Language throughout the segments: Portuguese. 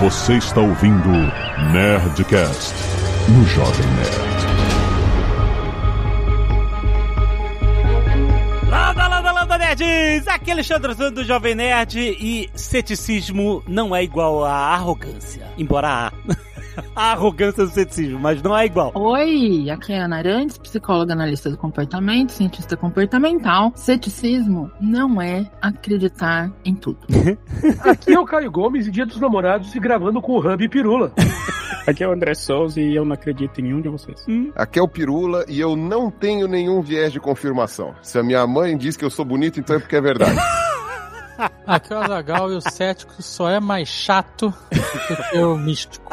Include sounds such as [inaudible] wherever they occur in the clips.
Você está ouvindo Nerdcast no Jovem Nerd. Landa, landa, landa, nerds! Aqui é Alexandre Zando do Jovem Nerd e ceticismo não é igual a arrogância, embora. [laughs] a arrogância do ceticismo, mas não é igual. Oi, aqui é a Ana Arantes, psicóloga analista do comportamento, cientista comportamental. Ceticismo não é acreditar em tudo. [laughs] Aqui é o Caio Gomes e Dia dos Namorados e gravando com o Hub e Pirula. [laughs] Aqui é o André Souza e eu não acredito em nenhum de vocês. Aqui é o Pirula e eu não tenho nenhum viés de confirmação. Se a minha mãe diz que eu sou bonito, então é porque é verdade. [laughs] Aqui é o Azagal e o cético só é mais chato do que o místico.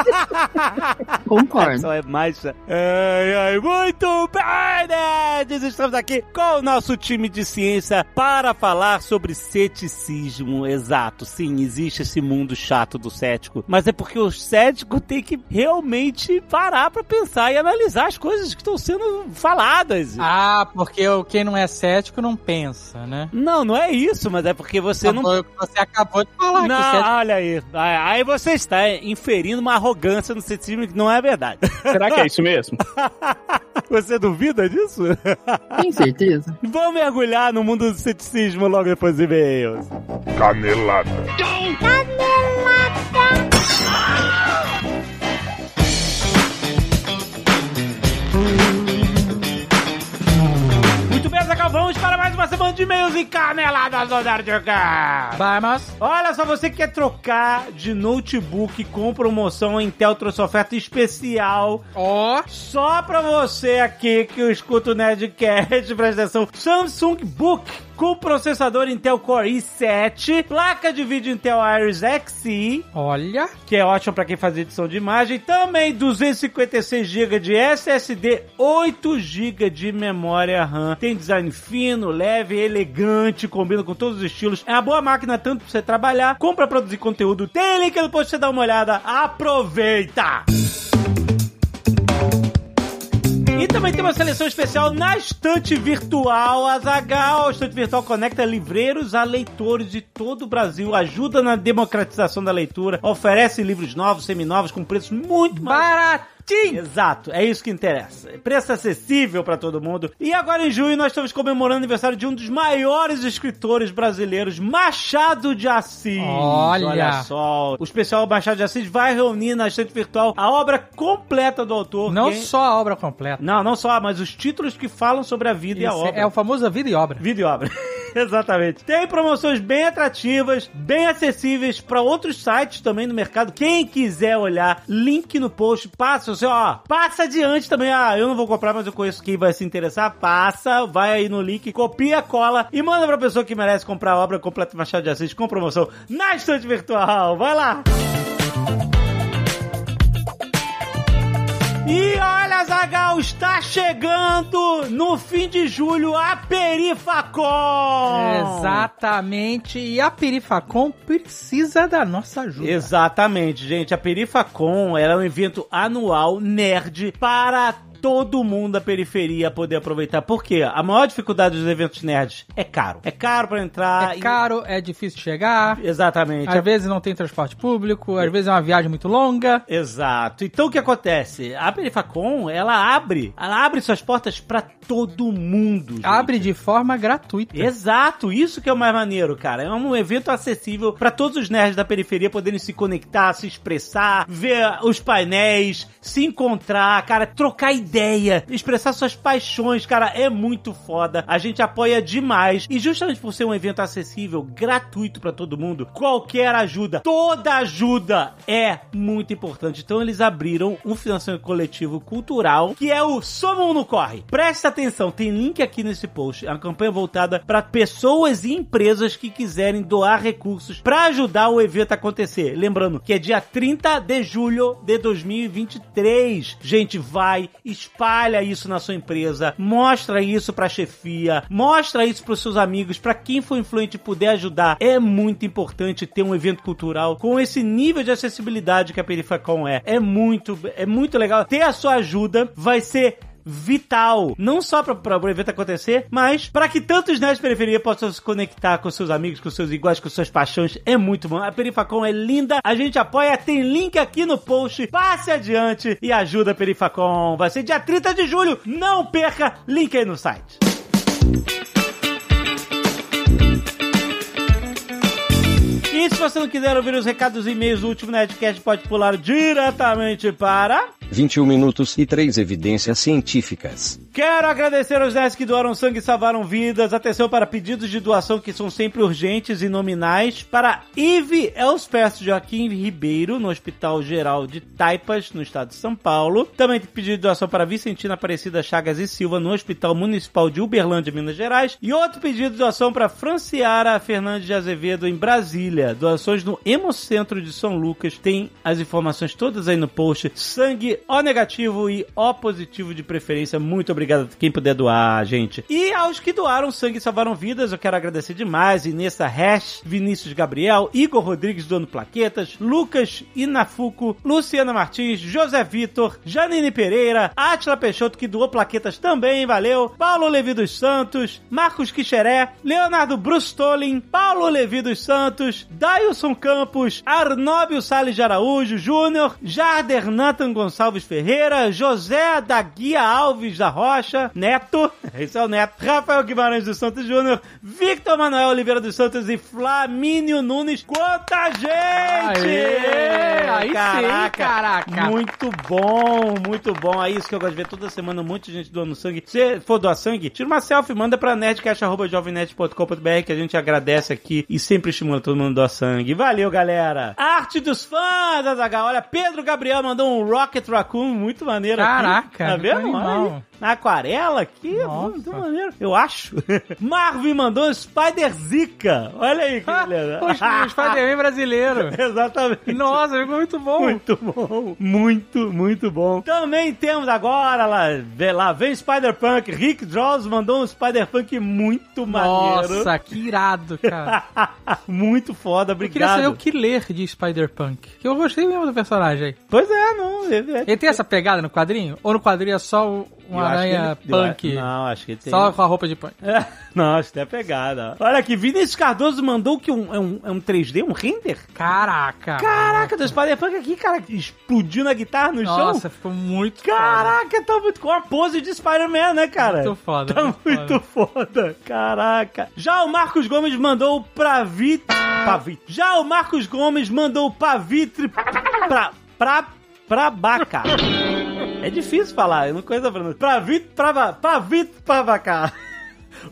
Concordo. Só é mais. Ai, ai, muito bem, nerds! Estamos aqui com o nosso time de ciência para falar sobre ceticismo. Exato, sim, existe esse mundo chato do cético, mas é porque o cético tem que realmente parar pra pensar e analisar as coisas que estão sendo faladas. Ah, porque o- quem não é cético não pensa, né? Não, não é isso, mas é porque você não Foi o que Você acabou de falar Não, cético olha aí. Aí você está inferindo uma arrogância no ceticismo que não é verdade. [laughs] Será que é isso mesmo? [laughs] Você duvida disso? Tem certeza? [laughs] Vamos mergulhar no mundo do ceticismo logo depois dos e-mails. Canelada. Muito bem, Vamos para mais uma semana de e-mails e caneladas do Nerdcast. Vamos. Olha só, você que quer trocar de notebook com promoção, a Intel trouxe oferta especial Ó. Só pra você aqui que eu escuto o Nerdcast, presta atenção. Samsung Book com processador Intel Core i7, placa de vídeo Intel Iris Xe, Olha. que é ótimo pra quem faz edição de imagem, também 256 GB de SSD, 8 GB de memória RAM. Tem design fino, leve, elegante, combina com todos os estilos. É uma boa máquina tanto pra você trabalhar, como pra produzir conteúdo. Tem link no post pra você dar uma olhada. Aproveita! E também tem uma seleção especial na estante virtual Azagal. A estante virtual conecta livreiros a leitores de todo o Brasil, ajuda na democratização da leitura, oferece livros novos, seminovos, com preços muito mais Baratinho. Exato, é isso que interessa. Preço acessível pra todo mundo. E agora em junho nós estamos comemorando o aniversário de um dos maiores escritores brasileiros, Machado de Assis. Olha. só. O especial Machado de Assis vai reunir na estante virtual a obra completa do autor. Não Quem- só a obra completa. Não, não só, mas os títulos que falam sobre a vida e a Esse obra. é o famoso vida e obra. Vida e obra. [laughs] Exatamente. Tem promoções bem atrativas, bem acessíveis para outros sites também no mercado. Quem quiser olhar, link no post, passa, você, ó, passa adiante também. Ah, eu não vou comprar, mas eu conheço quem vai se interessar. Passa, vai aí no link, copia, cola e manda pra pessoa que merece comprar a obra completa Machado de Assis com promoção na estante virtual. Vai lá! E olha, Zagal, está chegando no fim de julho a Perifacom! Exatamente. E a Perifacom precisa da nossa ajuda. Exatamente, gente. A Perifacom ela é um evento anual nerd para todo mundo da periferia poder aproveitar. Por quê? A maior dificuldade dos eventos nerds é caro. É caro para entrar. É caro, é difícil chegar. E... Exatamente. Às vezes não tem transporte público, às vezes é uma viagem muito longa. Exato. Então o que acontece? A Perifacom, ela abre, ela abre suas portas para todo mundo. gente. Abre de forma gratuita. Exato, isso que é o mais maneiro, cara. É um evento acessível para todos os nerds da periferia poderem se conectar, se expressar, ver os painéis, se encontrar, cara, trocar ideia, expressar suas paixões, cara, é muito foda. A gente apoia demais e justamente por ser um evento acessível, gratuito para todo mundo, qualquer ajuda, toda ajuda é muito importante. Então eles abriram um financiamento coletivo cultural que é o Somos no Corre. Presta atenção, tem link aqui nesse post. É uma campanha voltada para pessoas e empresas que quiserem doar recursos para ajudar o evento a acontecer. Lembrando que é dia 30 de julho de 2023. Gente, vai, espalha isso na sua empresa, mostra isso pra chefia, mostra isso pros seus amigos, para quem for influente puder ajudar. É muito importante ter um evento cultural com esse nível de acessibilidade que a Perifacom é. É muito, é muito legal. Ter a sua ajuda vai ser vital. Não só para o evento acontecer, mas para que tantos nerds de periferia possam se conectar com seus amigos, com seus iguais, com suas paixões. É muito bom. A Perifacom é linda, a gente apoia, tem link aqui no post. Passe adiante e ajuda a Perifacom. Vai ser dia 30 de julho. Não perca, link aí no site. E se você não quiser ouvir os recados e e-mails do último Nerdcast, pode pular diretamente para... 21 minutos e 3 evidências científicas. Quero agradecer aos 10 que doaram sangue e salvaram vidas. Atenção para pedidos de doação que são sempre urgentes e nominais. Para Ive Elspeth Joaquim Ribeiro, no Hospital Geral de Taipas, no estado de São Paulo. Também pedido de doação para Vicentina Aparecida Chagas e Silva, no Hospital Municipal de Uberlândia, Minas Gerais. E outro pedido de doação para Franciara Fernandes de Azevedo, em Brasília. Doações no Hemocentro de São Lucas. Tem as informações todas aí no post. Sangue O negativo e O positivo de preferência. Muito obrigado a quem puder doar, gente. E aos que doaram sangue e salvaram vidas, eu quero agradecer demais. Inessa Hash, Vinícius Gabriel, Igor Rodrigues dono plaquetas, Lucas Inafuco, Luciana Martins, José Vitor, Janine Pereira, Atila Peixoto, que doou plaquetas também, valeu. Paulo Levi dos Santos, Marcos Quixeré, Leonardo Brustolin, Paulo Levi dos Santos, Dailson Campos, Arnóbio Salles de Araújo Júnior, Jarder Nathan Gonçalves Ferreira, José da Guia Alves da Rocha, Neto, [laughs] esse é o Neto, Rafael Guimarães dos Santos Júnior, Victor Manuel Oliveira dos Santos e Flamínio Nunes. Quanta gente! Aê! Aí sim, caraca. Muito bom, muito bom. É isso que eu gosto de ver toda semana, muita gente doando sangue. Se for doar sangue, tira uma selfie, manda pra nerdcast.jovemnet.com.br que a gente agradece aqui e sempre estimula todo mundo a doar sangue. Valeu, galera! Arte dos fãs, Azaghal. Olha, Pedro Gabriel mandou um Rocket Raccoon muito maneiro aqui. Caraca, Tá vendo? animal. Na aquarela Nossa. muito maneiro. Eu acho. [laughs] Marvin mandou um Spider Zika. Olha aí que beleza. O o [laughs] Spider-Man brasileiro. Exatamente. Nossa, ficou muito bom. Muito bom, muito, muito bom. Também temos agora, lá, lá vem Spider-Punk. Rick Draws mandou um Spider-Punk muito maneiro. Nossa, que irado, cara. [laughs] muito foda, Eu queria saber obrigado. o que ler de Spider-Punk. Que eu gostei mesmo do personagem. Pois é, não. Ele, é- Ele tem essa pegada no quadrinho? Ou no quadrinho é só o- uma aranha ele- a- punk? Não, acho que ele tem. Só com a roupa de punk. É, [laughs] não, acho que tem a pegada. Olha aqui, Vinícius Cardoso mandou que um, é, um, é um 3D, um render? Caraca. Caraca, do Spider-Punk aqui, cara, explodiu na guitarra no chão. Nossa, ficou muito Caraca, tá muito com a pose de Spider-Man, né, cara? Muito foda, Tá muito muito foda. Caraca. Já o Marcos Gomes mandou pra Vit... Pra Vit... Já o Marcos Gomes mandou pra Vitre... Pra... Pra... Pra Baca. É difícil falar, eu não conheço a pronúncia. Pra Vit... Pra... Va- Pra Vit... Pra Baca. [laughs]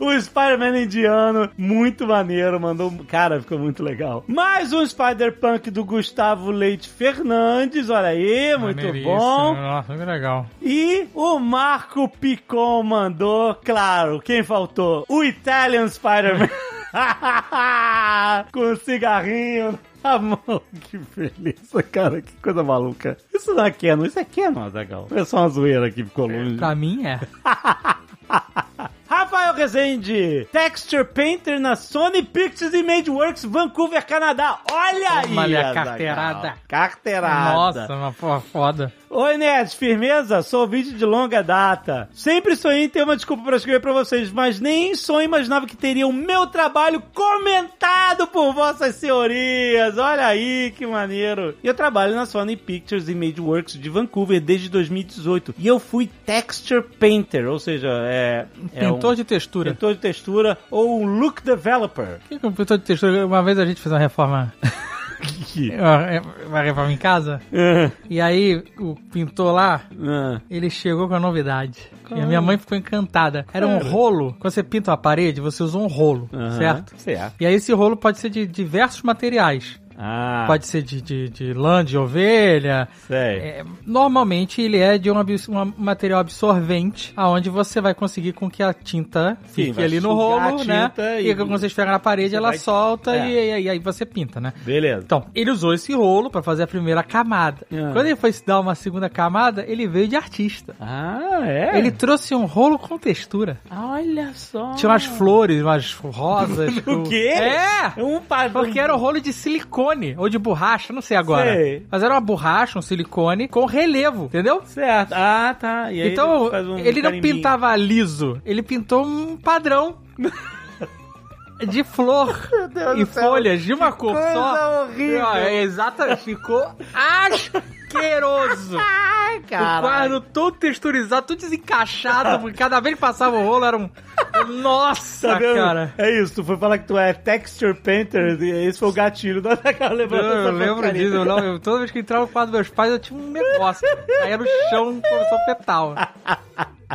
O Spider-Man indiano, muito maneiro, mandou. Cara, ficou muito legal. Mais um Spider-Punk do Gustavo Leite Fernandes, olha aí, muito bom. Nossa, muito legal. E o Marco Picon mandou, claro, quem faltou? O Italian Spider-Man. [laughs] Com cigarrinho [laughs] na mão. Que beleza, cara. Que coisa maluca. Isso não é Canon, isso é Canon, Azaghal. É só uma zoeira que ficou longe. Pra mim é. [laughs] Rafael Rezende, Texture Painter na Sony Pictures Imageworks, Vancouver, Canadá. Olha aí, Toma ali a carteirada. Carteirada. Nossa, uma porra foda. Oi, Ned, firmeza? Sou ouvinte de longa data. Sempre sonhei em ter uma desculpa para escrever para vocês, mas nem em sonho imaginava que teria o meu trabalho comentado por vossas senhorias. Olha aí, que maneiro. E eu trabalho na Sony Pictures Imageworks de Vancouver desde 2018. E eu fui Texture Painter, ou seja, é... é Pintor um de textura. pintor de textura ou um look developer. O que é um pintor de textura? Uma vez a gente fez uma reforma. [laughs] uma uma reforma em casa. Ah, E aí, o pintor lá, ah. ele chegou com a novidade. E a minha mãe ficou encantada. Era um rolo. Quando você pinta uma parede, você usa um rolo, Aham, certo? Certo. E aí esse rolo pode ser de diversos materiais. Ah, Pode ser de, de, de lã de ovelha. É, normalmente ele é de um, um material absorvente, aonde você vai conseguir com que a tinta Sim, fique ali no rolo, né? E, e- quando você esfrega na parede, ela vai- solta É. e, e aí você pinta, né? Beleza. Então, ele usou esse rolo pra fazer a primeira camada. Ah. Quando ele foi se dar uma segunda camada, ele veio de artista. Ah, é? Ele trouxe um rolo com textura. Olha só. Tinha umas flores, umas rosas. [laughs] O com- quê? É! Um Porque era um rolo de silicone. Silicone ou de borracha, não sei agora. Sei. Mas era uma borracha, um silicone com relevo, entendeu? Certo. Ah, tá. E então, faz um ele não pintava liso, ele pintou um padrão. [laughs] De flor e folhas de uma cor só. horrível. Ah, é, exatamente, ficou asqueroso. [laughs] Ai, O cara. quadro todo texturizado, tudo desencaixado, porque [laughs] cada vez que passava o rolo era um. Nossa, Tá cara. É isso, tu foi falar que tu é texture painter, e esse foi o gatilho da [laughs] cara Eu, eu lembro disso, eu, não, eu- toda vez que entrava no quadro dos meus pais, eu tinha um negócio. Aí no chão começou a petal.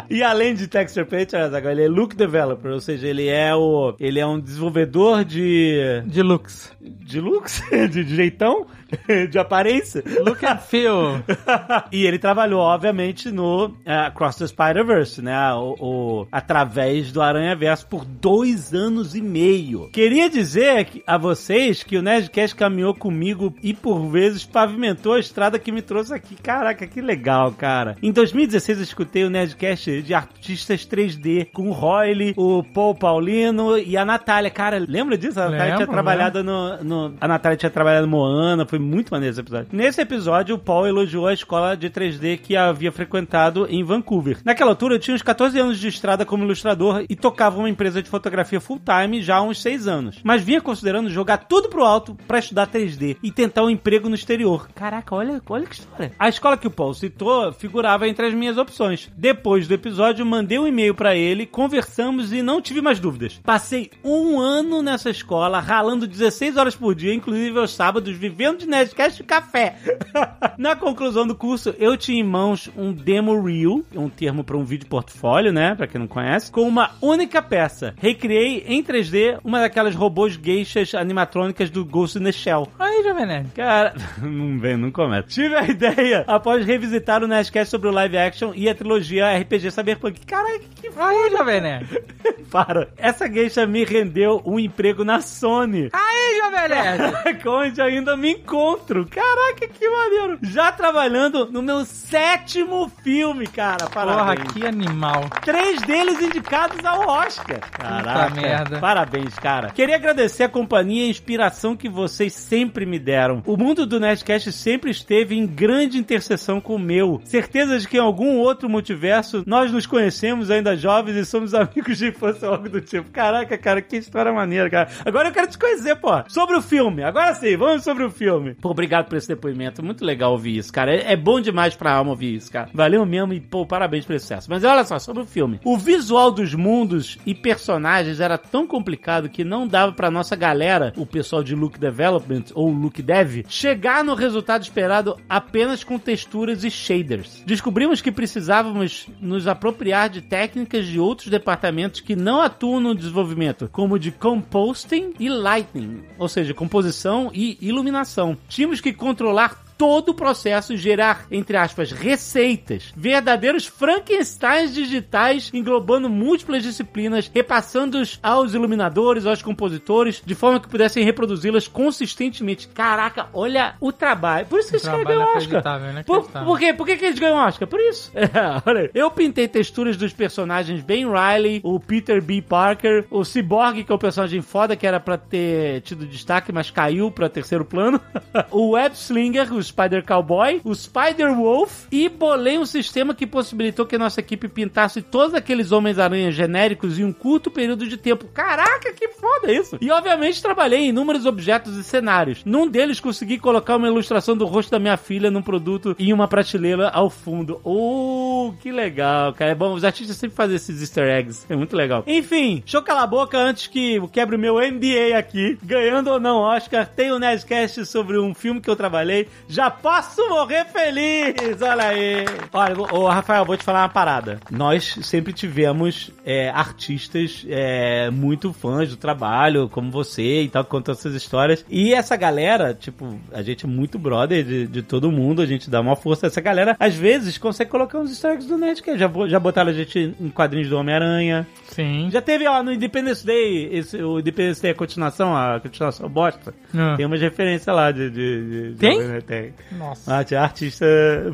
E além de texture painter, Azaghal, ele é look developer, ou seja, ele é o ele é um desenvolvedor de De looks. de looks, [laughs] de, de jeitão, [laughs] de aparência. Look and feel. [laughs] e ele trabalhou, obviamente, no eh, Cross the Spider-Verse, né? O, o- através do Aranha Verso por dois anos e meio. Queria dizer a vocês que o Nerdcast caminhou comigo e por vezes pavimentou a estrada que me trouxe aqui. Caraca, que legal, cara. Em 2016 eu escutei o Nerdcast de artistas 3D com o Royle, o Paul Paulino e a Natália. Cara, lembra disso? A Natália tinha Lembro, trabalhado no, no- A Natália tinha trabalhado no Moana, foi muito maneiro esse episódio. Nesse episódio, o Paul elogiou a escola de 3D que havia frequentado em Vancouver. Naquela altura, eu tinha uns 14 anos de estrada como ilustrador e tocava uma empresa de fotografia full-time já há uns 6 anos. Mas vinha considerando jogar tudo pro alto pra estudar 3D e tentar um emprego no exterior. Caraca, olha, olha que história. A escola que o Paul citou figurava entre as minhas opções. Depois do episódio, mandei um e-mail pra ele, conversamos e não tive mais dúvidas. Passei um ano nessa escola, ralando 16 horas por dia, inclusive aos sábados, vivendo de Nerdcast e café. [laughs] Na conclusão do curso, eu tinha em mãos um demo reel, um termo para um vídeo portfólio, né, pra quem não conhece, com uma única peça. Recriei em 3D uma daquelas robôs geishas animatrônicas do Ghost in the Shell. Aí, Jovem Nerd. Cara, [laughs] não vem, não começa. Tive a ideia após revisitar o Nerdcast sobre o live action e a trilogia RPG Cyberpunk. Caraca, que Aí, Jovem Nerd. [laughs] para. Essa geisha me rendeu um emprego na Sony. Aí, Jovem Nerd. [laughs] Onde ainda me encontro. Caraca, que maneiro. Já trabalhando no meu sétimo filme, cara. Porra, Parabéns. que animal. Três deles indicados ao Oscar. Caraca. merda. Parabéns, cara. Queria agradecer a companhia e a inspiração que vocês sempre me deram. O mundo do Nerdcast sempre esteve em grande interseção com o meu. Certeza de que em algum outro multiverso nós nos conhecemos ainda jovens e somos amigos de infância ou algo do tipo. Caraca, cara, que história maneira, cara. Agora eu quero te conhecer, pô. Sobre o filme. Agora sim, vamos sobre o filme. Pô, obrigado por esse depoimento. Muito legal ouvir isso, cara. É, é bom demais pra alma ouvir isso, cara. Valeu mesmo e, pô, parabéns pelo sucesso. Mas olha só, sobre o filme. O visual dos mundos e personagens era tão complicado que não dava pra nossa galera, o pessoal de look development ou look dev, chegar no resultado esperado apenas com texturas e shaders. Descobrimos que precisávamos nos apropriar de técnicas de outros departamentos que não atuam no desenvolvimento, como de composting e lighting, ou seja, composição e iluminação. Tínhamos que controlar todo o processo e gerar, entre aspas, receitas. Verdadeiros Frankensteins digitais englobando múltiplas disciplinas, repassando-os aos iluminadores, aos compositores, de forma que pudessem reproduzi-las consistentemente. Caraca, olha o trabalho. Por isso que O ganhou Oscar. inacreditável, Por, por quê? Por que, que eles ganham Oscar? Por isso. É, [laughs] olha aí. Eu pintei texturas dos personagens Ben Riley, o Peter B. Parker, o Cyborg, que é o personagem foda, que era pra ter tido destaque, mas caiu pra terceiro plano. [laughs] o Web Slinger, o Spider Cowboy, o Spider Wolf e bolei um sistema que possibilitou que a nossa equipe pintasse todos aqueles Homens-Aranha genéricos em um curto período de tempo. Caraca, que foda isso! E obviamente trabalhei em inúmeros objetos e cenários. Num deles consegui colocar uma ilustração do rosto da minha filha num produto em uma prateleira ao fundo. Oh, que legal, cara. É bom, os artistas sempre fazem esses easter eggs. É muito legal. Enfim, deixa eu calar a boca antes que quebre o meu NDA aqui. Ganhando ou não Oscar, tem um Nerdcast sobre um filme que eu trabalhei. Já posso morrer feliz! Olha aí! Olha, ô Rafael, vou te falar uma parada. Nós sempre tivemos é, artistas é, muito fãs do trabalho, como você e tal, que contam essas histórias. E essa galera, tipo, a gente é muito brother de, de todo mundo, a gente dá uma força. Essa galera, às vezes, consegue colocar uns eggs do Nerdcast. Já, bo- já botaram a gente em quadrinhos do Homem-Aranha. Sim. Já teve, ó, no Independence Day, esse, o Independence Day é a continuação, a continuação bosta. Ah. Tem umas referências lá de... de, de- de- Tem? Tem. Nossa. Tinha artista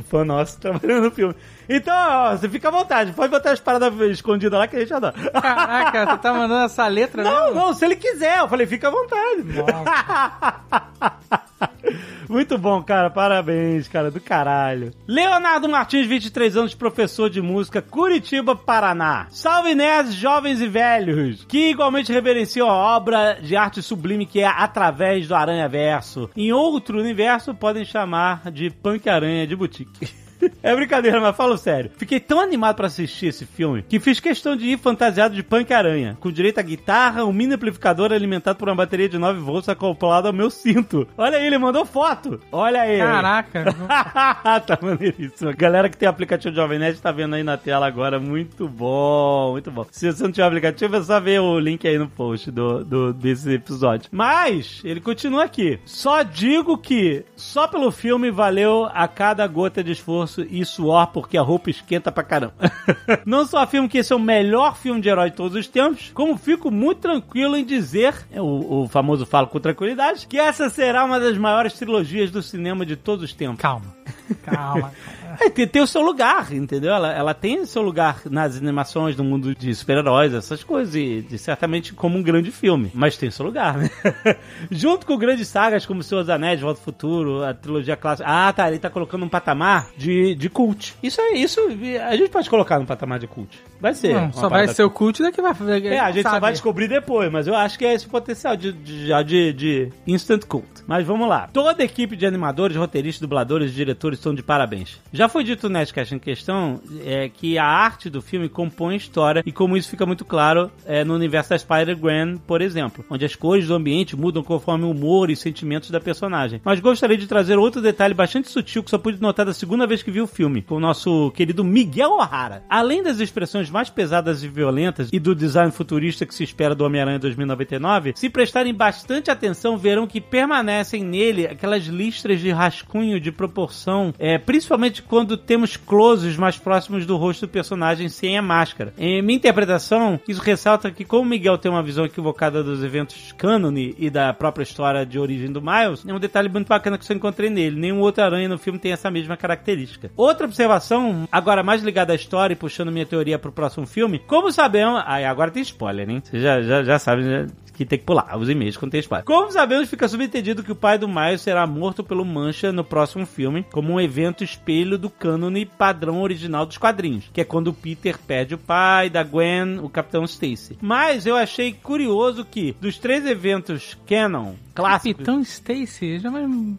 fã nosso [laughs] trabalhando no filme. Então, ó, você fica à vontade. Pode botar as paradas escondidas lá que a gente adora. Caraca, tu tá mandando essa letra Não, mesmo? não, se ele quiser. Eu falei, fica à vontade. [laughs] Muito bom, cara. Parabéns, cara. Do caralho. Leonardo Martins, 23 anos, professor de música, Curitiba, Paraná. Salve nerds, jovens e velhos, que igualmente reverenciam a obra de arte sublime que é Através do Aranha Verso. Em outro universo, podem chamar de Punk Aranha de Boutique. [laughs] É brincadeira, mas falo sério. Fiquei tão animado pra assistir esse filme que fiz questão de ir fantasiado de punk aranha, com direito a guitarra, um mini amplificador alimentado por uma bateria de 9 volts acoplado ao meu cinto. Olha aí, ele mandou foto. Olha aí. Caraca. [laughs] tá maneiríssimo. Galera que tem aplicativo de Jovem Nerd tá vendo aí na tela agora. Muito bom, muito bom. Se você não tiver aplicativo, é só ver o link aí no post do, do, desse episódio. Mas, ele continua aqui. Só digo que só pelo filme valeu a cada gota de esforço e suor porque a roupa esquenta pra caramba. [laughs] Não só afirmo que esse é o melhor filme de herói de todos os tempos, como fico muito tranquilo em dizer, é o, o famoso falo com tranquilidade, que essa será uma das maiores trilogias do cinema de todos os tempos. Calma. Calma. [laughs] É, tem, tem o seu lugar, entendeu? Ela, ela tem o seu lugar nas animações do mundo de super-heróis, essas coisas, e, e certamente como um grande filme. Mas tem o seu lugar, né? [laughs] Junto com grandes sagas como Senhor dos Anéis, Volta ao Futuro, a trilogia clássica. Ah, tá, ele tá colocando um patamar de, de cult. Isso é isso. A gente pode colocar no patamar de cult. Vai ser. Não, só vai ser o cult daqui vai é, a gente só sabe. vai descobrir depois, mas eu acho que é esse o potencial de, de, de, de instant cult. Mas vamos lá. Toda a equipe de animadores, roteiristas, dubladores e diretores estão de parabéns. Já foi dito no Nerdcast em questão é, que a arte do filme compõe a história e como isso fica muito claro é, no universo da Spider-Gwen, por exemplo, onde as cores do ambiente mudam conforme o humor e sentimentos da personagem. Mas gostaria de trazer outro detalhe bastante sutil que só pude notar da segunda vez que vi o filme, com o nosso querido Miguel O'Hara. Além das expressões mais pesadas e violentas e do design futurista que se espera do Homem-Aranha 2099, se prestarem bastante atenção, verão que permanecem nele aquelas listras de rascunho de proporção, é, principalmente quando temos closes mais próximos do rosto do personagem sem a máscara. Em minha interpretação, isso ressalta que como Miguel tem uma visão equivocada dos eventos cânone e da própria história de origem do Miles, é um detalhe muito bacana que eu encontrei nele. Nenhum outro aranha no filme tem essa mesma característica. Outra observação, agora mais ligada à história e puxando minha teoria pro próximo filme, como sabemos... Ah, agora tem spoiler, hein? Você já, já, já sabe, né? que tem que pular os e-mails quando tem spoiler. Como sabemos, fica subentendido que o pai do Miles será morto pelo Mancha no próximo filme, como um evento espelho do cânone padrão original dos quadrinhos, que é quando o Peter perde o pai, da Gwen, o Capitão Stacy. Mas eu achei curioso que, dos três eventos canon, clássicos... Capitão Stacy? Eu já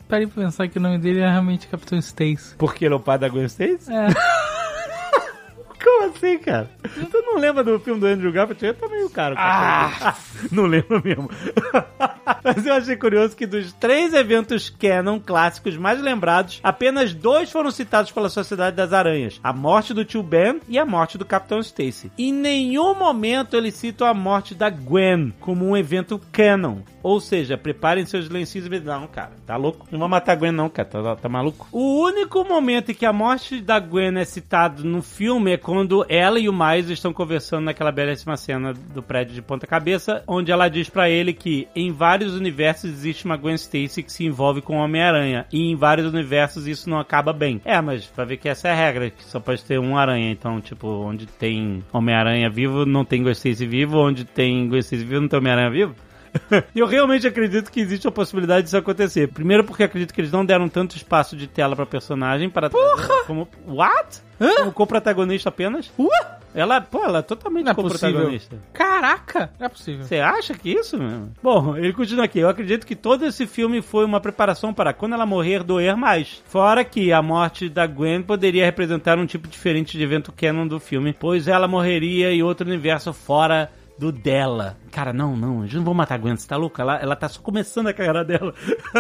parei pra pensar que o nome dele é realmente Capitão Stacy. Porque ele é o pai da Gwen Stacy? É. [laughs] Como assim, cara? Tu não lembra do filme do Andrew Garfield? Eu também o cara. Ah. [laughs] não lembro mesmo. [laughs] Mas eu achei curioso que dos três eventos canon clássicos mais lembrados, apenas dois foram citados pela Sociedade das Aranhas: a morte do tio Ben e a morte do Capitão Stacy. Em nenhum momento eles citam a morte da Gwen como um evento canon. Ou seja, preparem seus lencinhos e não, cara, tá louco? Não vai matar a Gwen, não, cara, tá, tá maluco? O único momento em que a morte da Gwen é citado no filme é quando ela e o Miles estão conversando naquela belíssima cena do prédio de ponta cabeça, onde ela diz para ele que em vários universos existe uma Gwen Stacy que se envolve com o Homem-Aranha, e em vários universos isso não acaba bem. É, mas pra ver que essa é a regra, que só pode ter um aranha, então, tipo, onde tem Homem-Aranha vivo, não tem Gwen Stacy vivo, onde tem Gwen Stacy vivo, não tem Homem-Aranha vivo. [laughs] eu realmente acredito que existe a possibilidade disso acontecer. Primeiro porque acredito que eles não deram tanto espaço de tela pra personagem para Porra! como what? Hã? Como co-protagonista apenas? Uh? Ela, pô, ela é totalmente Não é possível. co-protagonista. Caraca! Não é possível. Você acha que isso mesmo? Bom, ele continua aqui. Eu acredito que todo esse filme foi uma preparação para quando ela morrer doer mais. Fora que a morte da Gwen poderia representar um tipo diferente de evento canon do filme, pois ela morreria em outro universo fora do dela. Cara, não, não, gente não vou matar a Gwen, você tá louco? Ela, ela tá só começando a carreira dela.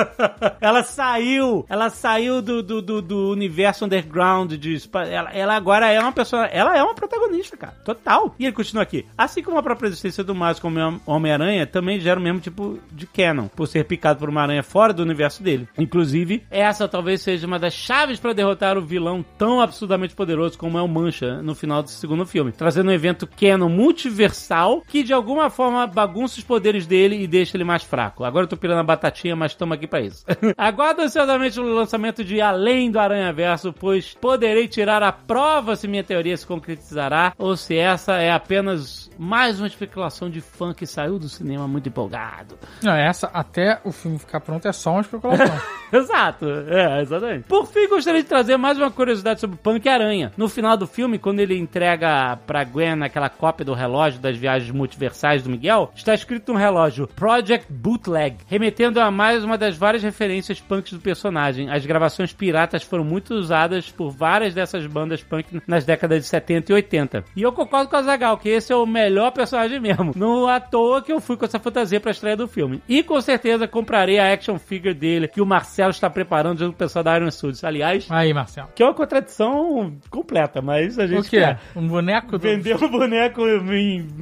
[laughs] ela saiu, ela saiu do, do, do, do universo underground de ela, ela agora é uma pessoa, ela é uma protagonista, cara, total. E ele continua aqui. Assim como a própria existência do Miles como Homem-Aranha também gera o mesmo tipo de canon, por ser picado por uma aranha fora do universo dele. Inclusive, essa talvez seja uma das chaves para derrotar o vilão tão absurdamente poderoso como é o Mancha no final do segundo filme, trazendo um evento canon multiversal que de alguma forma arma bagunça os poderes dele e deixa ele mais fraco. Agora eu tô pirando a batatinha, mas estamos aqui pra isso. [laughs] Aguardo ansiosamente o lançamento de Além do Aranha Verso, pois poderei tirar a prova se minha teoria se concretizará ou se essa é apenas mais uma especulação de fã que saiu do cinema muito empolgado. Não, essa, até o filme ficar pronto, é só uma especulação. [laughs] Exato, é, exatamente. Por fim, gostaria de trazer mais uma curiosidade sobre Punk Aranha. No final do filme, quando ele entrega pra Gwen aquela cópia do relógio das viagens multiversais do Miguel, está escrito no relógio Project Bootleg, remetendo a mais uma das várias referências punks do personagem. As gravações piratas foram muito usadas por várias dessas bandas punk nas décadas de 70 e 80. E eu concordo com a Zagal que esse é o melhor personagem mesmo. Não à toa que eu fui com essa fantasia pra estreia do filme. E com certeza comprarei a action figure dele que o Marcelo está preparando junto com o pessoal da Iron Studios. Aliás, Aí, Marcelo. que é uma contradição completa, mas a gente O quê? quer Um boneco do... vender um boneco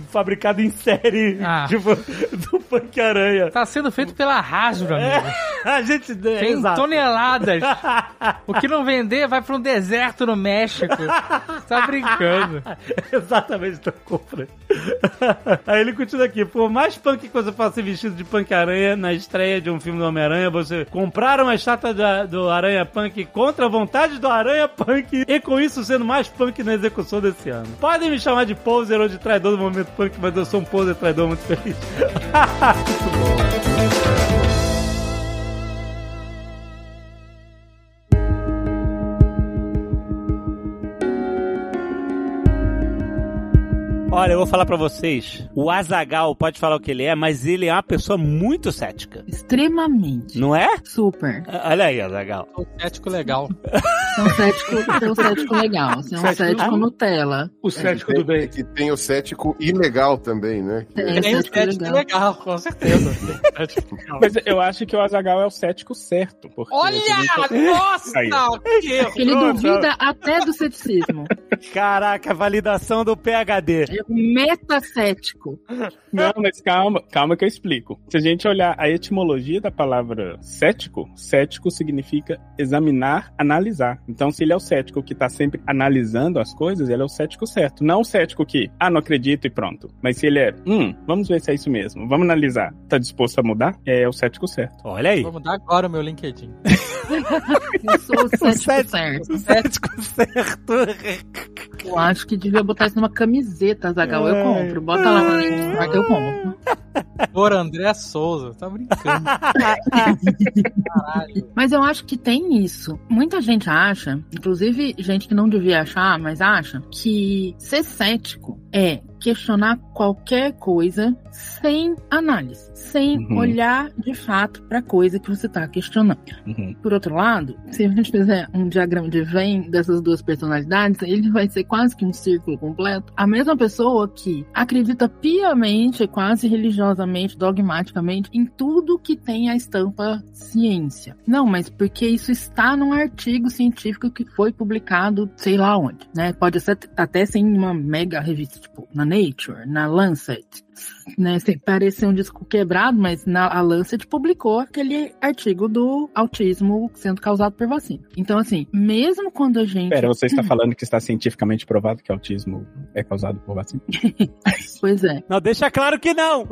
fabricado em série Ah. [laughs] tipo, do Punk Aranha. Tá sendo feito pela Hasbro, amigo. [laughs] A gente. Tem exato. toneladas. [laughs] O que não vender vai pra um deserto no México. Tá brincando. [laughs] Exatamente, então compra. Aí ele continua aqui. Por mais punk que você faça vestido de punk aranha na estreia de um filme do Homem-Aranha, você comprar uma estátua da- do Aranha Punk contra a vontade do Aranha Punk e com isso sendo mais punk na execução desse ano. Podem me chamar de poser ou de traidor do momento punk, mas eu sou um poser traidor muito feliz. Olha, eu vou falar pra vocês. O Azagal pode falar o que ele é, mas ele é uma pessoa muito cética. Extremamente. Não é? Super. Olha aí, Azagal. O cético legal. É um cético, é um cético legal. Você é um Cético- cético Nutella. O cético do bem. Que tem o cético ilegal também, né? Que é- Tem o cético legal. legal, com certeza. [laughs] Mas eu acho que o Azagal é o cético certo. Porque Olha! Nossa! Aí. Que erro! Ele duvida até do ceticismo. Caraca, validação do PHD. É um metacético. Não, mas calma, calma que eu explico. Se a gente olhar a etimologia da palavra cético, cético significa examinar, analisar. Então, se ele é o cético que tá sempre analisando as coisas, ele é o cético certo. Não o cético que, ah, não acredito e pronto. Mas se ele é, hum, vamos ver se é isso mesmo, vamos analisar. Tá disposto a mudar? É o cético certo. Olha aí. Vou mudar agora o meu LinkedIn. [laughs] Eu sou [laughs] o cético cético. certo. Cético certo. [laughs] Eu acho que devia botar isso numa camiseta, Zagal. Eu compro. Bota lá Linkspark, eu compro. Por André Souza. Tá brincando. Caralho. Mas eu acho que tem isso. Muita gente acha, inclusive gente que não devia achar, mas acha, que ser cético é questionar qualquer coisa sem análise, sem Uhum. olhar de fato para a coisa que você está questionando. Uhum. Por outro lado, se a gente fizer um diagrama de Venn dessas duas personalidades, ele vai ser quase que um círculo completo. A mesma pessoa que acredita piamente, quase religiosamente, dogmaticamente, em tudo que tem a estampa ciência. Não, mas porque isso está num artigo científico que foi publicado, sei lá onde, né? Pode ser até ser em uma mega revista, tipo, na Nature, na Lancet, né, sem parecer um disco quebrado, mas na, a Lancet publicou aquele artigo do autismo sendo causado por vacina. Então, assim, mesmo quando a gente. Pera, você está falando que está cientificamente provado que autismo é causado por vacina? [laughs] Pois é. Não, deixa claro que [laughs] não.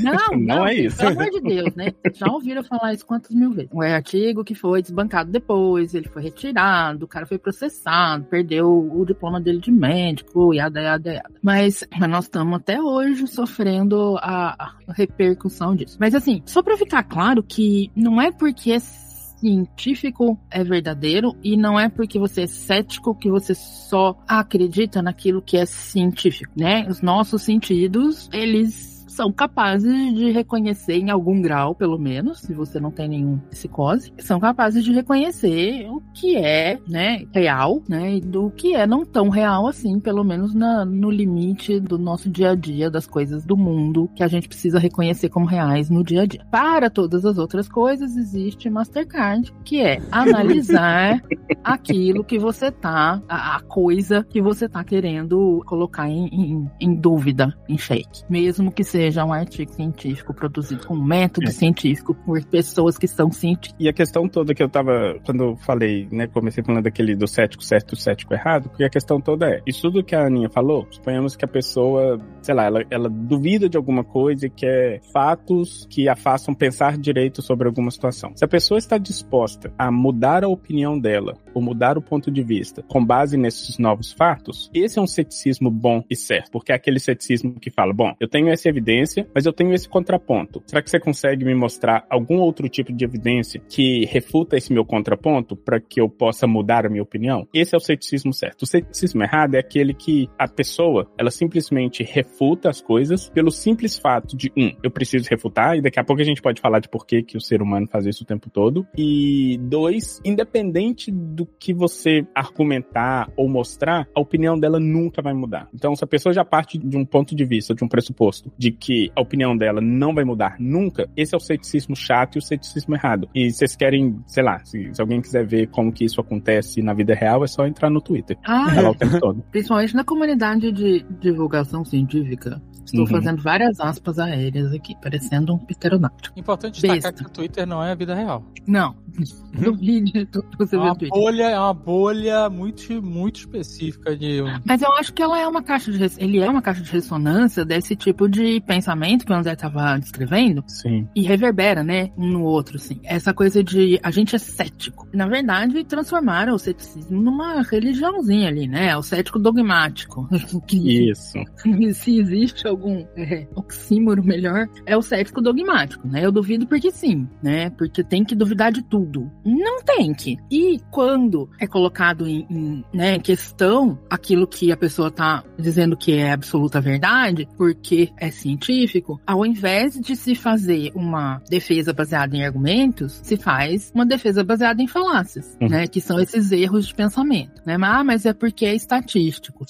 Não, Não é isso. Pelo amor de Deus, né? Já ouviram falar isso quantas mil vezes? Um artigo que foi desbancado depois, ele foi retirado, o cara foi processado, perdeu o diploma dele de médico, yada, yada, yada. Mas, mas nós estamos até hoje sofrendo a, repercussão disso. Mas assim, só pra ficar claro que não é porque é científico é verdadeiro e não é porque você é cético que você só acredita naquilo que é científico, né? Os nossos sentidos, eles são capazes de reconhecer em algum grau, pelo menos, se você não tem nenhum psicose, são capazes de reconhecer o que é, né, real, né, e do que é não tão real assim, pelo menos na, no limite do nosso dia a dia, das coisas do mundo que a gente precisa reconhecer como reais no dia a dia. Para todas as outras coisas existe Mastercard, que é analisar [laughs] aquilo que você tá, a, a coisa que você tá querendo colocar em, em, em dúvida, em xeque, mesmo que seja seja um artigo científico produzido com método é. científico por pessoas que são cientistas. E a questão toda que eu tava, quando eu falei, né, comecei falando daquele do cético certo e cético errado, porque a questão toda é, isso tudo que a Aninha falou, suponhamos que a pessoa, sei lá, ela, ela duvida de alguma coisa e quer fatos que a façam pensar direito sobre alguma situação. Se a pessoa está disposta a mudar a opinião dela, ou mudar o ponto de vista, com base nesses novos fatos, esse é um ceticismo bom e certo, porque é aquele ceticismo que fala, bom, eu tenho essa evidência, mas eu tenho esse contraponto. Será que você consegue me mostrar algum outro tipo de evidência que refuta esse meu contraponto para que eu possa mudar a minha opinião? Esse é o ceticismo certo. O ceticismo errado é aquele que a pessoa, ela simplesmente refuta as coisas pelo simples fato de, um, eu preciso refutar, e daqui a pouco a gente pode falar de por que, que o ser humano faz isso o tempo todo, e dois, independente do que você argumentar ou mostrar, a opinião dela nunca vai mudar. Então, se a pessoa já parte de um ponto de vista, de um pressuposto, de que a opinião dela não vai mudar nunca, esse é o ceticismo chato e o ceticismo errado. E vocês querem, sei lá, se, se alguém quiser ver como que isso acontece na vida real, é só entrar no Twitter. Ah, lá o tempo todo. [laughs] Principalmente na comunidade de divulgação científica. Estou uhum. fazendo várias aspas aéreas aqui, parecendo um pterodáctilo. Importante destacar que o Twitter não é a vida real. Não. [laughs] No vídeo você é uma bolha, É uma bolha muito, muito específica de... Mas eu acho que ela é uma caixa de... Ele é uma caixa de ressonância desse tipo de pensamento que o André estava descrevendo. Sim. E reverbera, né? Um no outro, assim. Essa coisa de... A gente é cético. Na verdade, transformaram o ceticismo numa religiãozinha ali, né? O cético dogmático. [laughs] Isso. [laughs] Se existe algum é, oxímoro melhor, é o cético dogmático, né? Eu duvido porque sim, né? Porque tem que duvidar de tudo. Não tem que. E quando é colocado em, em né, questão aquilo que a pessoa tá dizendo que é absoluta verdade, porque é científico, ao invés de se fazer uma defesa baseada em argumentos, se faz uma defesa baseada em falácias, uhum. né? Que são esses erros de pensamento, né? Ah, mas é porque é estatístico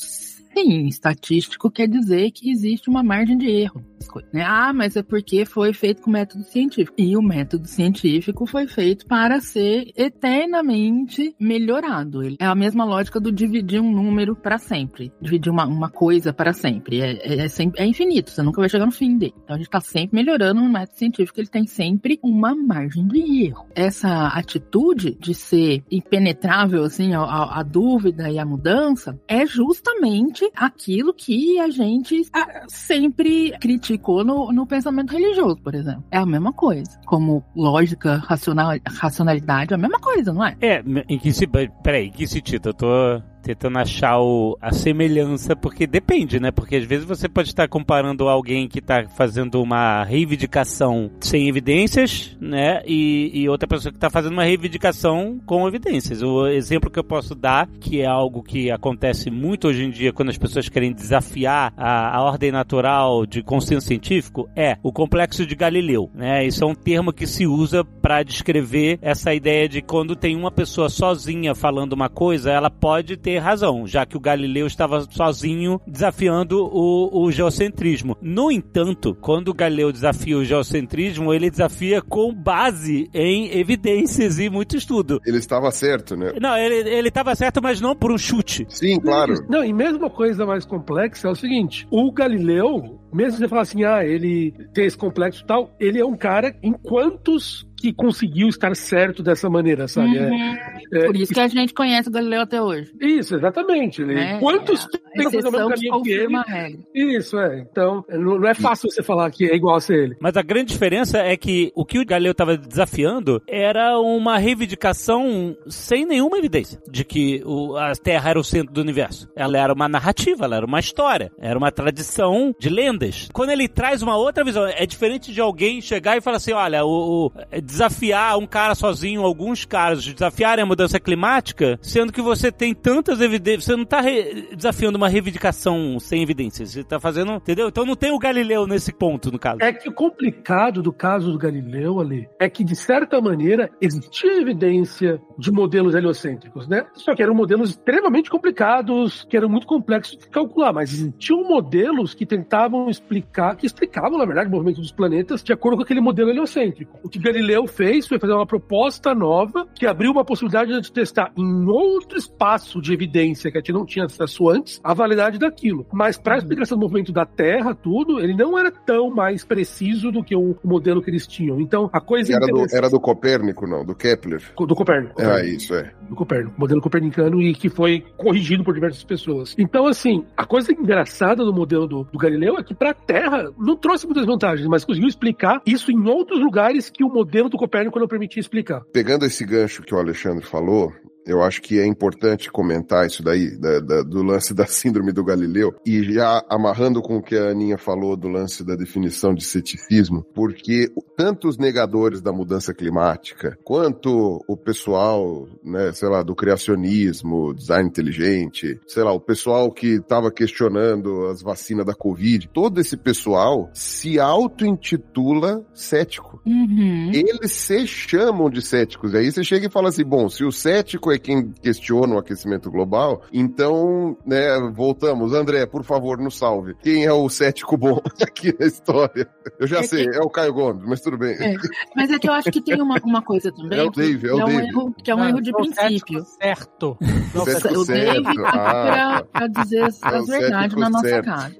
Sim, estatístico quer dizer que existe uma margem de erro. Né? Ah, mas é porque foi feito com método científico. E o método científico foi feito para ser eternamente melhorado. É a mesma lógica do dividir um número para sempre. Dividir uma, uma coisa para sempre. É, é, é, sempre. é infinito, você nunca vai chegar no fim dele. Então a gente está sempre melhorando no método científico, ele tem sempre uma margem de erro. Essa atitude de ser impenetrável, assim, a dúvida e a mudança é justamente aquilo que a gente ah, sempre criticou no, no pensamento religioso, por exemplo. É a mesma coisa. Como lógica, racional, racionalidade, é a mesma coisa, não é? É, em que se. Peraí, em que sentido? Eu tô tentando achar o, a semelhança, porque depende, né? Porque às vezes você pode estar comparando alguém que está fazendo uma reivindicação sem evidências, né? E, e outra pessoa que está fazendo uma reivindicação com evidências. O exemplo que eu posso dar, que é algo que acontece muito hoje em dia quando as pessoas querem desafiar a, a ordem natural de consenso científico, é o complexo de Galileu, né? Isso é um termo que se usa para descrever essa ideia de quando tem uma pessoa sozinha falando uma coisa, ela pode ter ter razão, já que o Galileu estava sozinho desafiando o, o geocentrismo. No entanto, quando o Galileu desafia o geocentrismo, ele desafia com base em evidências e muito estudo. Ele estava certo, né? Não, ele estava certo, mas não por um chute. Sim, claro. Não, e mesmo a coisa mais complexa é o seguinte: o Galileu, mesmo você falar assim, ah, ele tem esse complexo e tal, ele é um cara em quantos que conseguiu estar certo dessa maneira, sabe? É, uhum. É, Por isso que a gente conhece o Galileu até hoje. Isso, exatamente. É, Quantos é, tem fazer o mesmo caminho que ele? Isso, é. Então, não é fácil você falar que é igual a ser ele. Mas a grande diferença é que o que o Galileu estava desafiando era uma reivindicação sem nenhuma evidência de que o, a Terra era o centro do universo. Ela era uma narrativa, ela era uma história, era uma tradição de lendas. Quando ele traz uma outra visão, é diferente de alguém chegar e falar assim, olha, o, o desafiar um cara sozinho, alguns caras, desafiarem a mudança climática, sendo que você tem tantas evidências, você não está desafiando uma reivindicação sem evidências, você está fazendo, entendeu? Então não tem o Galileu nesse ponto, no caso. É que o complicado do caso do Galileu ali é que, de certa maneira, existia evidência de modelos heliocêntricos, né? Só que eram modelos extremamente complicados, que eram muito complexos de calcular, mas existiam modelos que tentavam explicar, que explicavam, na verdade, o movimento dos planetas de acordo com aquele modelo heliocêntrico. O que Galileu Galileu fez foi fazer uma proposta nova que abriu uma possibilidade de testar em outro espaço de evidência que a gente não tinha acesso antes, a validade daquilo. Mas para a Uhum. explicação do movimento da Terra, tudo, ele não era tão mais preciso do que o modelo que eles tinham. Então, a coisa Era do, era do Copérnico, não, do Kepler. do Copérnico. É isso, é. do Copérnico, modelo copernicano e que foi corrigido por diversas pessoas. Então, assim, a coisa engraçada do modelo do, do Galileu é que para a Terra não trouxe muitas vantagens, mas conseguiu explicar isso em outros lugares que o modelo do Copérnico não permitia explicar. Pegando esse gancho que o Alexandre falou, eu acho que é importante comentar isso daí, da- da- do lance [laughs] da síndrome do Galileu, e já amarrando com o que a Aninha falou do lance da definição de ceticismo, porque tanto os negadores da mudança climática, quanto o pessoal, né, sei lá, do criacionismo, design inteligente, sei lá, o pessoal que estava questionando as vacinas da Covid, todo esse pessoal se auto-intitula cético. Uhum. Eles se chamam de céticos. Aí você chega e fala assim: bom, se o cético é quem questiona o aquecimento global, então, né, voltamos. André, por favor, nos salve. Quem é o cético bom [laughs] aqui na história? Eu já É sei, que- é o Caio Gomes, mas tudo bem. É, Mas é que eu acho que tem uma, uma coisa [laughs] também. É o que- Dave, é o um Dave. erro, que é um erro de o princípio. Certo. O cético O Dave tá aqui pra, Ah, pra dizer as, É o as verdades na nossa certo. cara.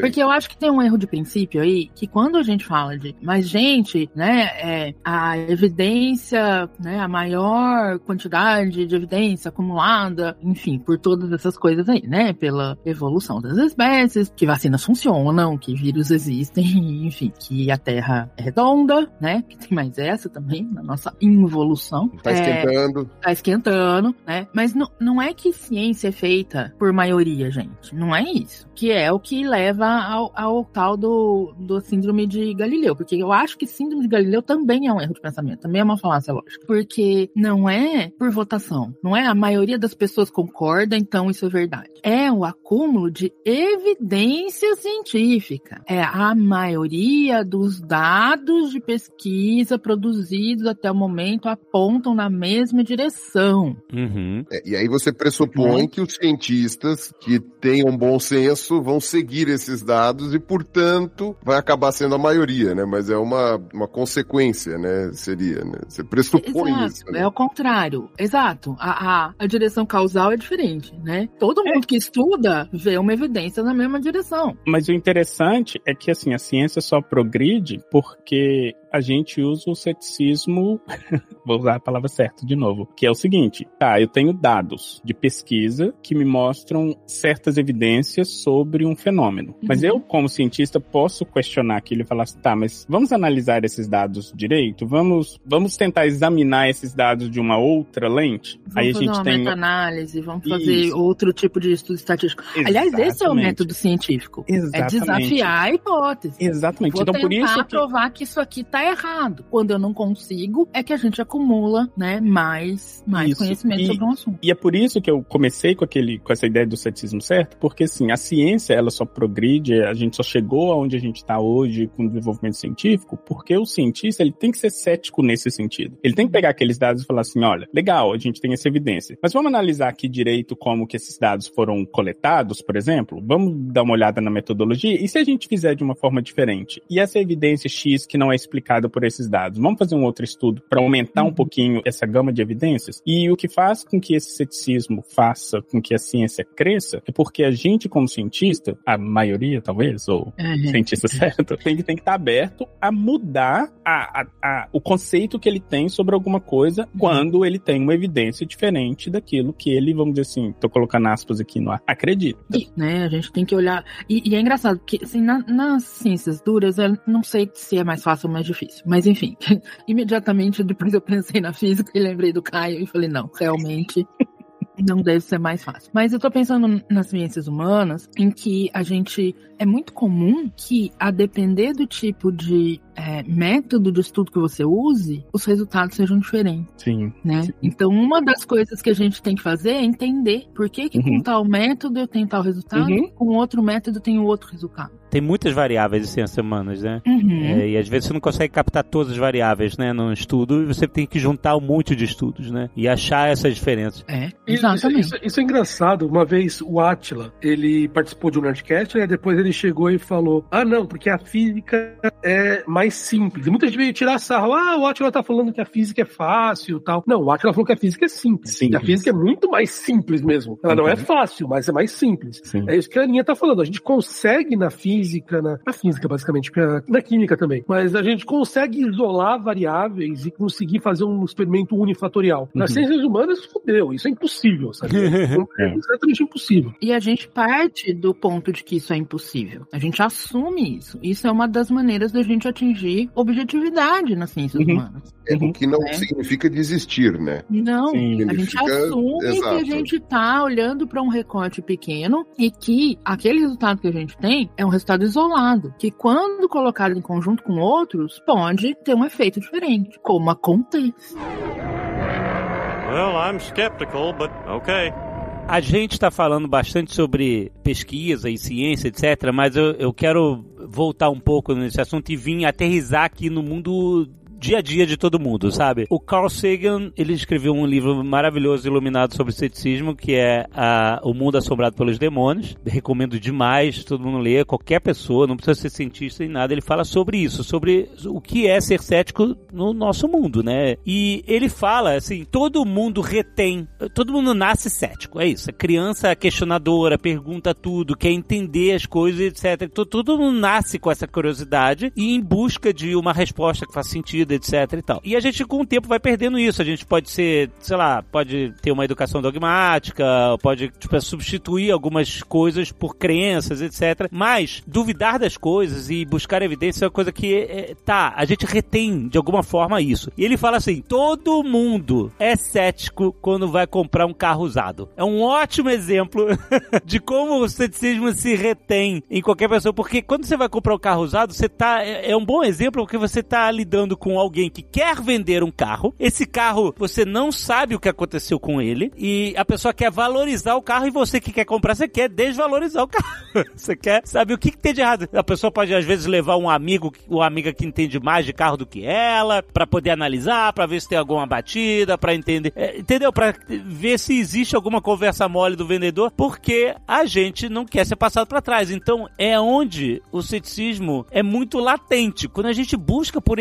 Porque eu acho que tem um erro de princípio aí, que quando a gente fala de, mas gente, né, é, a evidência, né, a maior quantidade de evidência acumulada, enfim, por todas essas coisas aí, né, pela evolução das espécies, que vacinas funcionam, que vírus existem, [laughs] enfim, que a Terra é redonda, né, que tem mais essa também, na nossa involução. Tá É, esquentando. tá esquentando, né? Mas não, não é que ciência é feita por maioria, gente. Não é isso. Que é o que leva ao, ao tal do, do síndrome de Galileu. Porque eu acho que síndrome de Galileu também é um erro de pensamento. Também é uma falácia lógica. Porque não é por votação. Não é a maioria das pessoas concorda, então isso é verdade. É o acúmulo de evidência científica. É a maioria dos dados de pesquisa produzidos até o momento apontam na mesma direção. Uhum. É, e aí você pressupõe que os cientistas que tenham bom senso vão seguir esses dados e, portanto, vai acabar sendo a maioria, né? Mas é uma, uma consequência, né? Seria, né? Você pressupõe Exato, isso. né? é o contrário. Exato. A, a, a direção causal é diferente, né? Todo mundo que estuda vê uma evidência na mesma direção. Mas o interessante é que assim, a ciência só progride porque a gente usa o ceticismo, [laughs] vou usar a palavra certa de novo, que é o seguinte, tá, eu tenho dados de pesquisa que me mostram certas evidências sobre um fenômeno. Mas Uhum. eu, como cientista, posso questionar aquilo e falar assim, tá, mas vamos analisar esses dados direito? Vamos, vamos tentar examinar esses dados de uma outra lente? Vamos Aí a fazer gente uma tem meta-análise, vamos fazer Isso. outro tipo de estudo estatístico. Aliás, esse é o Exatamente. método científico. É Exatamente. desafiar a hipótese. Exatamente. Vou então, por isso que provar que isso aqui tá errado. Quando eu não consigo, é que a gente acumula, né, mais, mais Isso. conhecimento E- sobre um assunto. E é por isso que eu comecei com aquele, com essa ideia do ceticismo certo, porque assim, a ciência ela só progride, a gente só chegou aonde a gente está hoje com o desenvolvimento científico, porque o cientista ele tem que ser cético nesse sentido. Ele tem que pegar aqueles dados e falar assim, olha, legal, a gente tem essa evidência, mas vamos analisar aqui direito como que esses dados foram coletados, por exemplo. Vamos dar uma olhada na metodologia e se a gente fizer de uma forma diferente? E essa evidência X que não é explicada por esses dados, vamos fazer um outro estudo para aumentar um pouquinho essa gama de evidências? E o que faz com que esse ceticismo faça com que a ciência cresça é porque a gente, como cientista, a maioria talvez, ou cientista [laughs] certo, tem que tem que estar aberto a mudar a, a- a- o conceito que ele tem sobre alguma coisa quando ele tem uma evidência diferente daquilo que ele, vamos dizer assim, tô colocando aspas aqui no ar, acredita. E, né, a gente tem que olhar. E, e é engraçado, porque assim, na- nas ciências duras, eu não sei se é mais fácil ou mais difícil. Mas enfim, [laughs] imediatamente depois eu pensei na física e lembrei do Caio e falei, não, realmente. Não deve ser mais fácil. Mas eu tô pensando nas ciências humanas, em que a gente. É muito comum que, a depender do tipo de é, método de estudo que você use, os resultados sejam diferentes Sim. né? Então, uma das coisas que a gente tem que fazer é entender por que, que Uhum. com tal método eu tenho tal resultado, Uhum. com outro método eu tenho outro resultado. Tem muitas variáveis em ciências humanas, né? Uhum. É, e às vezes você não consegue captar todas as variáveis, né, num estudo, e você tem que juntar um monte de estudos, né? E achar essas diferenças. É, Isso, exatamente. isso- isso é engraçado. Uma vez o Atila, ele participou de um Nerdcast, né? Depois ele chegou e falou: Ah, não, porque a física é mais simples. E muita gente veio tirar sarro. Ah, o Atila tá falando que a física é fácil tal. Não, o Atila falou que a física é simples. Sim. E a física é muito mais simples mesmo. Ela não é fácil, mas é mais simples. Sim. É isso que a Aninha tá falando. A gente consegue na física, na, na física basicamente, na química também, mas a gente consegue isolar variáveis e conseguir fazer um experimento unifatorial. Nas ciências humanas, fudeu. Isso é impossível, sabe? [laughs] É exatamente impossível. E a gente parte do ponto de que isso é impossível. A gente assume isso. Isso é uma das maneiras da gente atingir objetividade nas ciências Uhum. humanas. É, o que não É. significa desistir, né? Não, Sim. a gente assume que exato. a gente tá olhando para um recorte pequeno e que aquele resultado que a gente tem é um resultado isolado, que quando colocado em conjunto com outros, pode ter um efeito diferente, como acontece. Well, I'm skeptical, but okay. A gente está falando bastante sobre pesquisa e ciência, etc., mas eu, eu quero voltar um pouco nesse assunto e vir aterrizar aqui no mundo dia a dia de todo mundo, sabe? O Carl Sagan, ele escreveu um livro maravilhoso iluminado sobre ceticismo, que é a, O Mundo Assombrado pelos Demônios. Recomendo demais, todo mundo lê, qualquer pessoa, não precisa ser cientista nem nada, ele fala sobre isso, sobre o que é ser cético no nosso mundo, né? E ele fala assim, todo mundo retém, todo mundo nasce cético, é isso. A criança é questionadora, pergunta tudo, quer entender as coisas, etc. Então, todo mundo nasce com essa curiosidade e em busca de uma resposta que faz sentido, etc e tal. E a gente com o tempo vai perdendo isso. A gente pode ser, sei lá, pode ter uma educação dogmática, pode tipo, substituir algumas coisas por crenças, etc. Mas duvidar das coisas e buscar evidência é uma coisa que é, tá, a gente retém de alguma forma isso. E ele fala assim: todo mundo é cético quando vai comprar um carro usado. É um ótimo exemplo [laughs] de como o ceticismo se retém em qualquer pessoa, porque quando você vai comprar um carro usado, você tá é, é um bom exemplo porque você tá lidando com alguém que quer vender um carro. Esse carro você não sabe o que aconteceu com ele e a pessoa quer valorizar o carro e você que quer comprar, você quer desvalorizar o carro. [laughs] Você quer saber o que, que tem de errado. A pessoa pode às vezes levar um amigo, uma amiga que entende mais de carro do que ela, pra poder analisar, pra ver se tem alguma batida, pra entender, é, entendeu? Pra ver se existe alguma conversa mole do vendedor, porque a gente não quer ser passado pra trás. Então é onde o ceticismo é muito latente, quando a gente busca por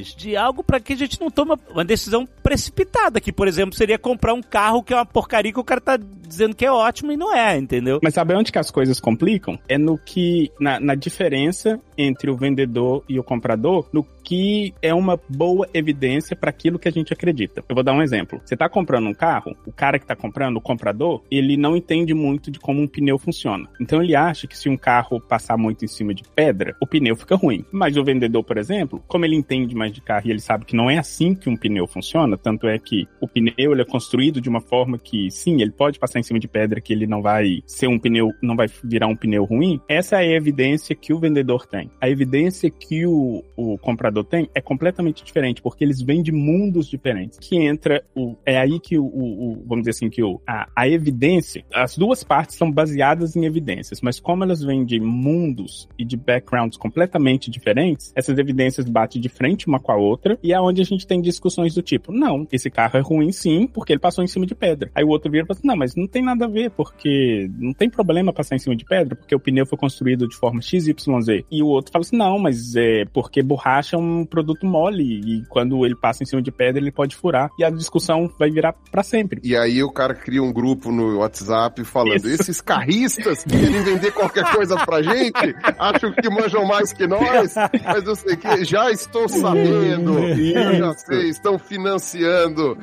de algo pra que a gente não toma uma decisão precipitada, que por exemplo seria comprar um carro que é uma porcaria que o cara tá dizendo que é ótimo e não é, entendeu? Mas sabe onde que as coisas complicam? É no que, na, na diferença entre o vendedor e o comprador, no que é uma boa evidência para aquilo que a gente acredita. Eu vou dar um exemplo. Você tá comprando um carro, o cara que tá comprando, o comprador, ele não entende muito de como um pneu funciona. Então ele acha que se um carro passar muito em cima de pedra, o pneu fica ruim. Mas o vendedor, por exemplo, como ele entende mais de carro e ele sabe que não é assim que um pneu funciona, tanto é que o pneu ele é construído de uma forma que, sim, ele pode passar em cima de pedra que ele não vai ser um pneu, não vai virar um pneu ruim. Essa é a evidência que o vendedor tem. A evidência que o, o comprador tem é completamente diferente, porque eles vêm de mundos diferentes. Que entra o. É aí que o, o- o- vamos dizer assim, que o, a, a evidência, as duas partes são baseadas em evidências, mas como elas vêm de mundos e de backgrounds completamente diferentes, essas evidências batem de frente uma com a outra, e é onde a gente tem discussões do tipo, não, esse carro é ruim sim, porque ele passou em cima de pedra. Aí o outro vira e fala assim, não, mas não tem nada a ver, porque não tem problema passar em cima de pedra, porque o pneu foi construído de forma XYZ. E o outro fala assim, não, mas é porque borracha é um produto mole, e quando ele passa em cima de pedra, ele pode furar. E a discussão vai virar pra sempre. E aí o cara cria um grupo no WhatsApp falando: Isso. esses carristas querem vender qualquer coisa pra gente, acham que manjam mais que nós, mas eu sei que já estou sabendo, eu já sei, estão financiando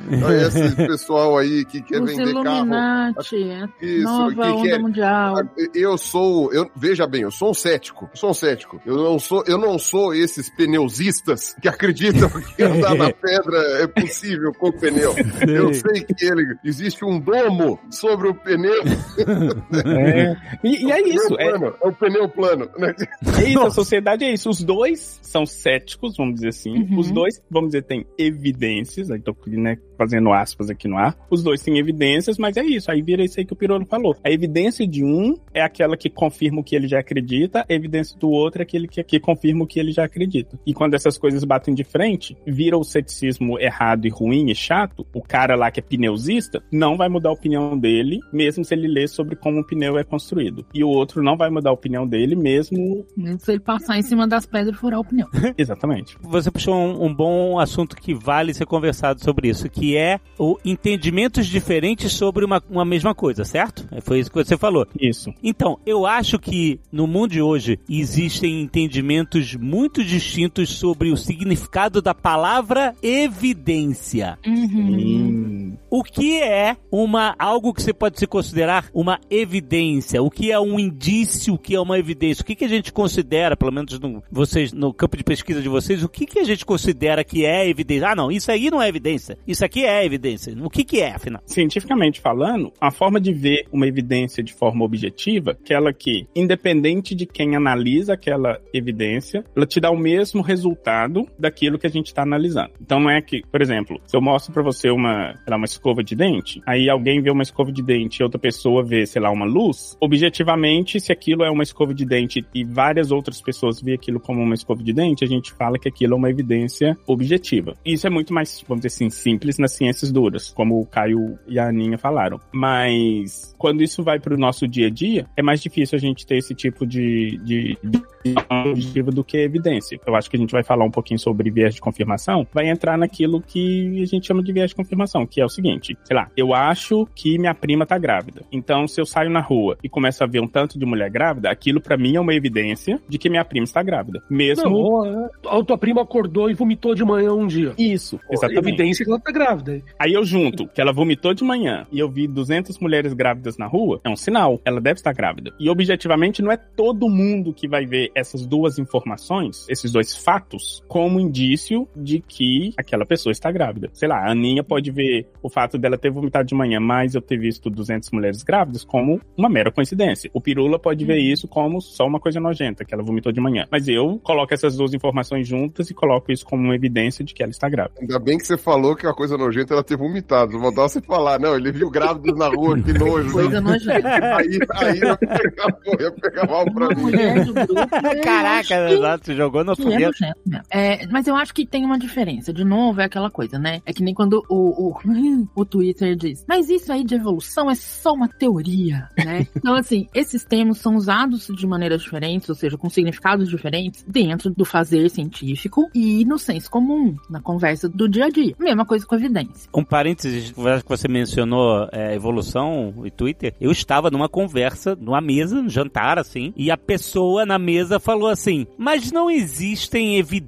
esse pessoal aí que quer Os vender carro. Illuminati, a Isso, nova que onda quer- mundial. Eu sou, eu, veja bem, eu sou um cético, eu sou um cético. Eu não sou, eu não sou esses que acreditam [laughs] que andar na pedra é possível com o pneu. Eu sei que ele existe um domo sobre o pneu. [laughs] É. E, e é isso. É, É, plano, é o pneu plano. né? é isso, a sociedade é isso. Os dois são céticos, vamos dizer assim. Uhum. Os dois, vamos dizer, têm evidências. Aí tô né, fazendo aspas aqui no ar. Os dois têm evidências, mas é isso. Aí vira isso aí que o Pirolo falou. A evidência de um é aquela que confirma o que ele já acredita, a evidência do outro é aquele que, que confirma o que ele já acredita. E quando essas coisas batem de frente, vira o ceticismo errado e ruim e chato, o cara lá que é pneusista não vai mudar a opinião dele, mesmo se ele ler sobre como um pneu é construído. E o outro não vai mudar a opinião dele, mesmo. Mesmo se ele passar em cima das pedras e furar o pneu. [laughs] Exatamente. Você puxou um, um bom assunto que vale ser conversado sobre isso, que é o entendimentos diferentes sobre uma, uma mesma coisa, certo? Foi isso que você falou. Isso. Então, eu acho que no mundo de hoje existem entendimentos muito distintos sobre o significado da palavra evidência. Uhum. O que é uma algo que você pode se considerar uma evidência? O que é um indício? O que é uma evidência? O que, que a gente considera, pelo menos no, vocês no campo de pesquisa de vocês, o que, que a gente considera que é evidência? Ah, não, isso aí não é evidência. Isso aqui é evidência. O que, que é, afinal? Cientificamente falando, a forma de ver uma evidência de forma objetiva, aquela que, independente de quem analisa aquela evidência, ela te dá o mesmo resultado daquilo que a gente está analisando. Então não é que, por exemplo, se eu mostro para você uma, lá, uma escova de dente, aí alguém vê uma escova de dente e outra pessoa vê, sei lá, uma luz, objetivamente, se aquilo é uma escova de dente e várias outras pessoas vê aquilo como uma escova de dente, a gente fala que aquilo é uma evidência objetiva. Isso é muito mais, vamos dizer assim, simples nas ciências duras, como o Caio e a Aninha falaram. Mas quando isso vai para o nosso dia a dia, é mais difícil a gente ter esse tipo de, de, de do que evidência. Eu acho que a gente vai falar um pouquinho sobre viés de confirmação, vai entrar naquilo que a gente chama de viés de confirmação, que é o seguinte, sei lá, eu acho que minha prima tá grávida. Então, se eu saio na rua e começo a ver um tanto de mulher grávida, aquilo para mim é uma evidência de que minha prima está grávida. Mesmo Não, ou, é, a tua prima acordou e vomitou de manhã um dia. isso, Pô, exatamente. Evidência que ela tá grávida. Aí eu junto que ela vomitou de manhã e eu vi 200 mulheres grávidas na rua, é um sinal, ela deve estar grávida. E objetivamente não é todo mundo que vai ver essas duas informações, esses dois fatos, como indício de que aquela pessoa está grávida. Sei lá, a Aninha pode ver o fato dela ter vomitado de manhã, mas eu ter visto 200 mulheres grávidas como uma mera coincidência. O Pirula pode ver isso como só uma coisa nojenta, que ela vomitou de manhã. Mas eu coloco essas duas informações juntas e coloco isso como uma evidência de que ela está grávida. Ainda bem que você falou que a coisa nojenta era ter vomitado. Não faltava você falar, não, ele viu grávidos na rua, que nojo. Coisa nojenta. Aí, aí eu mal pra Uma mim. mulher do grupo. eu Caraca, exato, você jogou no que é foguete. Mesmo. É, mas eu acho que tem uma diferença. De novo, é aquela coisa, né? É que nem quando o, o, [laughs] o Twitter diz, mas isso aí de evolução é só uma teoria, né? [laughs] então, assim, esses termos são usados de maneiras diferentes, ou seja, com significados diferentes, dentro do fazer científico e no senso comum, na conversa do dia a dia. Mesma coisa com evidência. Um parênteses, que você mencionou é, evolução e Twitter, eu estava numa conversa, numa mesa, um jantar, assim, e a pessoa na mesa falou assim, mas não existem evidências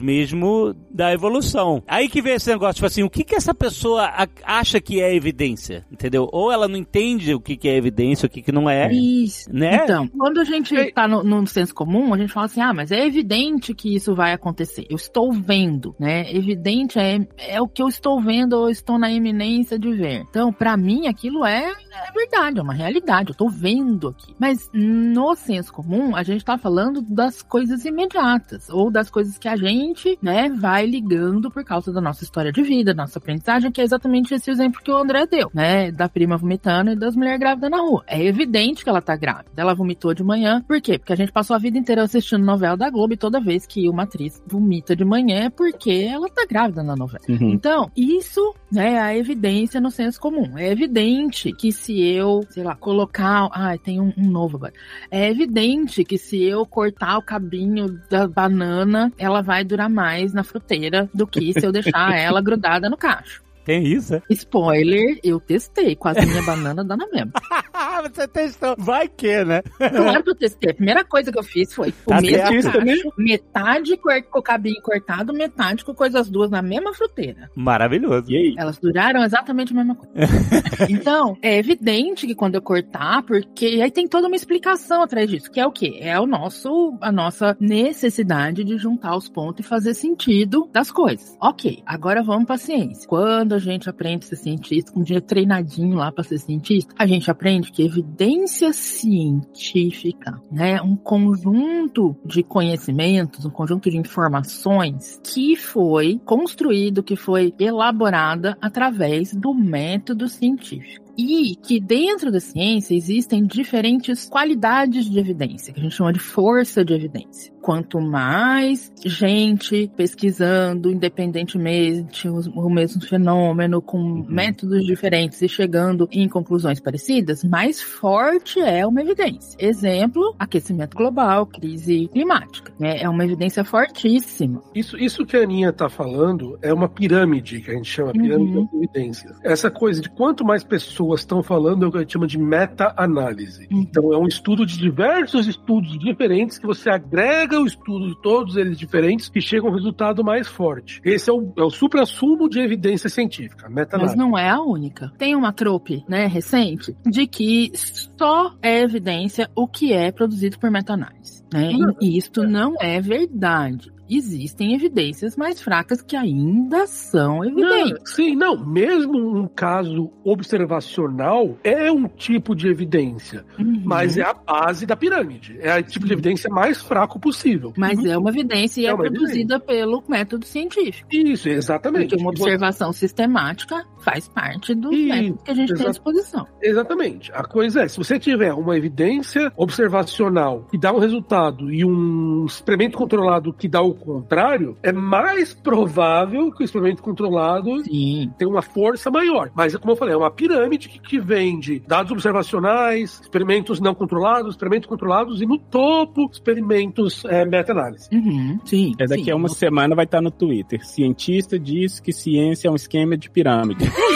mesmo da evolução. Aí que veio esse negócio, tipo assim, o que que essa pessoa acha que é evidência, entendeu? Ou ela não entende o que que é evidência, o que que não é, Isso. né? Então, quando a gente tá no, no senso comum, a gente fala assim, ah, mas é evidente que isso vai acontecer. Eu estou vendo, né? Evidente é, é o que eu estou vendo ou estou na iminência de ver. Então, pra mim, aquilo é, é verdade, é uma realidade. Eu tô vendo aqui. Mas no senso comum, a gente tá falando das coisas imediatas ou das coisas que a gente, né, vai ligando por causa da nossa história de vida, da nossa aprendizagem, que é exatamente esse exemplo que o André deu, né? Da prima vomitando e das mulheres grávidas na rua. É evidente que ela tá grávida. Ela vomitou de manhã. Por quê? Porque a gente passou a vida inteira assistindo novela da Globo e toda vez que uma atriz vomita de manhã é porque ela tá grávida na novela. Uhum. Então, isso né, é a evidência no senso comum. É evidente que se eu, sei lá, colocar. Ai, tem um, um novo agora. É evidente que se eu cortar o cabinho da banana, ela vai durar mais na fruteira do que se eu deixar ela grudada no cacho. Tem isso, é? Spoiler, eu testei. Quase minha banana dá na mesma. [laughs] Você testou. Vai que, né? Claro que eu testei. A primeira coisa que eu fiz foi Tá o mesmo né? metade cor- com o cabinho cortado, metade com coisas duas na mesma fruteira. Maravilhoso. E aí? Elas duraram exatamente a mesma coisa. [laughs] então, é evidente que quando eu cortar, porque aí tem toda uma explicação atrás disso, que é o quê? É o nosso, a nossa necessidade de juntar os pontos e fazer sentido das coisas. Ok, agora vamos pra ciência. Quando a gente aprende a ser cientista, um dia treinadinho lá pra ser cientista, a gente aprende que evidência científica, né, um conjunto de conhecimentos, um conjunto de informações que foi construído, que foi elaborada através do método científico. E que dentro da ciência existem diferentes qualidades de evidência, que a gente chama de força de evidência. Quanto mais gente pesquisando independentemente o, mesmo fenômeno, com Uhum. métodos diferentes e chegando em conclusões parecidas, mais forte é uma evidência. Exemplo, aquecimento global, crise climática. né? É uma evidência fortíssima. Isso, isso que a Aninha tá falando é uma pirâmide, que a gente chama pirâmide Uhum. das evidências. Essa coisa de quanto mais pessoas estão falando é o que a gente chama de meta-análise. Uhum. Então é um estudo de diversos estudos diferentes que você agrega o estudo de todos eles diferentes e chega a um resultado mais forte. Esse é o, é o supra-sumo de evidência científica, Mas meta-análise. não é a única. Tem uma trope, né, recente, de que só é evidência o que é produzido por meta-análise. Né? E isto não é verdade. Existem evidências mais fracas que ainda são Não, evidentes. sim, não. Mesmo um caso observacional é um tipo de evidência, Uhum. mas é a base da pirâmide. É o tipo de evidência mais fraco possível. Mas é uma evidência e É é, produzida pelo método científico. Isso, exatamente. Porque uma E observação sistemática faz parte do Isso, método que a gente tem à disposição. Exatamente. A coisa é, se você tiver uma evidência observacional que dá um resultado e um experimento controlado que dá o contrário, é mais provável que o experimento controlado Sim. tenha uma força maior. Mas, como eu falei, é uma pirâmide que, que vem de dados observacionais, experimentos não controlados, experimentos controlados e no topo, experimentos é, meta-análise. Uhum. Sim. É daqui sim. a uma semana vai estar no Twitter. Cientista diz que ciência é um esquema de pirâmide. [laughs]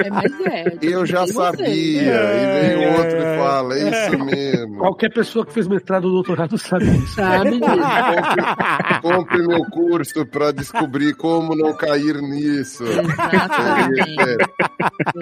É, mas é. Eu já E você? sabia. E vem É. outro e fala, é isso mesmo. Qualquer pessoa que fez mestrado ou doutorado sabe disso. Sabe disso. Compre meu curso pra descobrir como não cair nisso. Exatamente. É,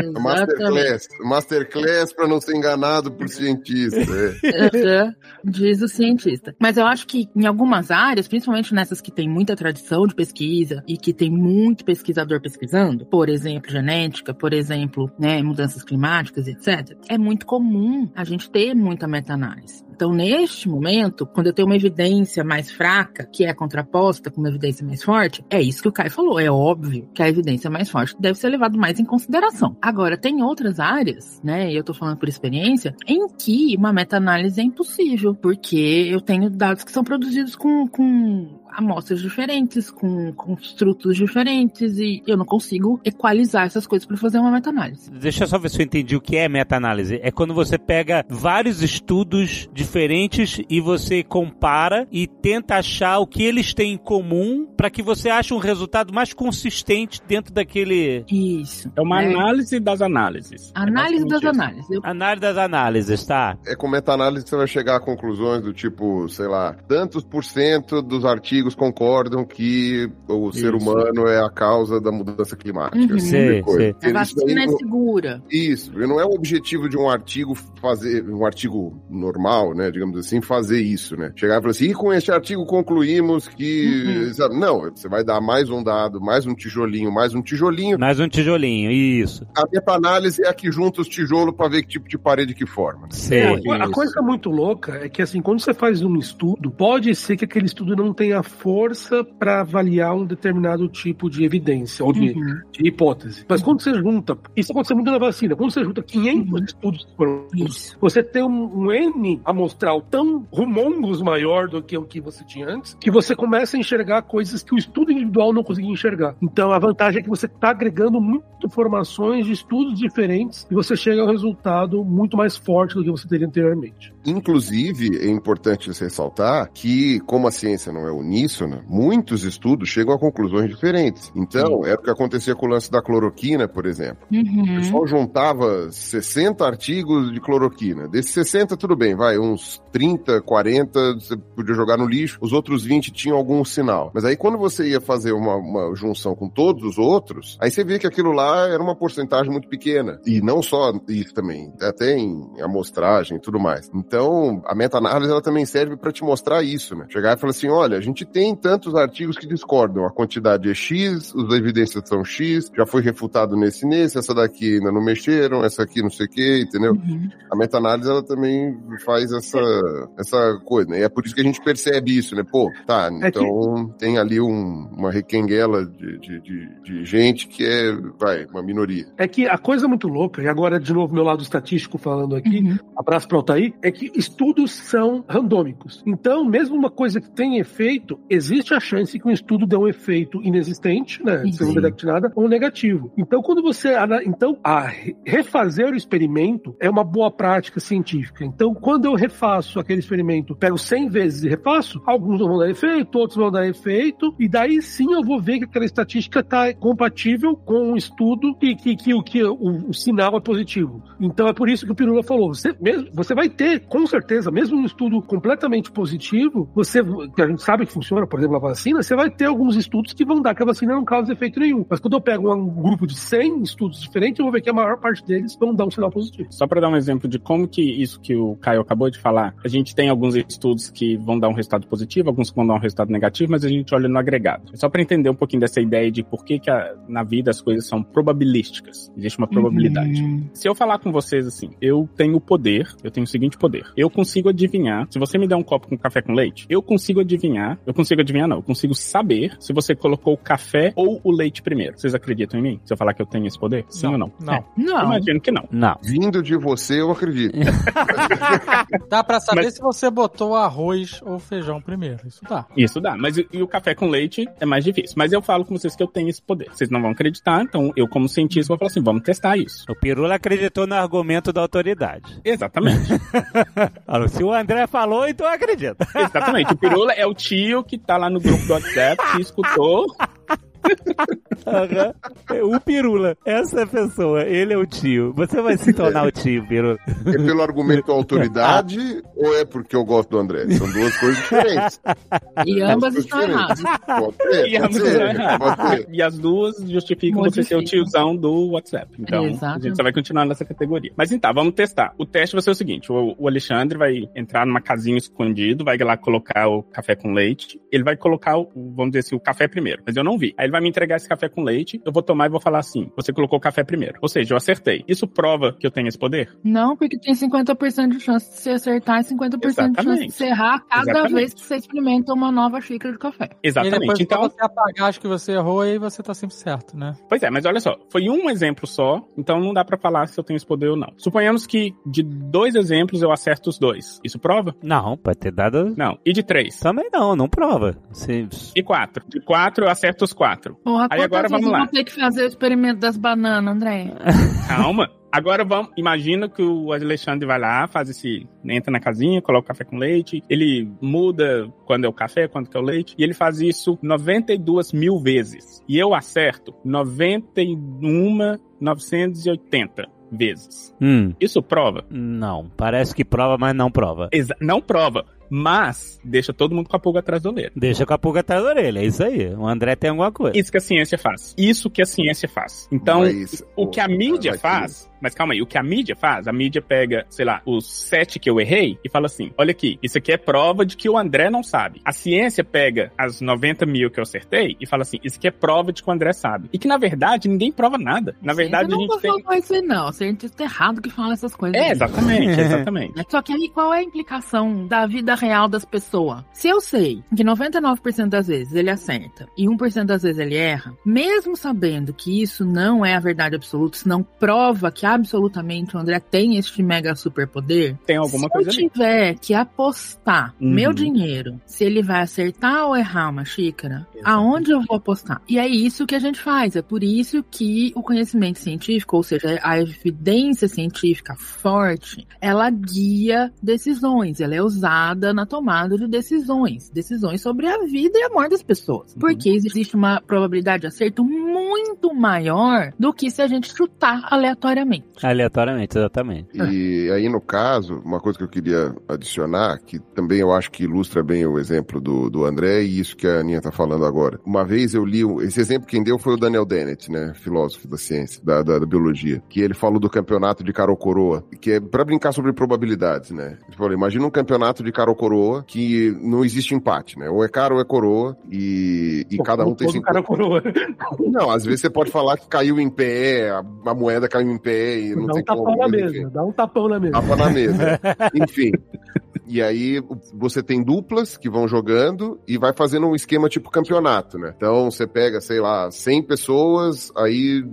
Exatamente. Masterclass. Masterclass pra não ser enganado por cientista. é. Diz o cientista. Mas eu acho que em algumas áreas, principalmente nessas que tem muita tradição de pesquisa e que tem muito pesquisador pesquisando, por exemplo, genética, por exemplo, né, mudanças climáticas, etc., é muito comum a gente ter muita meta-análise. Então, neste momento, quando eu tenho uma evidência mais fraca, que é contraposta com uma evidência mais forte, é isso que o Caio falou. É óbvio que a evidência mais forte deve ser levada mais em consideração. Agora, tem outras áreas, né, e eu tô falando por experiência, em que uma meta-análise é impossível, porque eu tenho dados que são produzidos com, com amostras diferentes, com construtos diferentes, e eu não consigo equalizar essas coisas para fazer uma meta-análise. Deixa eu só ver se eu entendi o que é meta-análise. É quando você pega vários estudos diferentes e você compara e tenta achar o que eles têm em comum para que você ache um resultado mais consistente dentro daquele Isso. É uma né? análise das análises. Análise É das basicamente análises. Eu- análise das análises, tá? É com meta-análise que você vai chegar a conclusões do tipo, sei lá, tantos por cento dos artigos concordam que o ser Isso. humano é a causa da mudança climática. Uhum. tipo Sei, de coisa. sei. A vacina é não- segura. Isso, e não é o objetivo de um artigo fazer, um artigo normal, né, digamos assim, fazer isso, né? Chegar e falar assim, e com este artigo concluímos que... Uhum. Não, você vai dar mais um dado, mais um tijolinho, mais um tijolinho. Mais um tijolinho, isso. A meta-análise é a que junta os tijolos para ver que tipo de parede que forma. né? Sei. É, a Isso. coisa muito louca é que, assim, quando você faz um estudo, pode ser que aquele estudo não tenha força para avaliar um determinado tipo de evidência ou de, Uhum. de hipótese. Mas quando você junta, isso acontece muito na vacina, quando você junta 500 estudos que foram Isso. você tem um, um N amostral tão rumongos maior do que o que você tinha antes, que você começa a enxergar coisas que o estudo individual não conseguia enxergar. Então a vantagem é que você está agregando muitas informações de estudos diferentes e você chega a um resultado muito mais forte do que você teria anteriormente. Inclusive, é importante ressaltar que, como a ciência não é uníssona, muitos estudos chegam a conclusões diferentes. Então, era o que acontecia com o lance da cloroquina, por exemplo. O Uhum. pessoal juntava 60 artigos de cloroquina. Desses 60, tudo bem, vai, uns 30, 40, você podia jogar no lixo, os outros 20 tinham algum sinal. Mas aí, quando você ia fazer uma, uma junção com todos os outros, aí você via que aquilo lá era uma porcentagem muito pequena. E não só isso também, até em amostragem e tudo mais. Então, a meta-análise ela também serve para te mostrar isso, né? Chegar e falar assim: olha, a gente tem tantos artigos que discordam. A quantidade é X, as evidências são X, já foi refutado nesse nesse, essa daqui ainda não mexeram, essa aqui não sei o que, entendeu? Uhum. A meta-análise, ela também faz essa, essa coisa, né? E é por isso que a gente percebe isso, né? Pô, tá, É que- então tem ali um- uma requenguela de, de, de, de gente que é, vai, uma minoria. É que a coisa muito louca, e agora de novo meu lado estatístico falando aqui, Uhum. abraço para Altair, é que estudos são randômicos. Então, mesmo uma coisa que tem efeito, existe a chance que um estudo dê um efeito inexistente, né, Sim. se não detecte nada, ou negativo. Então, quando você então a re- refazer o experimento é uma boa prática científica. Então, quando eu refaço aquele experimento, pego 100 vezes e refaço, alguns não vão dar efeito, outros vão dar efeito, e daí sim eu vou ver que aquela estatística está compatível com um estudo que, que, que, o, que o, o sinal é positivo. Então é por isso que o Pirula falou. Você, mesmo, você vai ter, com certeza, mesmo um estudo completamente positivo, você, que a gente sabe que funciona, por exemplo, a vacina, você vai ter alguns estudos que vão dar que a vacina não causa efeito nenhum. Mas quando eu pego um grupo de 100 estudos diferentes, eu vou ver que a maior parte deles vão dar um sinal positivo. Só para dar um exemplo de como que isso que o Caio acabou de falar, a gente tem alguns estudos que vão dar um resultado positivo, alguns que vão dar um resultado negativo, mas a gente olha no agregado. Só para entender um pouquinho dessa ideia de por que, que a- na vida as coisas são probabilísticas. Existe uma probabilidade. Uhum. Se eu falar com vocês assim, eu tenho o poder, eu tenho o seguinte poder. Eu consigo adivinhar, se você me der um copo com café com leite, eu consigo adivinhar, eu consigo adivinhar não, eu consigo saber se você colocou o café ou o leite primeiro. Vocês acreditam em mim? Se eu falar que eu tenho esse poder? Sim ou não? Não. É, Não. imagino que não. Não. Vindo de você, eu acredito. [laughs] Dá pra saber Mas- se você botou arroz ou feijão primeiro. Isso dá. Isso dá, mas e, o café com leite é mais difícil. Mas eu falo com vocês que eu tenho esse poder. Vocês não vão acreditar, então eu, como cientista, vou falar assim: vamos testar isso. O Pirula acreditou no argumento da autoridade. Exatamente. [laughs] Se o André falou, então eu acredito. Exatamente. O Pirula é o tio que tá lá no grupo do WhatsApp, que escutou. [laughs] Aham. O Pirula, essa pessoa, ele é o tio. Você vai se tornar o tio, Pirula. É pelo argumento da autoridade ou é porque eu gosto do André? São duas coisas diferentes. E ambas estão erradas. E, ser, estão ser. E as duas justificam você ser o tiozão do WhatsApp. Então, Exato. a gente só vai continuar nessa categoria. Mas então, vamos testar. O teste vai ser o seguinte: o, o Alexandre vai entrar numa casinha escondido, vai lá colocar o café com leite. Ele vai colocar, o, vamos dizer assim, o café primeiro. Mas eu não vi. Aí ele vai me entregar esse café com leite. Eu vou tomar e vou falar assim: você colocou o café primeiro. Ou seja, eu acertei. Isso prova que eu tenho esse poder? Não, porque tem 50% de chance de você acertar e 50% de chance Exatamente. de você errar cada Exatamente. vez que você experimenta uma nova xícara de café. E depois Exatamente. então... Então, você apagar as que você errou, aí você tá sempre certo, né? Pois é, mas olha só, foi um exemplo só, então não dá pra falar se eu tenho esse poder ou não. Suponhamos que de dois exemplos eu acerto os dois. Isso prova? Não, pode ter dado. Não. E de três? Também não, não prova. Você... E quatro? De quatro eu acerto os quatro. Porra, Aí agora vamos lá. eu vou ter que fazer o experimento das bananas, André? [laughs] Calma. Agora vamos, imagina que o Alexandre vai lá, faz esse, entra na casinha, coloca o café com leite, ele muda quando é o café, quando é o leite, e ele faz isso 92 mil vezes. E eu acerto 91, 980 vezes. Hum, Isso prova? não. Parece que prova, mas não prova. Exa- não prova, mas deixa todo mundo com a pulga atrás da orelha. Deixa com a pulga atrás da orelha, é isso aí. O André tem alguma coisa. Isso que a ciência faz. Isso que a ciência faz. Então, Mas, o que a mídia faz, mas calma aí, o que a mídia faz, a mídia pega, sei lá, os sete que eu errei e fala assim: olha aqui, isso aqui é prova de que o André não sabe. A ciência pega as 90 mil que eu acertei e fala assim: isso aqui é prova de que o André sabe. E que na verdade ninguém prova nada. Na verdade, a não gente tem. falou isso aí, não. Cientista errado que fala essas coisas. É, exatamente, [laughs] exatamente. Só que aí qual é a implicação da vida real das pessoas? Se eu sei que 99% das vezes ele acerta e 1% das vezes ele erra, mesmo sabendo que isso não é a verdade absoluta, isso não prova que absolutamente o André tem este mega superpoder, Tem alguma se coisa eu ali. tiver que apostar Uhum. meu dinheiro, se ele vai acertar ou errar uma xícara, aonde eu vou apostar? E é isso que a gente faz. É por isso que o conhecimento científico, ou seja, a evidência científica forte, ela guia decisões. Ela é usada na tomada de decisões. Decisões sobre a vida e a morte das pessoas. Porque existe uma probabilidade de acerto muito maior do que se a gente chutar aleatoriamente. Aleatoriamente. Aleatoriamente, exatamente. E aí, no caso, uma coisa que eu queria adicionar, que também eu acho que ilustra bem o exemplo do, do André e isso que a Aninha tá falando agora. Uma vez eu li, esse exemplo quem deu foi o Daniel Dennett, né? Filósofo da ciência, da, da, da biologia. Que ele falou do campeonato de caro ou coroa, que é pra brincar sobre probabilidades, né? Ele falou, imagina um campeonato de caro ou coroa que não existe empate, né? Ou é caro ou é coroa e, e cada um tem cinco... cara coroa. Não, às vezes você pode falar que caiu em pé, a, a moeda caiu em pé e não Dá tem um tapão como. na mesa. Dá um tapão na mesa. Tapa na mesa. [laughs] Enfim. E aí você tem duplas que vão jogando e vai fazendo um esquema tipo campeonato, né? Então você pega, sei lá, 100 pessoas, aí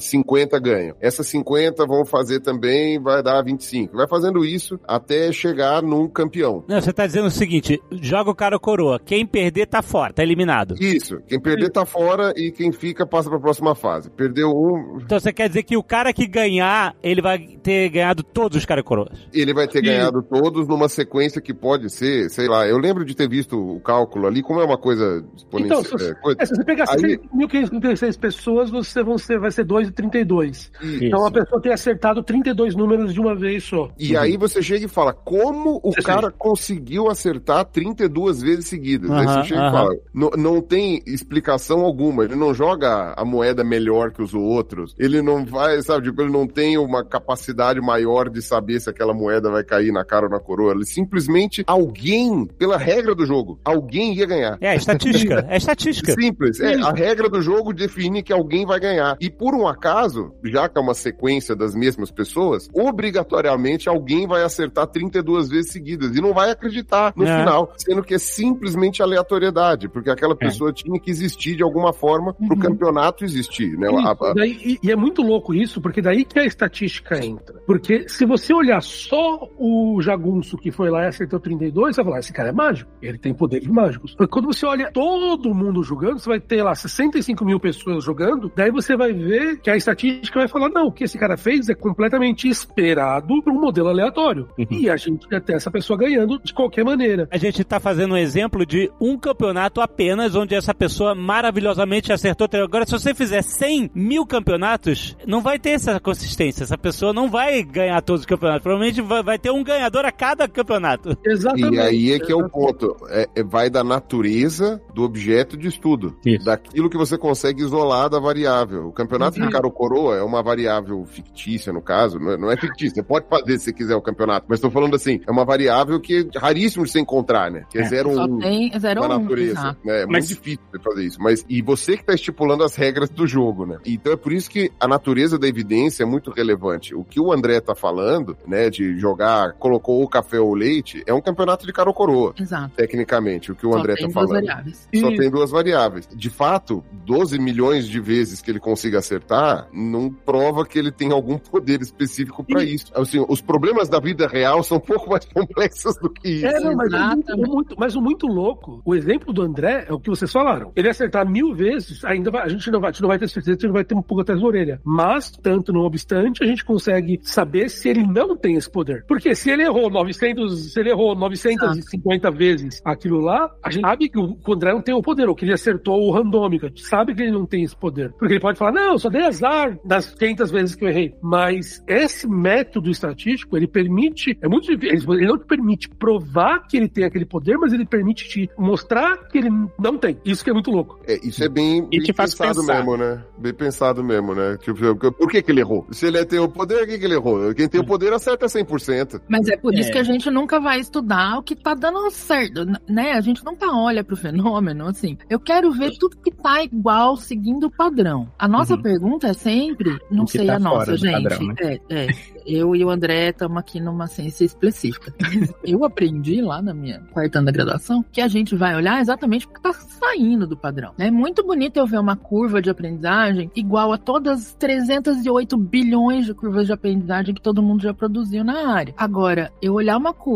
50 ganham. Essas 50 vão fazer também, vai dar 25. Vai fazendo isso até chegar num campeão. Não, você tá dizendo o seguinte: joga o cara ou coroa. Quem perder tá fora, tá eliminado. Isso. Quem perder tá fora e quem fica passa pra próxima fase. Perdeu um, Então você quer dizer que o cara que ganhar, ele vai ter ganhado todos os cara coroas. ele vai ter E- ganhado todos numa sequência que pode ser, sei lá, eu lembro de ter visto o cálculo ali, como é uma coisa Então, exponencial. se você, é, coisa- é, se você pegar Aí- 1.536 pessoas, você vão ser, vai ser 2 e 32. e, Então a pessoa tem acertado 32 números de uma vez só. e aí você chega e fala, como o Você cara conseguiu acertar 32 vezes seguidas? aí Aham, você chega aham. e fala, não, não tem explicação alguma, ele não joga a moeda melhor que os outros, ele não vai, sabe, tipo, ele não tem uma capacidade maior de saber se aquela moeda vai cair na cara ou na coroa, ele simplesmente, alguém, pela regra do jogo, alguém ia ganhar. É, estatística. é estatística. Simples. É, a regra do jogo define que alguém vai ganhar. E por um acaso, já que é uma sequência das mesmas pessoas, obrigatoriamente alguém vai acertar 32 vezes seguidas e não vai acreditar no É. final, sendo que é simplesmente aleatoriedade, porque aquela pessoa tinha que existir de alguma forma pro Uhum. campeonato existir, né? A- a- Isso, daí- e, e é muito louco isso, porque daí que a estatística entra. Porque se você olhar só o jagunço que foi lá e acertou 32, você vai falar, esse cara é mágico, ele tem poderes mágicos. Quando você olha todo mundo jogando, você vai ter lá 65 mil pessoas jogando, daí você vai ver que a estatística vai falar, não, o que esse cara fez é completamente esperado por um modelo aleatório. E a gente quer ter essa pessoa ganhando de qualquer maneira. A gente tá fazendo um exemplo de um campeonato apenas, onde essa pessoa maravilhosamente acertou. Agora, se você fizer 100 mil campeonatos, não vai ter essa consistência. Essa pessoa não vai ganhar todos os campeonatos. Provavelmente vai ter um ganhador a cada campeonato. [laughs] Exatamente. E aí é que é o ponto. É, é- vai da natureza do objeto de estudo. Isso. Daquilo que você consegue isolar da variável. O campeonato de Exato. caro coroa é uma variável fictícia, no caso. Não é, não é fictícia. Você pode fazer se quiser o campeonato. Mas estou falando assim, é uma variável que é raríssimo de se encontrar, né? Que é É. 0 Só 1 tem 0 na 1, natureza. né? É Mas- muito difícil você fazer isso. Mas, e você que está estipulando as regras do jogo, né? Então é por isso que a natureza da evidência é muito relevante. O que o André tá falando, né, de jogar, colocou o café ou o leite, é um campeonato de caro ou coroa, Exato. tecnicamente, o que o Só André tem tá duas falando. variáveis. Só E- tem duas variáveis. De fato, 12 milhões de vezes que ele consiga acertar, não prova que ele tem algum poder específico para isso. Assim, os problemas da vida real são um pouco mais [laughs] complexos do que isso. É, não, mas, o muito, Exatamente. o muito- mas o muito louco, o exemplo do André é o que vocês falaram. Ele acertar mil vezes, ainda vai- a gente não vai, a gente não vai ter certeza, a gente não vai ter um pouco atrás da orelha. Mas, tanto não obstante, a gente consegue saber se ele não tem esse poder. Porque se ele errou 900, se ele errou 950 vezes aquilo lá, a gente sabe que o André não tem o poder, ou que ele acertou o randômico. A gente sabe que ele não tem esse poder. Porque ele pode falar, não, eu só dei azar das 500 vezes que eu errei. Mas esse método estatístico, ele permite, é muito difícil, ele não te permite provar que ele tem aquele poder, mas ele permite te mostrar que ele não tem. Isso que é muito louco. É, isso é bem, E bem te faz pensado pensar. mesmo, né? Bem pensado mesmo, né? Tipo, por que que ele errou? Se ele tem o poder, por que que ele errou? Quem tem o poder acerta 100%. Mas é por isso É. que a gente nunca vai estudar o que tá dando certo, né? A gente nunca olha pro fenômeno, assim. Eu quero ver tudo que tá igual, seguindo o padrão. A nossa Uhum. pergunta é sempre, não sei tá a nossa, gente. padrão, né? É, é. Eu e o André estamos aqui numa ciência específica. [laughs] Eu aprendi lá na minha quarta ano da graduação que a gente vai olhar exatamente o que tá saindo do padrão. É muito bonito eu ver uma curva de aprendizagem igual a todas as 308 bilhões de curvas de aprendizagem que todo mundo já produziu na área. Agora, eu olhar uma curva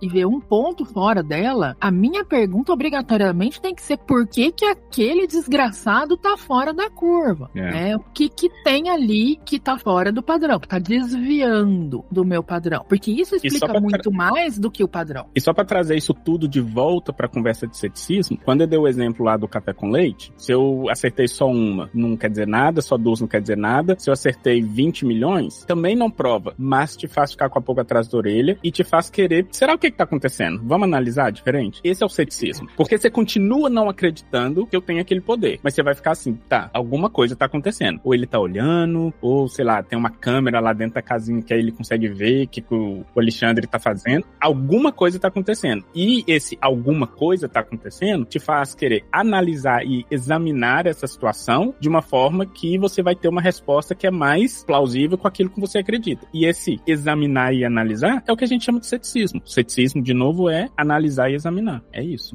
e ver um ponto fora dela, a minha pergunta obrigatoriamente tem que ser por que, que aquele desgraçado tá fora da curva? É. né? O que que tem ali que tá fora do padrão, que tá desviando do meu padrão? Porque isso explica muito mais do que o padrão. E só pra trazer isso tudo de volta pra conversa de ceticismo, quando eu dei o exemplo lá do café com leite, se eu acertei só uma, não quer dizer nada, só duas não quer dizer nada. Se eu acertei 20 milhões, também não prova, mas te faz ficar com a pulga atrás da orelha e te faz querer, será o que que tá acontecendo? Vamos analisar diferente? Esse é o ceticismo. Porque você continua não acreditando que eu tenho aquele poder, mas você vai ficar assim, tá, alguma coisa tá acontecendo. Ou ele tá olhando, ou sei lá, tem uma câmera lá dentro da casinha que aí ele consegue ver o que, que o Alexandre tá fazendo. Alguma coisa tá acontecendo. E esse alguma coisa tá acontecendo te faz querer analisar e examinar essa situação de uma forma que você vai ter uma resposta que é mais plausível com aquilo que você acredita. E esse examinar e analisar é o que a gente chama de ceticismo. Ceticismo, de novo, é analisar e examinar. É isso.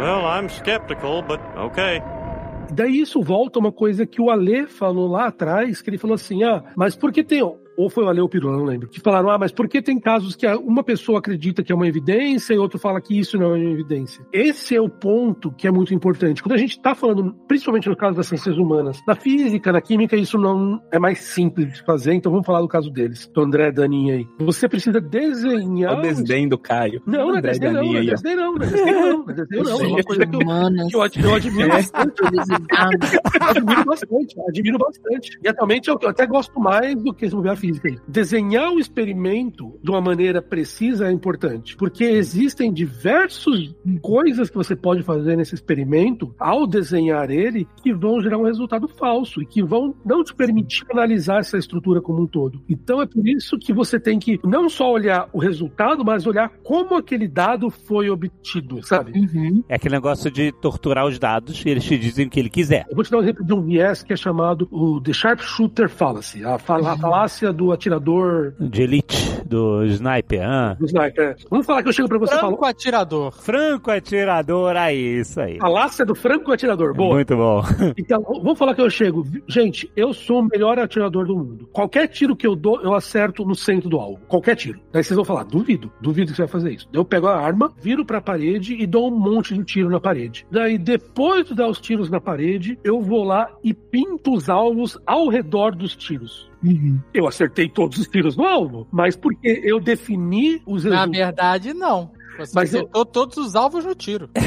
Well, I'm skeptical, but okay. Daí isso volta a uma coisa que o Ale falou lá atrás, que ele falou assim, ah, mas por que tem... Ou foi o Ale ou o Pirula, não lembro. Que falaram, ah, mas por que tem casos que uma pessoa acredita que é uma evidência e outro fala que isso não é uma evidência? Esse é o ponto que é muito importante. Quando a gente está falando, principalmente no caso das ciências humanas, na física, na química, isso não é mais simples de fazer, então vamos falar do caso deles, do André e da Aninha aí. Você precisa desenhar... É o desdém do Caio. Não, não é desdém não, não é Daninha desdém não, não é desdém não, não é desdém não. É uma coisa que eu, Humanas, que eu, ad- eu admiro bastante. curiosidades. admiro bastante, admiro bastante. E atualmente eu, eu até gosto mais do que física. aí. Desenhar o experimento de uma maneira precisa é importante, porque existem diversas coisas que você pode fazer nesse experimento ao desenhar ele que vão gerar um resultado falso e que vão não te permitir analisar essa estrutura como um todo. Então é por isso que você tem que não só olhar o resultado, mas olhar como aquele dado foi obtido, sabe? Uhum. É aquele negócio de torturar os dados e eles te dizem o que ele quiser. Eu vou te dar um exemplo de um viés que é chamado o The Sharpshooter Fallacy, a, fal- a falácia do atirador De elite, do sniper. Ah. do sniper. Vamos falar que eu chego pra você. Franco atirador. Franco atirador, aí, isso aí. Falácia do franco atirador. Boa. Muito bom. [laughs] Então, vamos falar que eu chego. Gente, eu sou o melhor atirador do mundo. Qualquer tiro que eu dou, eu acerto no centro do alvo. Qualquer tiro. Daí vocês vão falar, duvido, duvido que você vai fazer isso. Eu pego a arma, viro pra parede e dou um monte de tiro na parede. Daí, depois de dar os tiros na parede, eu vou lá e pinto os alvos ao redor dos tiros. Uhum. Eu acertei todos os tiros no alvo, mas porque eu defini os Na resultados. verdade, não. Você Mas eu- acertou todos os alvos no tiro. [laughs]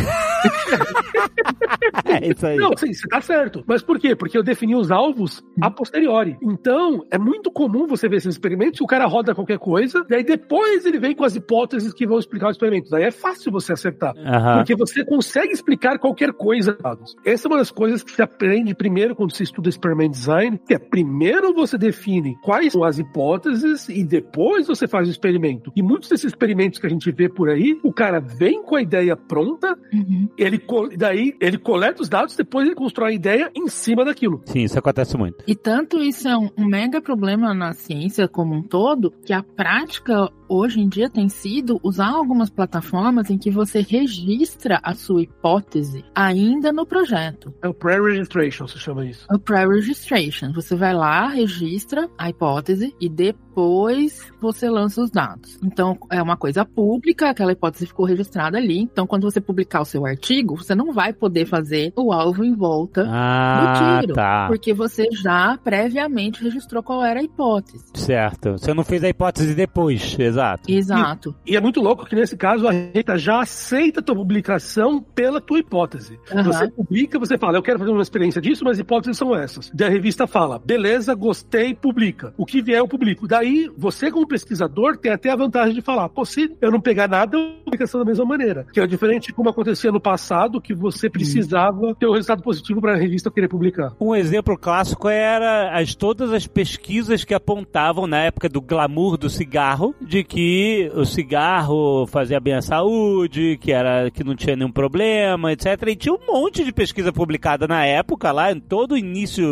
É isso aí. Não, sim, você tá certo. Mas por quê? Porque eu defini os alvos a posteriori. Então, é muito comum você ver esses experimentos, o cara roda qualquer coisa, daí depois ele vem com as hipóteses que vão explicar o experimento. Daí é fácil você acertar. Porque você consegue explicar qualquer coisa. Essa é uma das coisas que se aprende primeiro quando se estuda experiment design, que é primeiro você define quais são as hipóteses e depois você faz o experimento. E muitos desses experimentos que a gente vê por aí, o cara vem com a ideia pronta, Uhum. ele daí ele coleta os dados, depois ele constrói a ideia em cima daquilo. Sim, isso acontece muito. E tanto isso é um, um mega problema na ciência como um todo, que a prática hoje em dia tem sido usar algumas plataformas em que você registra a sua hipótese ainda no projeto. É o pre-registration, se chama isso. O pre-registration. Você vai lá, registra a hipótese e depois você lança os dados. Então, é uma coisa pública, aquela hipótese ficou registrada ali. Então, quando você publicar o seu artigo, você não vai poder fazer o alvo em volta Ah, do tiro. tá. Porque você já previamente registrou qual era a hipótese. Certo. Você não fez a hipótese depois, exato. Exato. E é muito louco que nesse caso a revista já aceita a tua publicação pela tua hipótese. Aham. Você publica, você fala, eu quero fazer uma experiência disso, mas hipóteses são essas. Daí a revista fala, beleza, gostei, publica. O que vier eu publico. Daí você como pesquisador tem até a vantagem de falar, pô, se eu não pegar nada, publicação da mesma maneira. Que é diferente de como acontecia no passado, que você precisava ter um resultado positivo para a revista querer publicar. Um exemplo clássico era as, todas as pesquisas que apontavam na época do glamour do cigarro, de que o cigarro fazia bem à saúde, que era que não tinha nenhum problema, etc. E tinha um monte de pesquisa publicada na época, lá em todo o início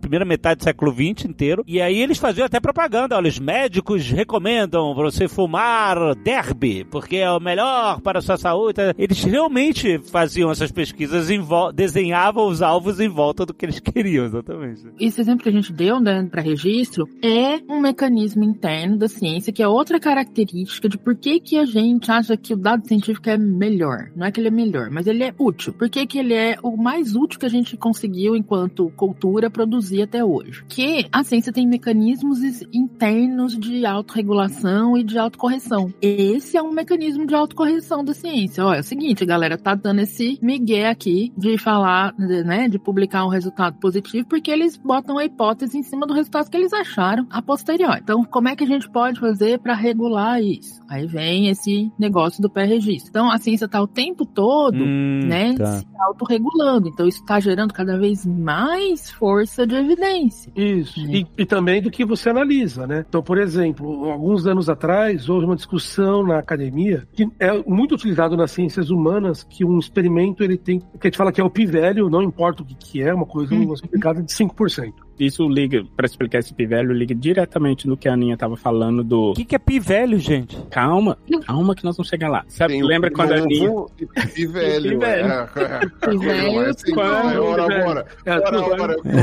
primeira metade do século XX inteiro. E aí eles faziam até propaganda. Olha, os médicos recomendam você fumar derby, porque é o melhor para a sua saúde. Eles realmente faziam essas pesquisas, desenhavam os alvos em volta do que eles [laughs] queriam, exatamente. Esse exemplo que a gente deu né, para registro é um mecanismo interno da ciência que é outra característica de por que, que a gente acha que o dado científico é melhor. Não é que ele é melhor, mas ele é útil. Por que, que ele é o mais útil que a gente conseguiu enquanto cultura produzir até hoje? Que a ciência tem mecanismos is- internos de autorregulação e de autocorreção. Esse é um mecanismo de autocorreção da ciência. Olha, é o seguinte, a galera tá dando esse migué aqui de falar, né, de publicar um resultado positivo, porque eles botam a hipótese em cima do resultado que eles acharam a posteriori. Então, como é que a gente pode fazer para regular isso? Aí vem esse negócio do pré-registro. Então, a ciência tá o tempo todo, Hum, né, tá. se autorregulando. Então, isso está gerando cada vez mais força de evidência. Isso. Hum. E, e também do que você analisa, né? Então, por exemplo, alguns anos atrás, houve uma discussão na academia que é muito utilizado nas ciências humanas que um experimento ele tem, que a gente fala que é o p-value, não importa o que, que é, uma coisa Hum. explicada de 5%. Isso liga, pra explicar esse pivelho, liga diretamente no que a Aninha tava falando do. O que, que é pi velho, gente? Calma, calma que nós vamos chegar lá. Sabe, Tem lembra quando a Aninha. novo E velho. E velho. é, é, é assim, quando-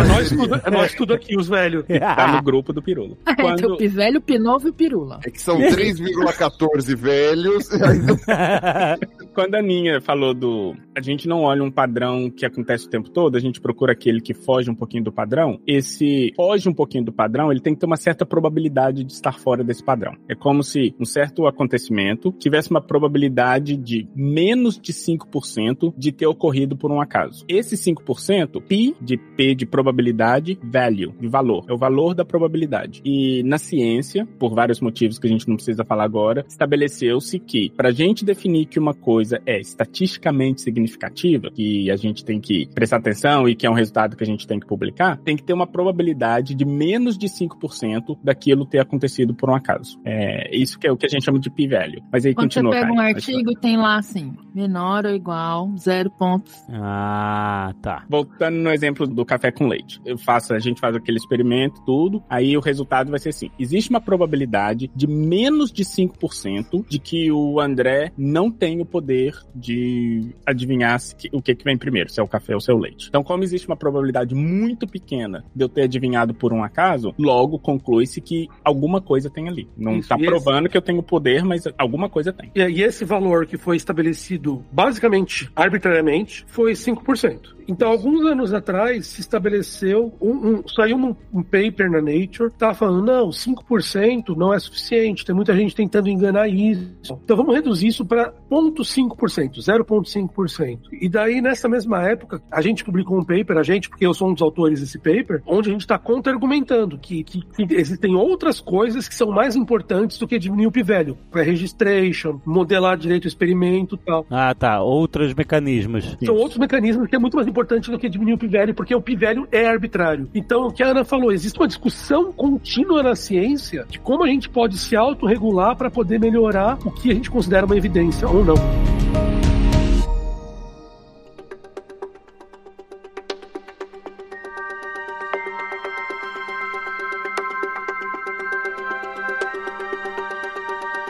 nós tudo, é nós tudo aqui, os velhos. [laughs] Tá no grupo do Pirula. É, tem o Quando, pivelho, o pinovo e o pirula. É que são 3,14 velhos. [laughs] [laughs] quando a Aninha falou do. A gente não olha um padrão que acontece o tempo todo, a gente procura aquele que foge um pouquinho do padrão. Esse foge um pouquinho do padrão, ele tem que ter uma certa probabilidade de estar fora desse padrão. É como se um certo acontecimento tivesse uma probabilidade de menos de 5% de ter ocorrido por um acaso. Esse 5%, pi de P de probabilidade, value, de valor. É o valor da probabilidade. E na ciência, por vários motivos que a gente não precisa falar agora, estabeleceu-se que para a gente definir que uma coisa é estatisticamente significativa, que a gente tem que prestar atenção e que é um resultado que a gente tem que publicar, tem que ter uma probabilidade de menos de 5% daquilo ter acontecido por um acaso. É isso que é o que a gente chama de p-value. Mas aí Quando você continua, pega um artigo e tem lá assim, menor ou igual, zero pontos. ah, tá. Voltando no exemplo do café com leite. Eu faço, a gente faz aquele experimento, tudo, aí o resultado vai ser assim. Existe uma probabilidade de menos de 5% de que o André não tem o poder de adivinhar o que, que vem primeiro, se é o café ou se é o leite. Então, como existe uma probabilidade muito pequena de eu ter adivinhado por um acaso, logo conclui-se que alguma coisa tem ali. Não Isso, tá e esse- provando que eu tenho poder, mas alguma coisa tem. E, esse valor que foi estabelecido basicamente arbitrariamente foi 5%. Então, alguns anos atrás, se estabeleceu, um, um- saiu um, um paper na Nature, que tava falando, não, 5% não é suficiente, tem muita gente tentando enganar isso. Então, vamos reduzir isso para 0,5%, 0,5%. E daí, nessa mesma época, a gente publicou um paper, a gente, porque eu sou um dos autores desse paper, onde a gente está contra-argumentando que, que, que existem outras coisas que são mais importantes do que diminuir o p-value. Pre-registration, modelar direito o experimento e tal. Ah, tá. Outros mecanismos. São outros mecanismos que é muito mais importante do que diminuir o p-value, porque o p-value é arbitrário. Então, o que a Ana falou, existe uma discussão contínua na ciência de como a gente pode se autorregular para poder melhorar o que a gente considera uma evidência ou não. Bye.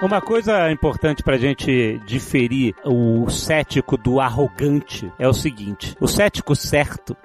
Uma coisa importante pra gente diferir o cético do arrogante é o seguinte: o cético certo,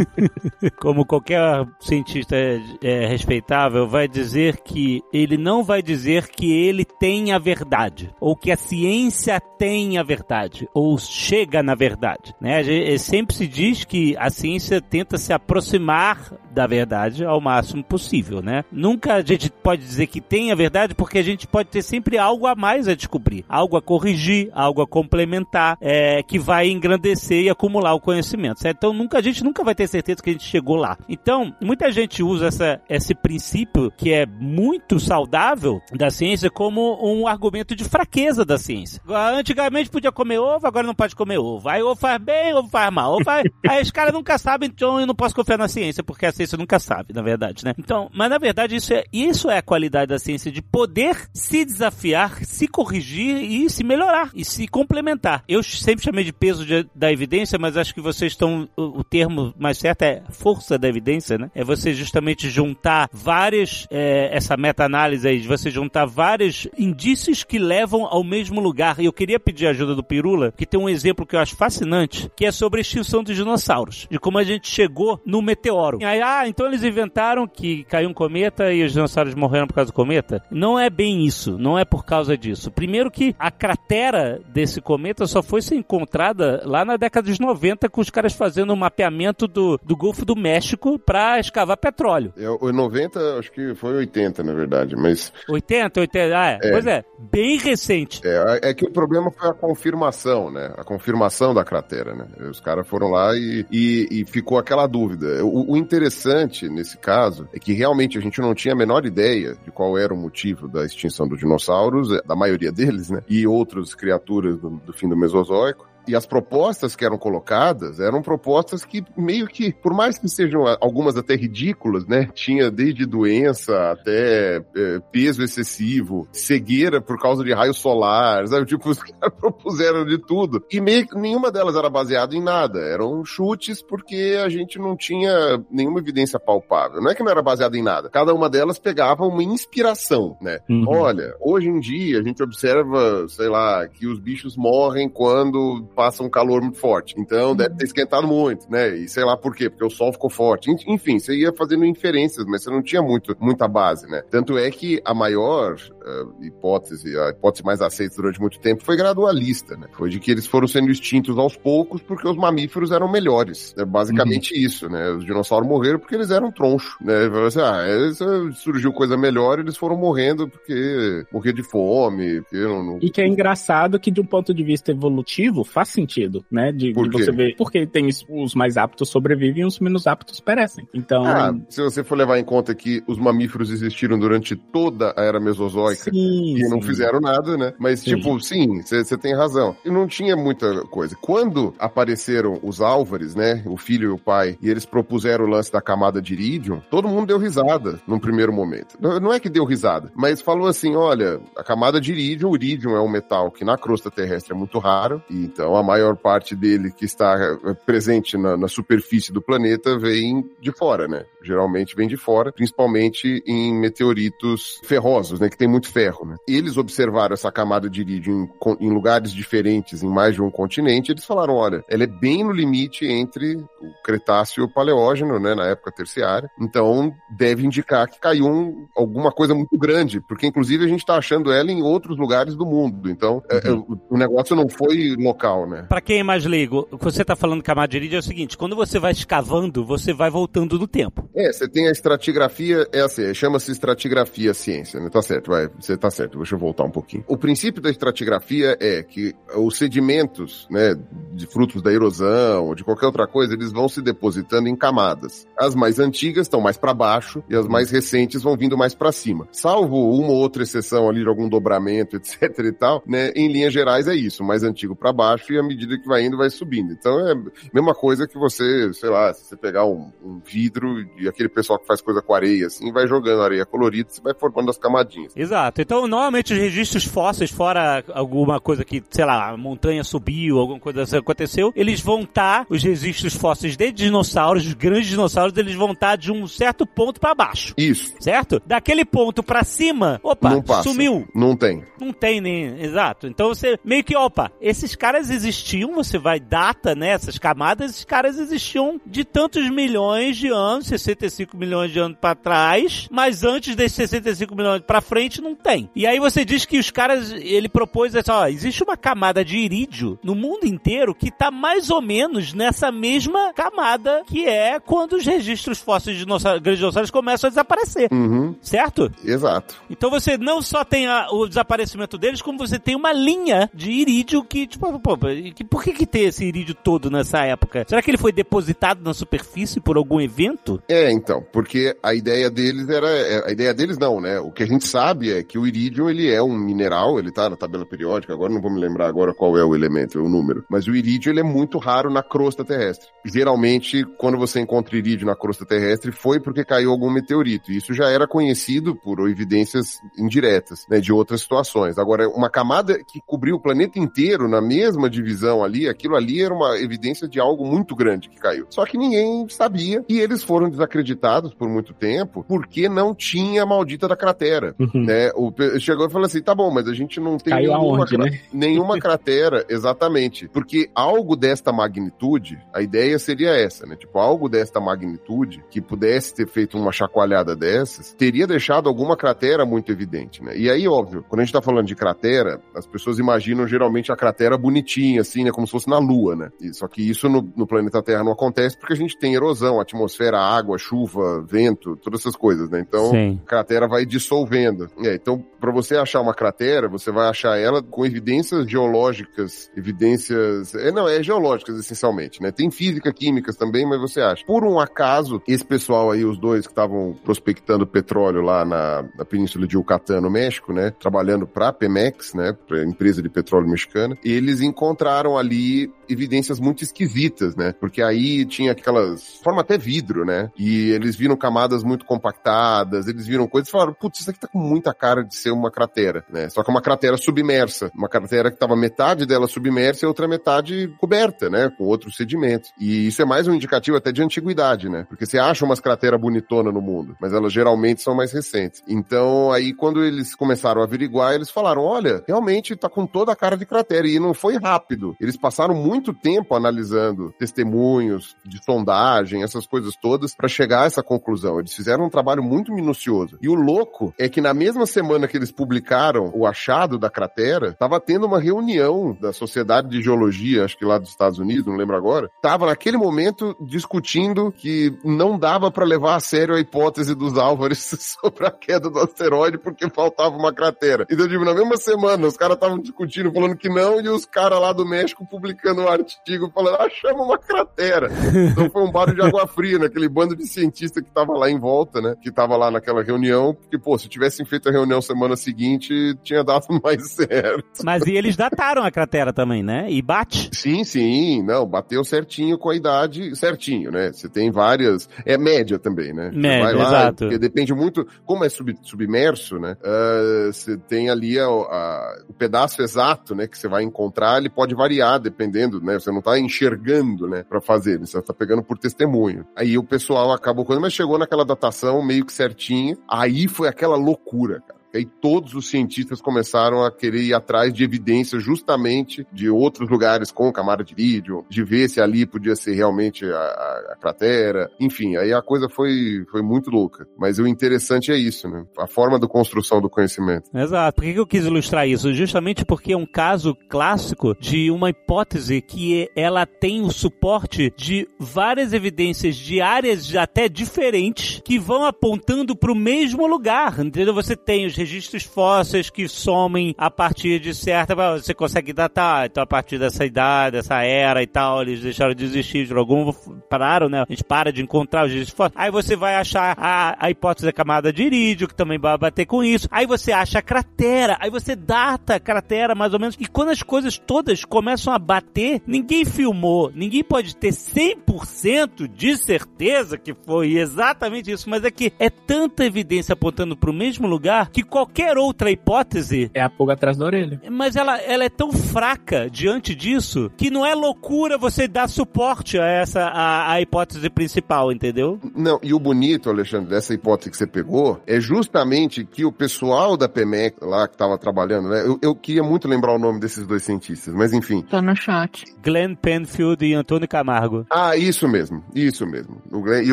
[laughs] como qualquer cientista é, respeitável, vai dizer que ele não vai dizer que ele tem a verdade, ou que a ciência tem a verdade, ou chega na verdade. Né? A Sempre se diz que a ciência tenta se aproximar da verdade ao máximo possível, né? Nunca a gente pode dizer que tem a verdade, porque a gente pode ter sempre algo a mais a descobrir, algo a corrigir, algo a complementar, é, que vai engrandecer e acumular o conhecimento, certo? Então nunca a gente nunca vai ter certeza que a gente chegou lá. Então muita gente usa essa, esse princípio que é muito saudável da ciência como um argumento de fraqueza da ciência. Antigamente podia comer ovo, agora não pode comer ovo. Aí ovo faz bem, ovo faz mal. Ovo faz... [laughs] Aí os caras nunca sabem, então eu não posso confiar na ciência, porque a ciência ciência nunca sabe, na verdade, né? Então, mas na verdade isso é, isso é a qualidade da ciência, de poder se desafiar, se corrigir e se melhorar, e se complementar. Eu sempre chamei de peso de- da evidência, mas acho que vocês estão, o, o termo mais certo é força da evidência, né? É você justamente juntar várias, é, essa meta-análise aí, de você juntar vários indícios que levam ao mesmo lugar. E eu queria pedir a ajuda do Pirula, que tem um exemplo que eu acho fascinante, que é sobre a extinção dos dinossauros, de como a gente chegou no meteoro. Aí, ah, então eles inventaram que caiu um cometa e os dinossauros morreram por causa do cometa? Não é bem isso, não é por causa disso. Primeiro que a cratera desse cometa só foi ser encontrada lá na década de 90 com os caras fazendo um mapeamento do, do Golfo do México para escavar petróleo. É, o 90, acho que foi 80, na verdade, mas 80, 80, ah, é. É. Pois é, bem recente. é, é que o problema foi a confirmação, né? A confirmação da cratera, né? Os caras foram lá e, e, e ficou aquela dúvida. O, o interessante nesse caso é que realmente a gente não tinha a menor ideia de qual era o motivo da extinção dos dinossauros, é, da maioria deles, né? E outras criaturas do, do fim do Mesozoico. E as propostas que eram colocadas eram propostas que meio que, por mais que sejam algumas até ridículas, né? Tinha desde doença até eh, peso excessivo, cegueira por causa de raio solar, sabe? Tipo, os [laughs] caras propuseram de tudo. E meio que nenhuma delas era baseada em nada. Eram chutes porque a gente não tinha nenhuma evidência palpável. Não é que não era baseada em nada. Cada uma delas pegava uma inspiração, né? Uhum. Olha, hoje em dia a gente observa, sei lá, que os bichos morrem quando passa um calor muito forte. Então deve ter esquentado muito, né? E sei lá por quê, porque o sol ficou forte. En- Enfim, você ia fazendo inferências, mas você não tinha muito, muita base, né? Tanto é que a maior eh, hipótese, a hipótese mais aceita durante muito tempo foi gradualista, né? Foi de que eles foram sendo extintos aos poucos porque os mamíferos eram melhores. É basicamente isso, né? Os dinossauros morreram porque eles eram troncho, né? Assim, ah, eh, surgiu coisa melhor, eles foram morrendo porque morrer de fome, porque não, não E que é engraçado que, de um ponto de vista evolutivo, faz sentido, né? De, de você ver. Porque tem os- mais aptos sobrevivem e os menos aptos perecem. Então. Ah, se você for levar em conta que os mamíferos existiram durante toda a era mesozoica sim, e não sim. fizeram nada, né? Mas, Sim. tipo, sim, você tem razão. E não tinha muita coisa. Quando apareceram os Álvares, né? O filho e o pai, e eles propuseram o lance da camada de iridium, todo mundo deu risada num primeiro momento. Não não é que deu risada, mas falou assim: olha, a camada de iridium, o iridium é um metal que na crosta terrestre é muito raro, e então a maior parte dele que está eh, presente na, na superfície do planeta vem de fora, né? Geralmente vem de fora, principalmente em meteoritos ferrosos, né? Que tem muito ferro, né? Eles observaram essa camada de irídio em, em lugares diferentes, em mais de um continente, eles falaram, olha, ela é bem no limite entre o Cretáceo e o Paleógeno, né? Na época terciária. Então, deve indicar que caiu um- alguma coisa muito grande, porque inclusive a gente está achando ela em outros lugares do mundo. Então, é, é, o- o negócio não foi local, né? Pra quem é mais leigo, o que você tá falando camada de irídio é o seguinte, quando você vai escavando, você vai voltando no tempo. É, você tem a estratigrafia, é assim, chama-se estratigrafia ciência, né? Tá certo, vai, você tá certo, deixa eu voltar um pouquinho. O princípio da estratigrafia é que os sedimentos, né, de frutos da erosão ou de qualquer outra coisa, eles vão se depositando em camadas. As mais antigas estão mais para baixo e as mais recentes vão vindo mais para cima. Salvo uma ou outra exceção ali de algum dobramento, [laughs] etc e tal, né, em linhas gerais é isso, mais antigo para baixo e à medida que vai indo vai subindo. Então é a mesma coisa que você, sei lá, se você pegar um, um vidro e aquele pessoal que faz coisa com areia, assim, vai jogando areia colorida, você vai formando as camadinhas. Exato. Então, normalmente os registros fósseis, fora alguma coisa que, sei lá, a montanha subiu, alguma coisa assim aconteceu, eles vão estar, os registros fósseis de dinossauros, os grandes dinossauros, eles vão estar de um certo ponto pra baixo. Isso. Certo? Daquele ponto pra cima, opa, não sumiu. Não tem. Não tem nem. Exato. Então você meio que, opa, esses caras existiam, você vai data, né? Essas camadas, esses caras existiam de tantos milhões de anos, 65 milhões de anos pra trás, mas antes desses 65 milhões pra frente não tem. E aí você diz que os caras, ele propôs assim, ó, existe uma camada de irídio no mundo inteiro que tá mais ou menos nessa mesma camada que é quando os registros fósseis de grandes dinossauros começam a desaparecer. Uhum. Certo? Exato. Então você não só tem a- o desaparecimento deles, como você tem uma linha de irídio que, tipo, pô, E que- Por que que tem esse irídio todo nessa época? Será que ele foi depositado na superfície por algum evento? É, então, porque a ideia deles era, é, a ideia deles não, né? O que a gente sabe é que o irídio, ele é um mineral, ele tá na tabela periódica, agora não vou me lembrar agora qual é o elemento, o número, mas o irídio, ele é muito raro na crosta terrestre. Geralmente, quando você encontra irídio na crosta terrestre, foi porque caiu algum meteorito, e isso já era conhecido por evidências indiretas, né, de outras situações. Agora, uma camada que cobriu o planeta inteiro na mesma divisão ali, aquilo ali era uma evidência de algo muito grande que caiu. Só que ninguém sabia, e eles foram desacreditados por muito tempo, porque não tinha a maldita da cratera, né? O, chegou e falou assim, tá bom, mas a gente não tem Caiu nenhuma, aonde, né? [laughs] nenhuma cratera, exatamente, porque algo desta magnitude, a ideia seria essa, né? Tipo, algo desta magnitude, que pudesse ter feito uma chacoalhada dessas, teria deixado alguma cratera muito evidente, né? E aí, óbvio, quando a gente tá falando de cratera, as pessoas imaginam geralmente a cratera bonitinha, assim, né? Como se fosse na Lua, né? E- só que isso no, no planeta Terra não acontece porque a gente tem erosão, atmosfera, água, chuva, vento, todas essas coisas, né? Então, Sim. a cratera vai dissolvendo. É, então, para você achar uma cratera, você vai achar ela com evidências geológicas, evidências. É, não, é geológicas essencialmente, né? Tem física, químicas também, mas você acha. Por um acaso, esse pessoal aí, os dois que estavam prospectando petróleo lá na, na Península de Yucatán, no México, né? Trabalhando para Pemex, né? Pra empresa de petróleo mexicana, eles encontraram ali evidências muito esquisitas, né? Porque aí tinha aquelas. forma até vidro, né? E eles viram camadas muito compactadas, eles viram coisas e falaram: putz, isso aqui tá com muita cara de ser uma cratera, né? Só que é uma cratera submersa. Uma cratera que tava metade dela submersa e outra metade coberta, né? Com outros sedimentos. E isso é mais um indicativo até de antiguidade, né? Porque você acha umas crateras bonitonas no mundo, mas elas geralmente são mais recentes. Então, aí quando eles começaram a averiguar, eles falaram: olha, realmente tá com toda a cara de cratera. E não foi rápido. Eles passaram muito tempo analisando testemunhos de sondagem, essas coisas todas, para chegar a essa conclusão. Eles fizeram um trabalho muito minucioso. E o louco é que na mesma semana que eles publicaram o achado da cratera, tava tendo uma reunião da Sociedade de Geologia, acho que lá dos Estados Unidos, não lembro agora, tava naquele momento discutindo que não dava para levar a sério a hipótese dos Álvares [laughs] sobre a queda do asteroide porque faltava uma cratera. Então, tipo, na mesma semana, os caras estavam discutindo, falando que não, e os caras lá do México publicando um artigo falando, achamos uma cratera. Então foi um barulho de água fria, naquele bando de cientistas que tava lá em volta, né? Que tava lá naquela reunião, porque, pô, se tivessem feito a reunião semana seguinte, tinha dado [laughs] mais certo. Mas e eles dataram a cratera também, né? E bate. Sim, sim, não, bateu certinho com a idade, certinho, né? Você tem várias, é média também, né? Média, lá, exato. Porque depende muito, como é sub- submerso, né? ah, Você tem ali a- a- o pedaço exato, né? Que você vai encontrar, ele pode variar dependendo, né? Você não tá enxergando, né? Pra fazer, você tá pegando por testemunho. Aí o pessoal acabou quando, mas chegou naquela datação meio que certinha, aí foi aquela loucura, cara. E aí todos os cientistas começaram a querer ir atrás de evidências justamente de outros lugares com camada de vídeo, de ver se ali podia ser realmente a, a- a cratera. Enfim, aí a coisa foi, foi muito louca. Mas o interessante é isso, né? A forma da construção do conhecimento. Exato. Por que eu quis ilustrar isso? Justamente porque é um caso clássico de uma hipótese que ela tem o suporte de várias evidências de áreas até diferentes que vão apontando para o mesmo lugar, entendeu? Você tem os registros fósseis que somem a partir de certa... Você consegue datar, então a partir dessa idade, dessa era e tal, eles deixaram de existir de algum... Pararam, né? A gente para de encontrar os registros fósseis. Aí você vai achar a, a hipótese da camada de irídio, que também vai bater com isso. Aí você acha a cratera, aí você data a cratera mais ou menos. E quando as coisas todas começam a bater, ninguém filmou, ninguém pode ter 100% de certeza que foi exatamente isso, mas é que é tanta evidência apontando para o mesmo lugar que qualquer outra hipótese É a pulga atrás da orelha. mas ela, ela é tão fraca diante disso que não é loucura você dar suporte a essa a, a hipótese principal, entendeu? Não, e o bonito, Alexandre, dessa hipótese que você pegou, é justamente que o pessoal da PEMEC lá que estava trabalhando, né? Eu, eu queria muito lembrar o nome desses dois cientistas, mas enfim. Tá no chat. Glenn Penfield e Antônio Camargo. Ah, isso mesmo, isso mesmo. O Glenn e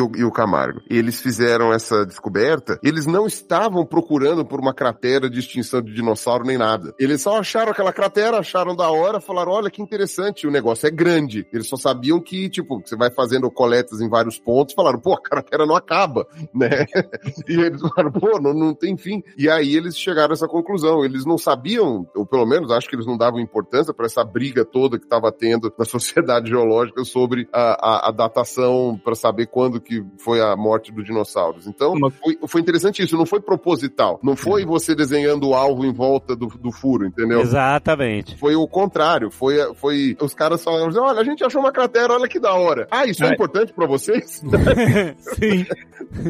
o, e o Camargo. Eles fizeram essa descoberta, eles não estavam procurando por uma uma cratera de extinção de dinossauro nem nada. Eles só acharam aquela cratera, acharam da hora, falaram, olha que interessante, o negócio é grande. Eles só sabiam que, tipo, você vai fazendo coletas em vários pontos, falaram, pô, a cratera não acaba, né? [laughs] E eles falaram, pô, não, não tem fim. E aí eles chegaram a essa conclusão. Eles não sabiam, ou pelo menos acho que eles não davam importância para essa briga toda que estava tendo na [laughs] sociedade geológica sobre a, a, a datação para saber quando que foi a morte dos dinossauros. Então, foi, foi interessante isso, não foi proposital. Não foi você desenhando o alvo em volta do, do furo, entendeu? Exatamente. Foi o contrário. Foi, foi os caras falaram assim, olha, a gente achou uma cratera, olha que da hora. Ah, isso é, É. importante para vocês? [laughs] Sim,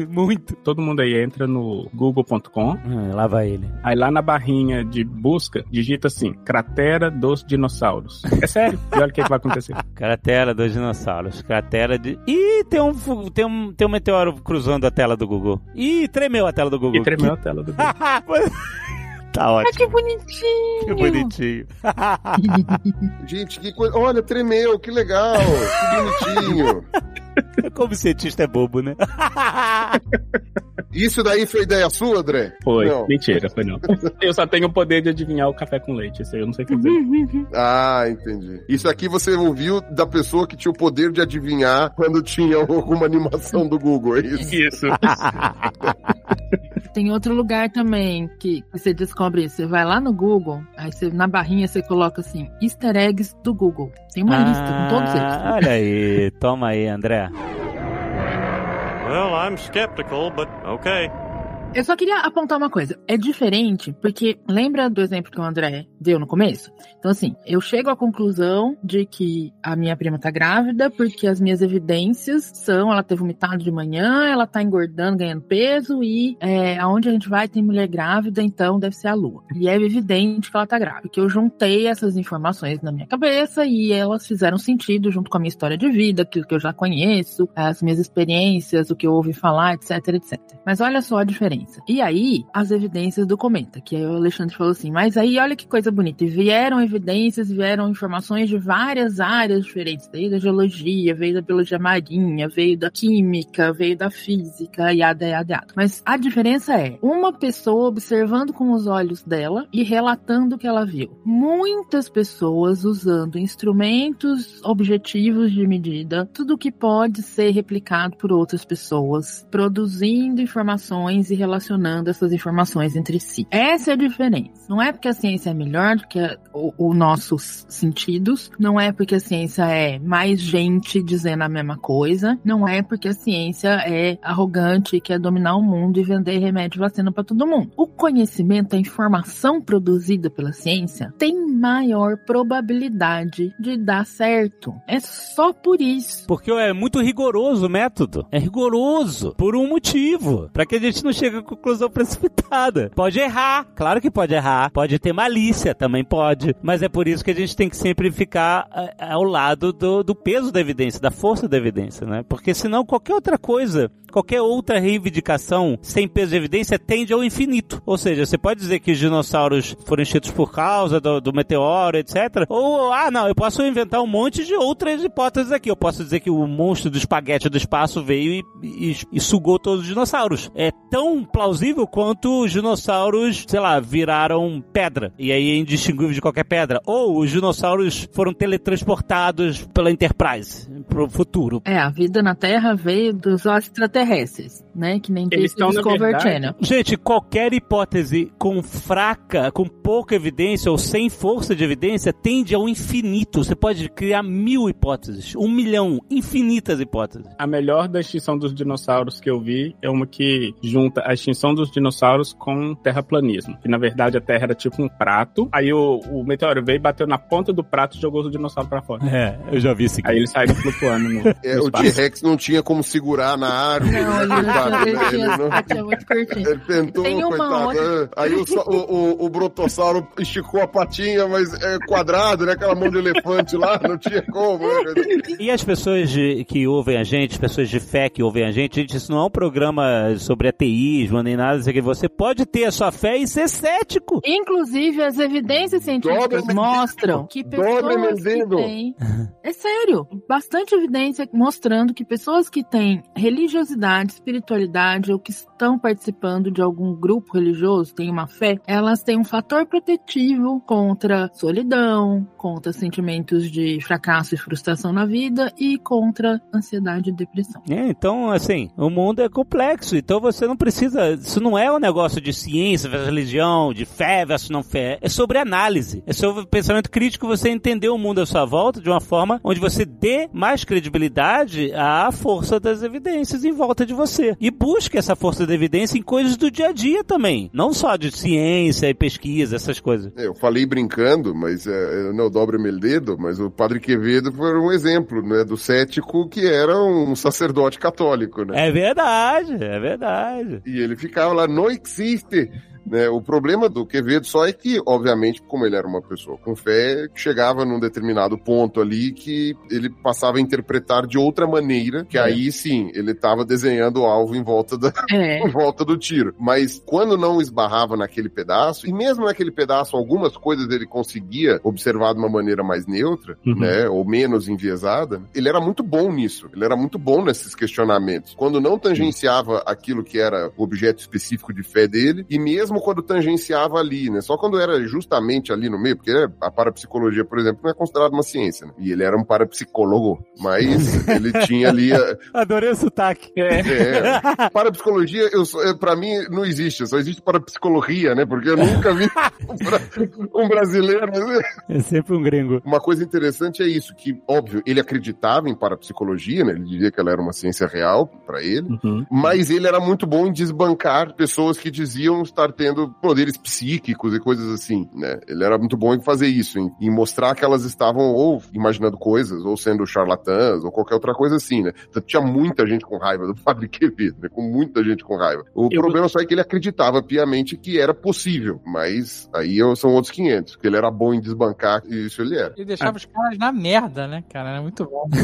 muito. Todo mundo aí entra no google.com, Hum, lá vai ele. aí lá na barrinha de busca, digita assim, cratera dos dinossauros. É sério, e olha o que, que vai acontecer. [laughs] Cratera dos dinossauros. Cratera de. Ih, tem um, tem um, tem um meteoro cruzando a tela do Google. Ih, tremeu a tela do Google. E tremeu a tela do Google. [laughs] [laughs] tá Ah, ótimo. que bonitinho! Que bonitinho. [laughs] gente, que coisa. Olha, tremeu, que legal, que bonitinho. [laughs] [laughs] Como cientista é bobo, né? [laughs] Isso daí foi ideia sua, André? Foi, Não. mentira, foi não. [laughs] Eu só tenho o poder de adivinhar o café com leite, isso aí eu não sei fazer. Ah, entendi. Isso aqui você ouviu da pessoa que tinha o poder de adivinhar quando tinha alguma animação do Google, é isso? Isso. Tem outro lugar também que você descobre isso. Você vai lá no Google, aí você, na barrinha você coloca assim, easter eggs do Google. Tem uma lista com todos eles. Ah, Olha aí, toma aí, André. Well, I'm skeptical, but okay. Eu só queria apontar uma coisa. É diferente, porque lembra do exemplo que o André deu no começo? Então, assim, eu chego à conclusão de que a minha prima tá grávida, porque as minhas evidências são, ela teve vomitado de manhã, ela tá engordando, ganhando peso, e é, aonde a gente vai tem mulher grávida, então deve ser a lua. E é evidente que ela tá grávida, porque eu juntei essas informações na minha cabeça e elas fizeram sentido junto com a minha história de vida, aquilo que eu já conheço, as minhas experiências, o que eu ouvi falar, etc, etc. Mas olha só a diferença. E aí, as evidências do cometa, que aí o Alexandre falou assim, mas aí olha que coisa bonita, e vieram evidências, vieram informações de várias áreas diferentes, veio da geologia, veio da biologia marinha, veio da química, veio da física, yada, yada, yada. Mas a diferença é, uma pessoa observando com os olhos dela e relatando o que ela viu. Muitas pessoas usando instrumentos objetivos de medida, tudo que pode ser replicado por outras pessoas, produzindo informações e relacionando essas informações entre si. Essa é a diferença. Não é porque a ciência é melhor que os nossos sentidos, não é porque a ciência é mais gente dizendo a mesma coisa, não é porque a ciência é arrogante e quer dominar o mundo e vender remédio e vacina para todo mundo. O conhecimento, a informação produzida pela ciência tem maior probabilidade de dar certo. É só por isso. Porque é muito rigoroso o método. É rigoroso. Por um motivo. Pra que a gente não chegue a conclusão precipitada. Pode errar. Claro que pode errar. Pode ter malícia. Também pode. Mas é por isso que a gente tem que sempre ficar eh, ao lado do, do peso da evidência, da força da evidência, né? Porque senão qualquer outra coisa qualquer outra reivindicação sem peso de evidência tende ao infinito. Ou seja, você pode dizer que os dinossauros foram extintos por causa do, do meteoro, etc. Ou, ah, não, eu posso inventar um monte de outras hipóteses aqui. Eu posso dizer que o monstro do espaguete do espaço veio e, e- e sugou todos os dinossauros. É tão plausível quanto os dinossauros, sei lá, viraram pedra. E aí é indistinguível de qualquer pedra. Ou os dinossauros foram teletransportados pela Enterprise pro futuro. É, a vida na Terra veio dos extraterrestres, né? Que nem Eles estão, Discovery verdade, Channel. Gente, qualquer hipótese com fraca, com pouca evidência ou sem força de evidência tende ao infinito. Você pode criar mil hipóteses, um milhão, infinitas hipóteses. A melhor da extinção dos dinossauros que eu vi é uma que junta a extinção dos dinossauros com terraplanismo. Que na verdade a Terra era tipo um prato. Aí o, o meteoro veio, bateu na ponta do prato e jogou os dinossauros pra fora. É, eu já vi isso aqui. Aí eles saíram flutuando no, É, no o. T-Rex não tinha como segurar na árvore. Não, ele não né? tinha, não- tinha, tinha muito curtinho. Ele tentou, Tem uma coitado. outra- é. Aí o, o, o, o brontossauro esticou a patinha, mas é quadrado, né? Aquela mão de elefante lá, não tinha como. né? E as pessoas de- que ouvem a gente, as pessoas de fé que ouvem a gente, gente, isso não é um programa sobre ateísmo nem nada, aqui. Você pode ter a sua fé e ser cético. Inclusive, as evidências científicas Dobra mostram que pessoas que têm... É sério, bastante evidência mostrando que pessoas que têm religiosidade, espiritualidade ou que estão participando de algum grupo religioso, têm uma fé, elas têm um fator protetivo contra solidão, contra sentimentos de fracasso e frustração na vida e contra ansiedade e depressão. É, então, assim, o mundo é complexo, então você não precisa. Isso não é um negócio de ciência versus religião, de fé versus não fé. É sobre análise. É sobre pensamento crítico, você entender o mundo à sua volta de uma forma onde você dê mais credibilidade à força das evidências em volta de você. E busque essa força da evidência em coisas do dia a dia também. Não só de ciência e pesquisa, essas coisas. É, Eu falei brincando, mas é, não dobra meu dedo, mas o Padre Quevedo foi um exemplo, né, do cético que era um sacerdote católico, né? É verdade, é verdade. E ele ficava lá, não existe. Né? O problema do Quevedo só é que, obviamente, como ele era uma pessoa com fé, chegava num determinado ponto ali que ele passava a interpretar de outra maneira, que aí sim, ele estava desenhando o alvo em volta, da, É. [laughs] em volta do tiro. Mas quando não esbarrava naquele pedaço, e mesmo naquele pedaço, algumas coisas ele conseguia observar de uma maneira mais neutra, Uhum. né? Ou menos enviesada, ele era muito bom nisso. Ele era muito bom nesses questionamentos. Quando não tangenciava aquilo que era o objeto específico de fé dele, e mesmo quando tangenciava ali, né? Só quando era justamente ali no meio, porque a parapsicologia, por exemplo, não é considerada uma ciência, né? E ele era um parapsicólogo, mas [laughs] ele tinha ali a, Adorei o sotaque. é, [laughs] parapsicologia, eu, é, pra mim, não existe. Só existe parapsicologia, né? Porque eu nunca vi um, bra- brasileiro. É sempre um gringo. Uma coisa interessante é isso, que, óbvio, ele acreditava em parapsicologia, né? Ele dizia que ela era uma ciência real pra ele. Uhum. Mas ele era muito bom em desbancar pessoas que diziam estar tendo poderes psíquicos e coisas assim, né? Ele era muito bom em fazer isso, em, em mostrar que elas estavam ou imaginando coisas, ou sendo charlatãs, ou qualquer outra coisa assim, né? Então, tinha muita gente com raiva do [laughs] Padre Quevedo, né? Com muita gente com raiva. O Eu- problema só é que ele acreditava piamente que era possível, mas aí são outros 500, que ele era bom em desbancar, e isso ele era. Ele deixava os caras na merda, né, cara? Era muito bom. [laughs]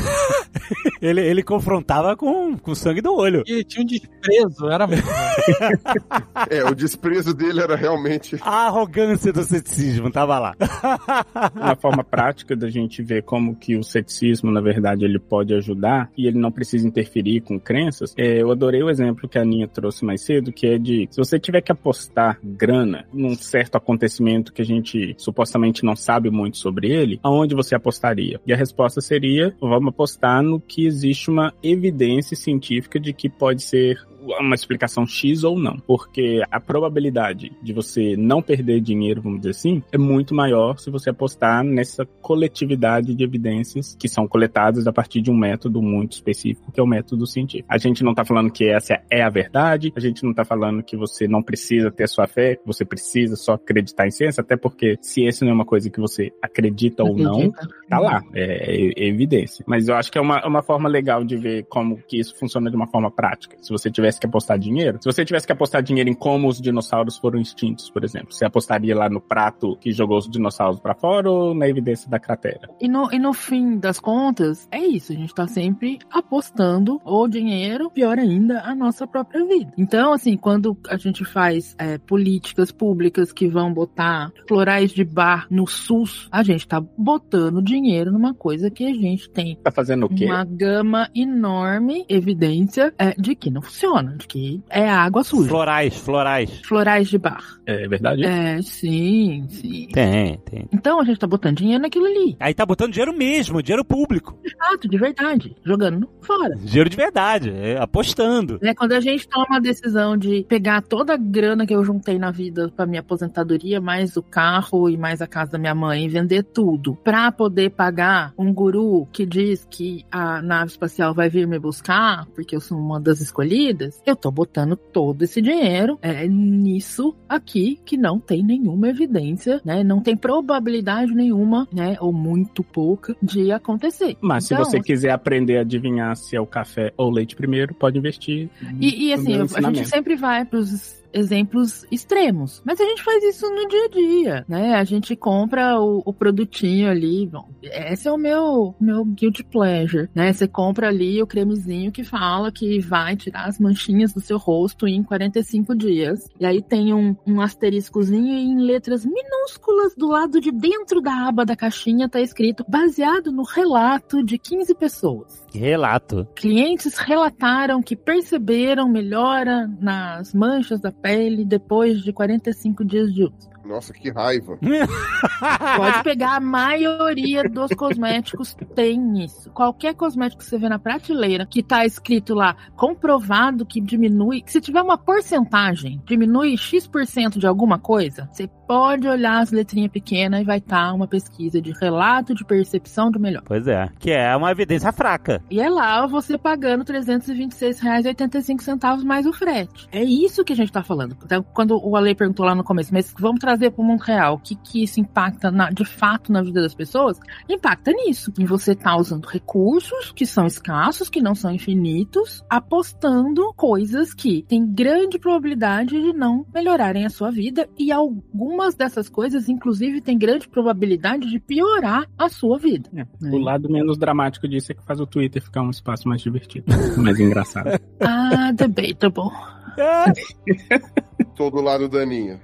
Ele, ele confrontava com, com sangue do olho. E tinha um desprezo, era muito bom. [laughs] É, o desprezo dele era realmente. A arrogância do ceticismo tava lá. [laughs] uma forma prática da gente ver como que o ceticismo, na verdade, ele pode ajudar e ele não precisa interferir com crenças. É, eu adorei o exemplo que a Aninha trouxe mais cedo, que é de se você tiver que apostar grana num certo acontecimento que a gente supostamente não sabe muito sobre ele, aonde você apostaria? E a resposta seria: vamos apostar no que existe uma evidência científica de que pode ser uma explicação X ou não. Porque a probabilidade de você não perder dinheiro, vamos dizer assim, é muito maior se você apostar nessa coletividade de evidências que são coletadas a partir de um método muito específico, que é o método científico. A gente não tá falando que essa é a verdade, a gente não tá falando que você não precisa ter sua fé, que você precisa só acreditar em ciência, até porque ciência não é uma coisa que você acredita ou não, tá lá, é, é evidência. Mas eu acho que é uma, uma forma legal de ver como que isso funciona de uma forma prática. Se você tivesse que apostar dinheiro, se você tivesse que apostar dinheiro em como os dinossauros foram extintos, por exemplo, você apostaria lá no prato que jogou os dinossauros pra fora ou na evidência da cratera? E no, e no fim das contas, é isso. A gente tá sempre apostando o dinheiro, pior ainda, a nossa própria vida. Então, assim, quando a gente faz é, políticas públicas que vão botar florais de bar no SUS, a gente tá botando dinheiro numa coisa que a gente tem Tá fazendo o quê? uma gama enorme, evidência, é, de que não funciona, de que é água suja. Florais, florais. Florais de bar. É verdade? É, sim, sim. Tem, tem. Então a gente tá botando dinheiro naquilo ali. Aí tá botando dinheiro mesmo, dinheiro público. Exato, de verdade. Jogando fora. Dinheiro de verdade, é, apostando. Né, quando a gente toma a decisão de pegar toda a grana que eu juntei na vida pra minha aposentadoria, mais o carro e mais a casa da minha mãe, e vender tudo, pra poder pagar um guru que diz que a nave espacial vai vir me buscar, porque eu sou uma das escolhidas, eu tô botando todo esse dinheiro é, nisso aqui que não tem nenhuma evidência, né? Não tem probabilidade nenhuma, né? Ou muito pouca de acontecer. Mas Então, se você quiser aprender a adivinhar se é o café ou o leite primeiro, pode investir. E, e, assim, a gente sempre vai pros exemplos extremos. Mas a gente faz isso no dia a dia, né? A gente compra o, o produtinho ali. Bom, esse é o meu, meu guilty pleasure, né? Você compra ali o cremezinho que fala que vai tirar as manchinhas do seu rosto em 45 dias. E aí tem um, um asteriscozinho em letras minúsculas do lado de dentro da aba da caixinha tá escrito baseado no relato de 15 pessoas. Relato. Clientes relataram que perceberam melhora nas manchas da pele depois de 45 dias de uso. Nossa, que raiva. [laughs] Pode pegar a maioria dos cosméticos tem isso. Qualquer cosmético que você vê na prateleira que tá escrito lá comprovado que diminui, se tiver uma porcentagem, diminui X% de alguma coisa, você pode olhar as letrinhas pequenas e vai estar uma pesquisa de relato de percepção do melhor. Pois é. Que é uma evidência fraca. E é lá você pagando R$ 326,85 mais o frete. É isso que a gente tá falando. Então, quando o Ale perguntou lá no começo, mas vamos trazer para o mundo real, o que, que isso impacta na- de fato na vida das pessoas? Impacta nisso. Em você tá usando recursos que são escassos, que não são infinitos, apostando coisas que têm grande probabilidade de não melhorarem a sua vida e algumas dessas coisas, inclusive, têm grande probabilidade de piorar a sua vida. É, O lado menos dramático disso é que faz o Twitter ficar um espaço mais divertido, [laughs] mais engraçado. Ah, debatable. [laughs] Tô do lado da Aninha.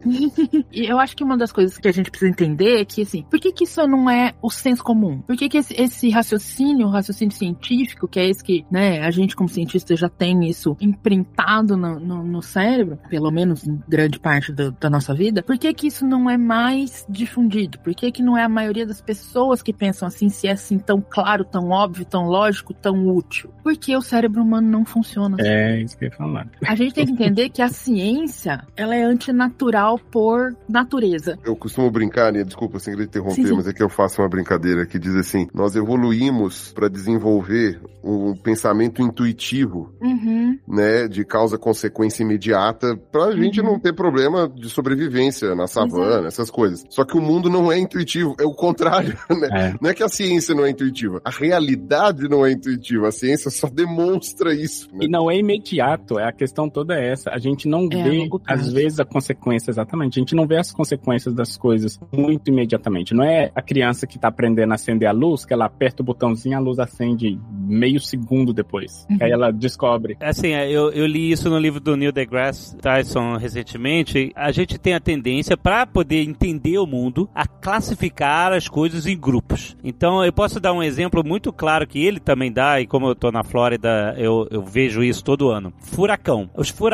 E eu acho que uma das coisas que a gente precisa entender é que, assim, por que, que isso não é o senso comum? Por que, que esse, esse raciocínio, o raciocínio científico, que é esse que, né, a gente como cientista já tem isso imprintado no, no, no cérebro, pelo menos em grande parte do- da nossa vida, por que que isso não é mais difundido? Por que que não é a maioria das pessoas que pensam assim, se é assim tão claro, tão óbvio, tão lógico, tão útil? Porque o cérebro humano não funciona assim. É isso que eu ia falar. A gente tem que [laughs] entender que a ciência, ela é antinatural por natureza. Eu costumo brincar, Aninha, desculpa sem querer interromper, Sim, sim. mas é que eu faço uma brincadeira que diz assim: nós evoluímos para desenvolver um pensamento intuitivo, Uhum. né, de causa-consequência imediata, pra gente não ter problema de sobrevivência na savana, essas coisas. Só que o mundo não é intuitivo, é o contrário, [laughs] né? É. Não é que a ciência não é intuitiva, a realidade não é intuitiva, a ciência só demonstra isso. né? E não é imediato, é a questão toda é essa. A gente não É, vê, às vezes, a consequência exatamente. A gente não vê as consequências das coisas muito imediatamente. Não é a criança que tá aprendendo a acender a luz, que ela aperta o botãozinho e a luz acende meio segundo depois. Uhum. Aí ela descobre. Assim, é, eu, eu li isso no livro do Neil deGrasse Tyson recentemente. A gente tem a tendência, para poder entender o mundo, a classificar as coisas em grupos. Então, eu posso dar um exemplo muito claro que ele também dá, e como eu tô na Flórida, eu, eu vejo isso todo ano. Furacão. Os furacões,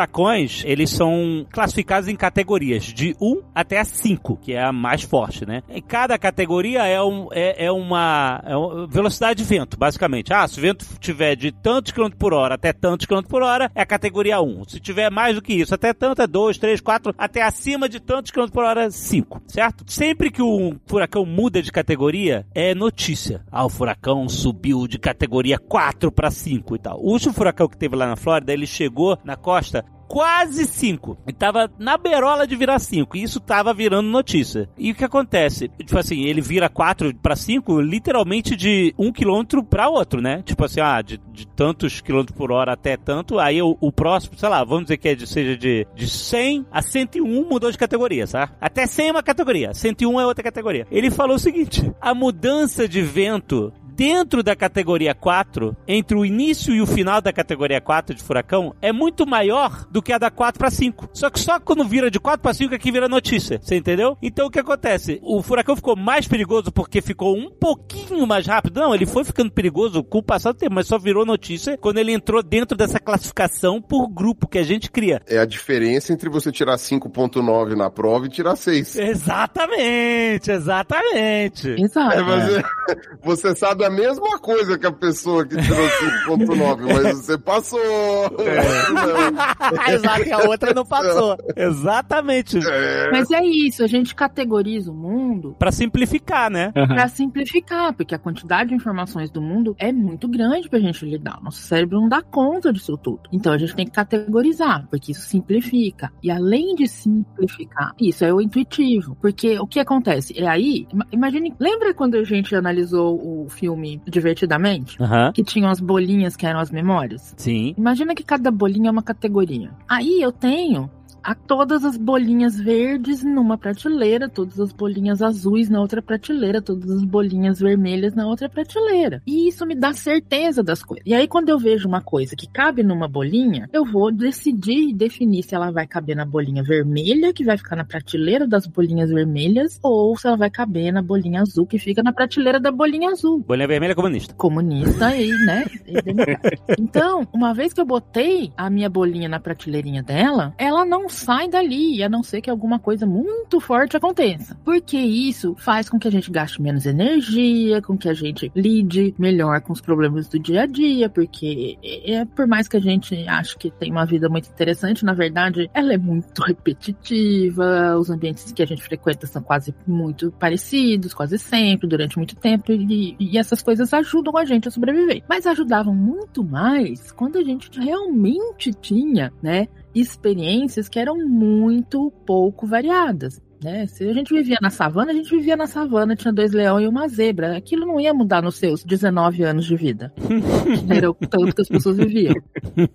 eles são classificados em categorias, de 1 até a 5, que é a mais forte, né? E cada categoria é, um, é, é uma é velocidade de vento, basicamente. Ah, se o vento tiver de tantos quilômetros por hora até tantos quilômetros por hora, é a categoria 1. Se tiver mais do que isso, até tanto, é 2, 3, 4, até acima de tantos quilômetros por hora, 5, certo? Sempre que o furacão muda de categoria, é notícia. Ah, o furacão subiu de categoria 4 para 5 e tal. O último furacão que teve lá na Flórida, ele chegou na costa quase 5. E tava na berola de virar 5. E isso tava virando notícia. E o que acontece? Tipo assim, ele vira 4 para 5 literalmente de um quilômetro para outro, né? Tipo assim, ah, de, de tantos quilômetros por hora até tanto. Aí o, o próximo, sei lá, vamos dizer que é de, seja de, de 100 a 101 mudou de categoria, sabe? Até 100 é uma categoria, 101 é outra categoria. Ele falou o seguinte: a mudança de vento dentro da categoria 4, entre o início e o final da categoria 4 de furacão, é muito maior do que a da 4 para 5. Só que só quando vira de 4 para 5 é que vira notícia, você entendeu? Então o que acontece? O furacão ficou mais perigoso porque ficou um pouquinho mais rápido. Não, ele foi ficando perigoso com o passar do tempo, mas só virou notícia quando ele entrou dentro dessa classificação por grupo que a gente cria. É a diferença entre você tirar 5.9 na prova e tirar 6. Exatamente, exatamente. Exato. É, mas é- [laughs] você sabe a mesma coisa que a pessoa que tirou [laughs] 5.9, mas você passou. Não. [laughs] Exato, e a outra não passou. Exatamente. É. Mas é isso, a gente categoriza o mundo Pra simplificar, né? pra simplificar, porque a quantidade de informações do mundo é muito grande pra gente lidar. Nosso cérebro não dá conta disso tudo. Então a gente tem que categorizar, porque isso simplifica. E além de simplificar, isso é o intuitivo. Porque o que acontece? É aí, ima- imagine, lembra quando a gente analisou o filme Divertidamente? Aham. Que tinham as bolinhas que eram as memórias? Sim. Imagina que cada bolinha é uma categoria. Aí eu tenho a todas as bolinhas verdes numa prateleira, todas as bolinhas azuis na outra prateleira, todas as bolinhas vermelhas na outra prateleira. E isso me dá certeza das coisas. E aí, quando eu vejo uma coisa que cabe numa bolinha, eu vou decidir e definir se ela vai caber na bolinha vermelha, que vai ficar na prateleira das bolinhas vermelhas, ou se ela vai caber na bolinha azul, que fica na prateleira da bolinha azul. Bolinha vermelha é comunista. Comunista e, né? e [laughs] então, uma vez que eu botei a minha bolinha na prateleirinha dela, ela não sai dali, a não ser que alguma coisa muito forte aconteça. Porque isso faz com que a gente gaste menos energia, com que a gente lide melhor com os problemas do dia a dia, porque é, por mais que a gente ache que tem uma vida muito interessante, na verdade, ela é muito [laughs] repetitiva, os ambientes que a gente frequenta são quase muito parecidos, quase sempre, durante muito tempo, e, e essas coisas ajudam a gente a sobreviver. Mas ajudavam muito mais quando a gente realmente tinha, né, experiências que eram muito pouco variadas. Né? Se a gente vivia na savana, a gente vivia na savana, tinha dois leões e uma zebra. Aquilo não ia mudar nos seus 19 anos de vida. [laughs] Era o tanto que as pessoas viviam.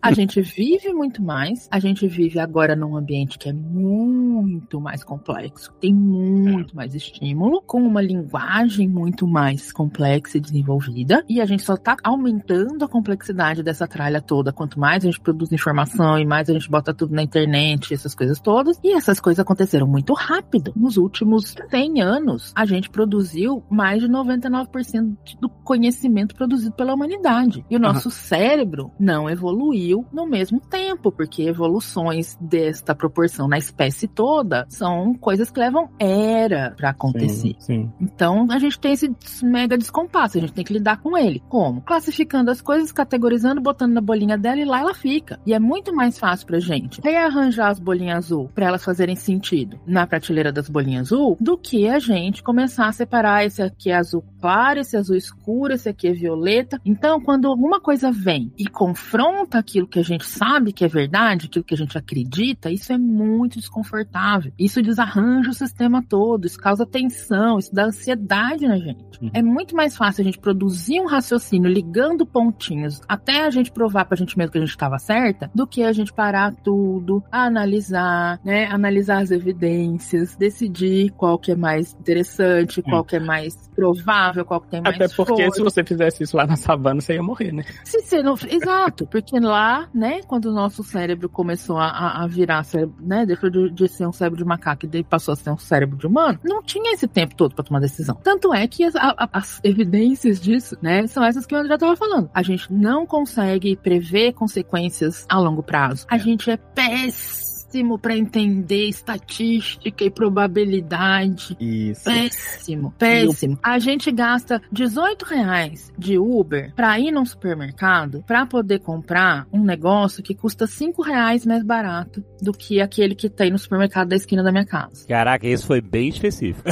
A gente vive muito mais, a gente vive agora num ambiente que é muito mais complexo, tem muito mais estímulo, com uma linguagem muito mais complexa e desenvolvida, e a gente só tá aumentando a complexidade dessa tralha toda. Quanto mais a gente produz informação e mais a gente bota tudo na internet, essas coisas todas, e essas coisas aconteceram muito rápido rápido. Nos últimos 100 anos, a gente produziu mais de 99% do conhecimento produzido pela humanidade. E o nosso uhum. cérebro não evoluiu no mesmo tempo, porque evoluções desta proporção na espécie toda são coisas que levam era para acontecer. Sim, sim. Então, a gente tem esse mega descompasso, a gente tem que lidar com ele. Como? Classificando as coisas, categorizando, botando na bolinha dela e lá ela fica. E é muito mais fácil pra gente rearranjar as bolinhas azul para elas fazerem sentido na prateleira das bolinhas azul do que a gente começar a separar esse aqui é azul claro, esse azul escuro, esse aqui é violeta. Então, quando alguma coisa vem e confronta aquilo que a gente sabe que é verdade, aquilo que a gente acredita, isso é muito desconfortável. Isso desarranja o sistema todo, isso causa tensão, isso dá ansiedade na gente. Uhum. É muito mais fácil a gente produzir um raciocínio ligando pontinhos até a gente provar pra gente mesmo que a gente estava certa, do que a gente parar tudo, analisar, né, analisar as evidências, decidir qual que é mais interessante, qual que é mais provável, qual que tem mais Até porque se você fizesse isso lá na savana, você ia morrer, né? Se você não... Exato, porque lá, né, quando o nosso cérebro começou a, a virar cérebro, né, deixou de, ser um cérebro de macaco e passou a ser um cérebro de humano, não tinha esse tempo todo para tomar decisão. Tanto é que as, a, as evidências disso, né, são essas que o André estava falando. A gente não consegue prever consequências a longo prazo. A é. gente é péssimo péssimo para entender estatística e probabilidade. Isso. Péssimo, péssimo. A gente gasta 18 reais de Uber para ir num supermercado para poder comprar um negócio que custa 5 reais mais barato do que aquele que tem no supermercado da esquina da minha casa. Caraca, isso foi bem específico.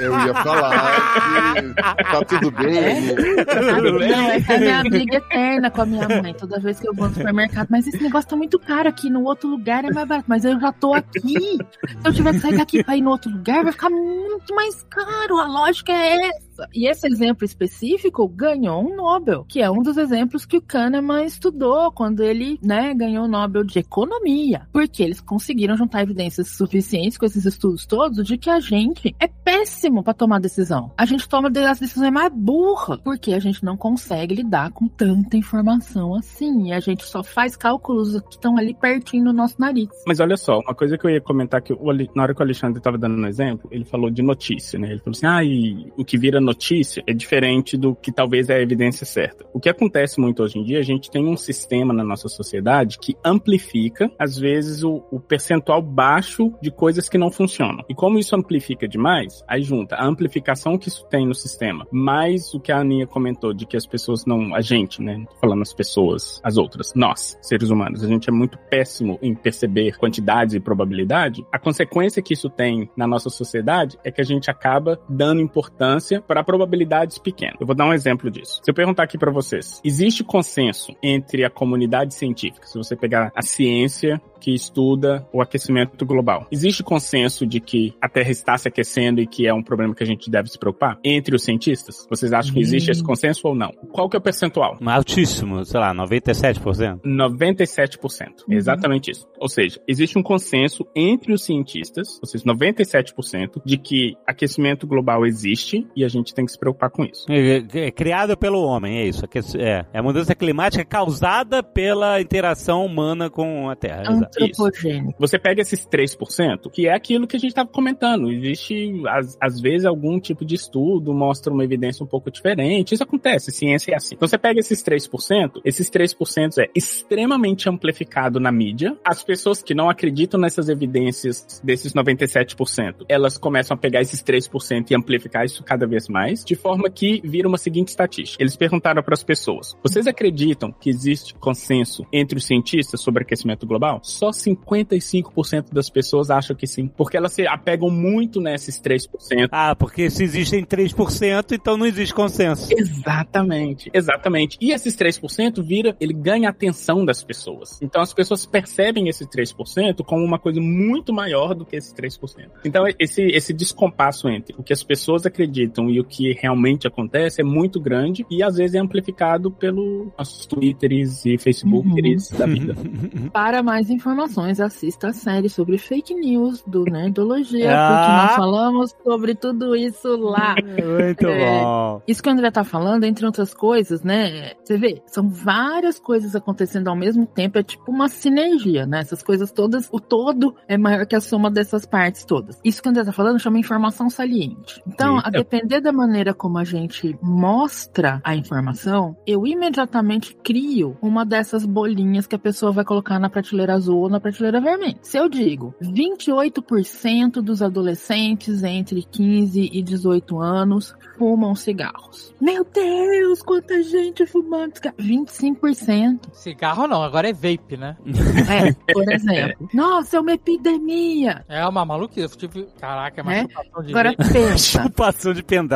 Eu ia falar que tá tudo bem. É? Não, essa é a minha briga eterna com a minha mãe. Toda vez que eu vou no supermercado, mas esse negócio tá muito caro aqui, no outro lugar é mais barato mas eu já tô aqui. Se eu tiver que sair daqui pra ir no outro lugar, vai ficar muito mais caro. A lógica é essa. E esse exemplo específico ganhou um Nobel, que é um dos exemplos que o Kahneman estudou quando ele, né, ganhou o Nobel de Economia. Porque eles conseguiram juntar evidências suficientes com esses estudos todos de que a gente é péssimo para tomar decisão. A gente toma as decisões mais burras, porque a gente não consegue lidar com tanta informação assim. E a gente só faz cálculos que estão ali pertinho no nosso nariz. Mas olha só, uma coisa que eu ia comentar que na hora que o Alexandre estava dando um exemplo, ele falou de notícia, né? Ele falou assim: ah, e o que vira notícia é diferente do que talvez é a evidência certa. O que acontece muito hoje em dia, a gente tem um sistema na nossa sociedade que amplifica, às vezes, o, o percentual baixo de coisas que não funcionam. E como isso amplifica demais, aí junta a amplificação que isso tem no sistema, mais o que a Aninha comentou de que as pessoas não. A gente, né? Falando as pessoas, as outras, nós, seres humanos, a gente é muito péssimo em perceber quantidades e probabilidade. A consequência que isso tem na nossa sociedade é que a gente acaba dando importância para para probabilidades pequenas. Eu vou dar um exemplo disso. Se eu perguntar aqui para vocês, existe consenso entre a comunidade científica, se você pegar a ciência que estuda o aquecimento global. Existe consenso de que a Terra está se aquecendo e que é um problema que a gente deve se preocupar entre os cientistas? Vocês acham que existe esse consenso ou não? Qual que é o percentual? Altíssimo, sei lá, 97%. 97%. Exatamente isso. Ou seja, existe um consenso entre os cientistas, ou seja, 97%, de que aquecimento global existe e a gente tem que se preocupar com isso. É, é criado pelo homem, é isso. Aquece- É, é a mudança climática causada pela interação humana com a Terra. Antropogênico. Você pega esses 3%, que é aquilo que a gente estava comentando. Existe, às, às vezes, algum tipo de estudo mostra uma evidência um pouco diferente. Isso acontece, ciência é assim. Então você pega esses 3%, esses 3% é extremamente amplificado na mídia. As pessoas que não acreditam nessas evidências desses 97%, elas começam a pegar esses 3% e amplificar isso cada vez mais, de forma que vira uma seguinte estatística. Eles perguntaram para as pessoas: vocês acreditam que existe consenso entre os cientistas sobre aquecimento global? Só 55% das pessoas acham que sim, porque elas se apegam muito nesses 3%. Ah, porque se existem 3%, então não existe consenso. Exatamente, exatamente. E esses 3% vira, ele ganha a atenção das pessoas. Então as pessoas percebem esse 3% como uma coisa muito maior do que esse 3%. Então esse, esse descompasso entre o que as pessoas acreditam e o que realmente acontece é muito grande e às vezes é amplificado pelo nossos Twitters e Facebookers da vida. [laughs] Para mais informações, assista a série sobre fake news do Nerdologia, Ah. porque nós falamos sobre tudo isso lá. Muito É. bom. Isso que o André tá falando, entre outras coisas, né? Você vê, são várias coisas acontecendo ao mesmo tempo, é tipo uma sinergia, né? Essas coisas todas, o todo é maior que a soma dessas partes todas. Isso que o André tá falando chama informação saliente. Então, a Sim. depender da maneira como a gente mostra a informação, eu imediatamente crio uma dessas bolinhas que a pessoa vai colocar na prateleira azul ou na prateleira vermelha. Se eu digo 28% dos adolescentes entre 15 e 18 anos fumam cigarros. Meu Deus, quanta gente fumando cigarro. 25%. Cigarro não, agora é vape, né? [laughs] É, por exemplo. Nossa, é uma epidemia. É uma maluquice. Eu tive. Caraca, é uma Né? chupação de Agora pensa. [laughs] Chupação de pendrive.